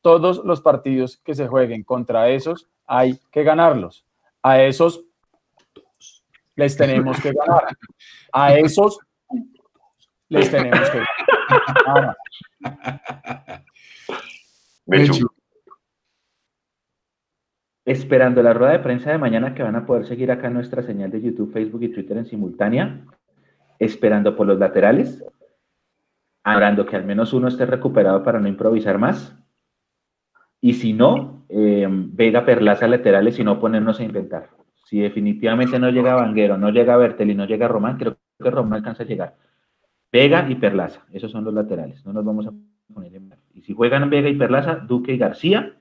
todos los partidos que se jueguen contra esos hay que ganarlos. A esos les tenemos que ganar. A esos les tenemos que. <laughs> Mechu. Esperando la rueda de prensa de mañana que van a poder seguir acá nuestra señal de YouTube, Facebook y Twitter en simultánea. Esperando por los laterales. Hablando que al menos uno esté recuperado para no improvisar más. Y si no, eh, Vega Perlaza laterales y no ponernos a inventar. Si definitivamente no llega Vanguero, no llega Bertel y no llega Román, creo que Román alcanza a llegar. Vega y Perlaza, esos son los laterales. No nos vamos a poner en Y si juegan Vega y Perlaza, Duque y García,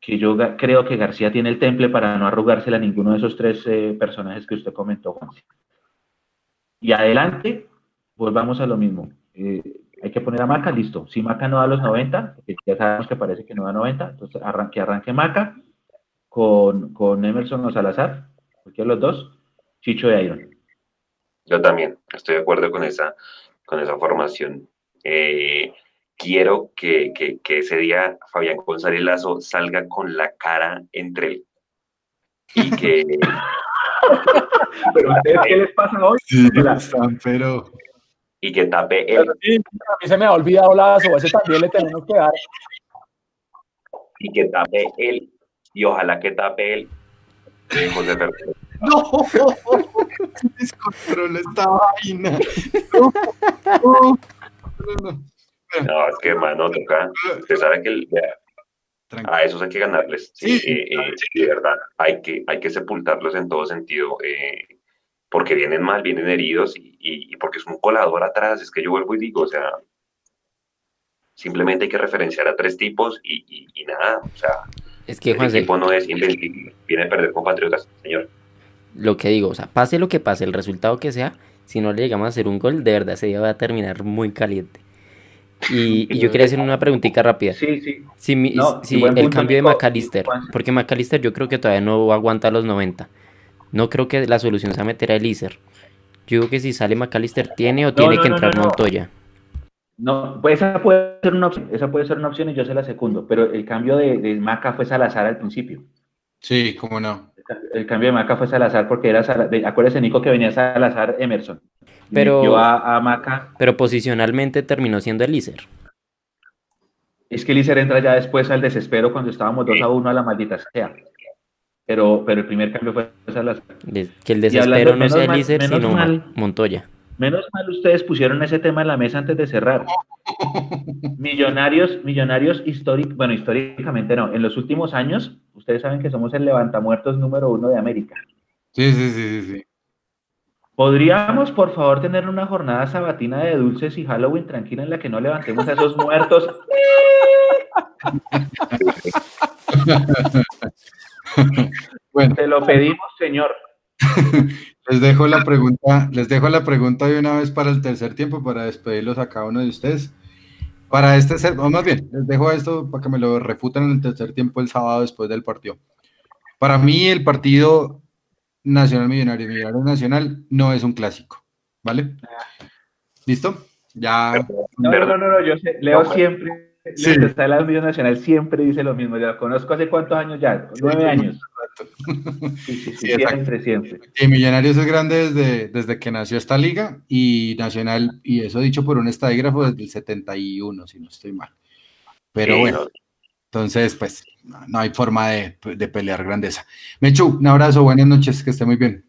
que yo creo que García tiene el temple para no arrugársela a ninguno de esos tres eh, personajes que usted comentó, Juan. Y adelante, volvamos a lo mismo. Eh, hay que poner a Maca, listo. Si Maca no da los 90, porque ya sabemos que parece que no da 90, entonces arranque, arranque Maca con, con Emerson o Salazar, cualquiera de los dos, Chicho y Iron. Yo también estoy de acuerdo con esa, con esa formación. Eh, quiero que, que, que ese día Fabián González Lazo salga con la cara entre él. Y que, <laughs> ¿Pero ustedes qué les pasa hoy? Sí, Hola. están, pero y que tape él. Pero sí, a mí se me ha olvidado Lazo, ese también le tenemos que dar. y que tape él, y ojalá que tape él, eh, José Fernando. No, descontrola esta vaina. No, no, no, no. No, es que hermano, toca, usted sabe que el- a esos hay que ganarles, sí, Sí. eh, eh, de verdad, hay que, hay que sepultarlos en todo sentido, eh, porque vienen mal, vienen heridos, y, y- y porque es un colador atrás, es que yo vuelvo y digo, o sea, simplemente hay que referenciar a tres tipos y, y- y nada, o sea, Es que, el equipo no es invencible, viene a perder compatriotas, señor. Lo que digo, o sea, pase lo que pase, el resultado que sea, si no le llegamos a hacer un gol, de verdad ese día va a terminar muy caliente. Y, <laughs> y yo quería hacer una preguntita rápida. Sí, sí. Si, mi- No, si y buen el cambio de McAllister, porque McAllister yo creo que todavía no aguanta los 90. No creo que la solución sea meter a Elíser. Yo digo que si sale McAllister, ¿tiene o tiene no, que entrar no, no. Montoya? No, pues esa puede ser una opción, esa puede ser una opción y yo se la secundo, pero el cambio de, de Maca fue Salazar al principio. Sí, cómo no. El cambio de Maca fue Salazar porque era Sala- de- acuérdese Nico que venía Salazar Emerson. Pero- a, a Maca, Pero posicionalmente terminó siendo Elíser. es que Lícer entra ya después al desespero cuando estábamos 2 a 1 a la maldita sea. Pero, pero el primer cambio fue Salazar. Que el desespero no sea Elíser, menos sino mal. Montoya. Menos mal ustedes pusieron ese tema en la mesa antes de cerrar. <laughs> Millonarios, millonarios históricos, bueno, históricamente no, en los últimos años, ustedes saben que somos el levantamuertos número uno de América. Sí, sí, sí, sí, sí. ¿Podríamos, por favor, tener una jornada sabatina de dulces y Halloween tranquila en la que no levantemos a esos <laughs> muertos? <laughs> Bueno, Te lo pedimos, señor. Les dejo la pregunta, les dejo la pregunta de una vez para el tercer tiempo para despedirlos a cada uno de ustedes. Para este ser, o más bien, les dejo esto para que me lo refutan en el tercer tiempo el sábado después del partido. Para mí el partido Nacional Millonario Millonario Nacional no es un clásico. ¿vale? ¿Listo? Ya. No, no, no, no, yo sé, Leo siempre, sí. está Unión Nacional siempre dice lo mismo. Yo lo conozco hace cuántos años ya, nueve años. Sí, sí, sí, siempre, siempre. Y Millonarios es grande desde, desde que nació esta liga y Nacional, y eso dicho por un estadígrafo desde el 71, si no estoy mal. Pero bueno, entonces, pues, no, hay forma de, de, pelear grandeza. Mechu, un abrazo, buenas noches, que esté muy bien.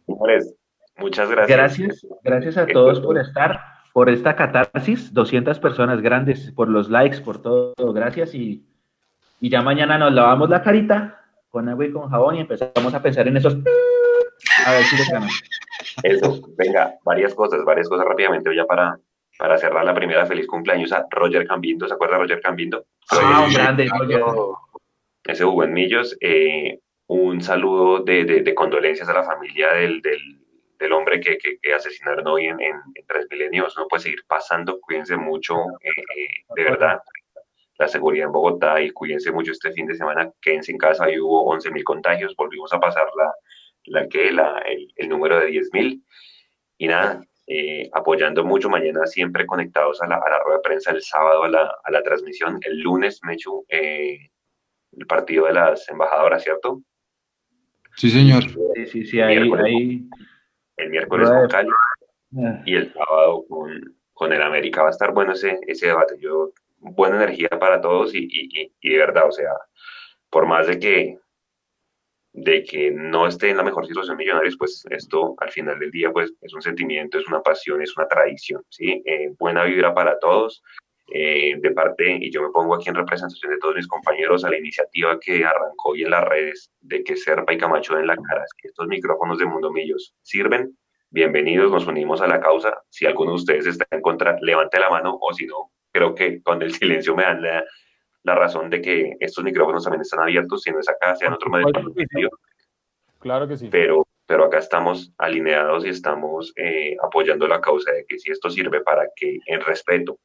Muchas gracias. Gracias, gracias a todos por estar, por esta catarsis, 200 personas grandes, por los likes, por todo, gracias y, y ya mañana nos lavamos la carita con agua y con jabón y empezamos a pensar en esos... A ver si les ganamos. Eso, venga, varias cosas, varias cosas rápidamente ya para, para cerrar la primera, feliz cumpleaños a Roger Cambindo, ¿se acuerda Roger Cambindo? Ah, un grande, Roger. Ese hubo en Millos. Eh, un saludo de, de, de, condolencias a la familia del, del, del hombre que, que, que, asesinaron hoy en, en, en Transmilenios. No puede seguir pasando, cuídense mucho, eh, eh, de verdad. La seguridad en Bogotá y cuídense mucho este fin de semana, quédense en casa, ahí hubo 11 mil contagios, volvimos a pasar la, la, que, la, el, el número de 10 mil. Y nada, eh, apoyando mucho mañana, siempre conectados a la, a la, rueda de prensa, el sábado a la, a la transmisión, el lunes, Mechu, eh, el partido de las embajadoras, ¿cierto? Sí, señor. Sí, sí, sí, ahí, miércoles, ahí. El miércoles con Cali y el sábado con, con, el América. Va a estar bueno ese, ese debate. Yo, buena energía para todos y, y, y de verdad, o sea, por más de que de que no esté en la mejor situación Millonarios, pues esto al final del día pues es un sentimiento, es una pasión, es una tradición, ¿sí? Eh, buena vibra para todos, eh, de parte, y yo me pongo aquí en representación de todos mis compañeros a la iniciativa que arrancó hoy en las redes de que Serpa y Camacho den la cara, estos micrófonos de Mundo Millos sirven, bienvenidos, nos unimos a la causa, si alguno de ustedes está en contra, levante la mano, o si no, creo que con el silencio me dan la, la razón de que estos micrófonos también están abiertos, si no es acá, sea en otro medio. Claro que sí. Pero, pero acá estamos alineados y estamos eh, apoyando la causa de que si esto sirve para que en respeto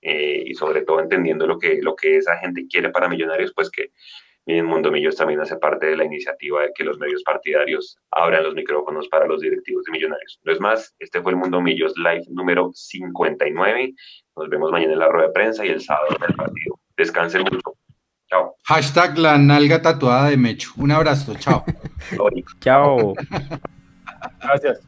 eh, y sobre todo entendiendo lo que, lo que esa gente quiere para Millonarios, pues que en Mundo Millos también hace parte de la iniciativa de que los medios partidarios abran los micrófonos para los directivos de Millonarios. No es más, este fue el Mundo Millos Live número 59. Nos vemos mañana en la rueda de prensa y el sábado en el partido. Descansen mucho. Chao. Hashtag la nalga tatuada de Mecho. Un abrazo. Chao. <laughs> chao. Gracias.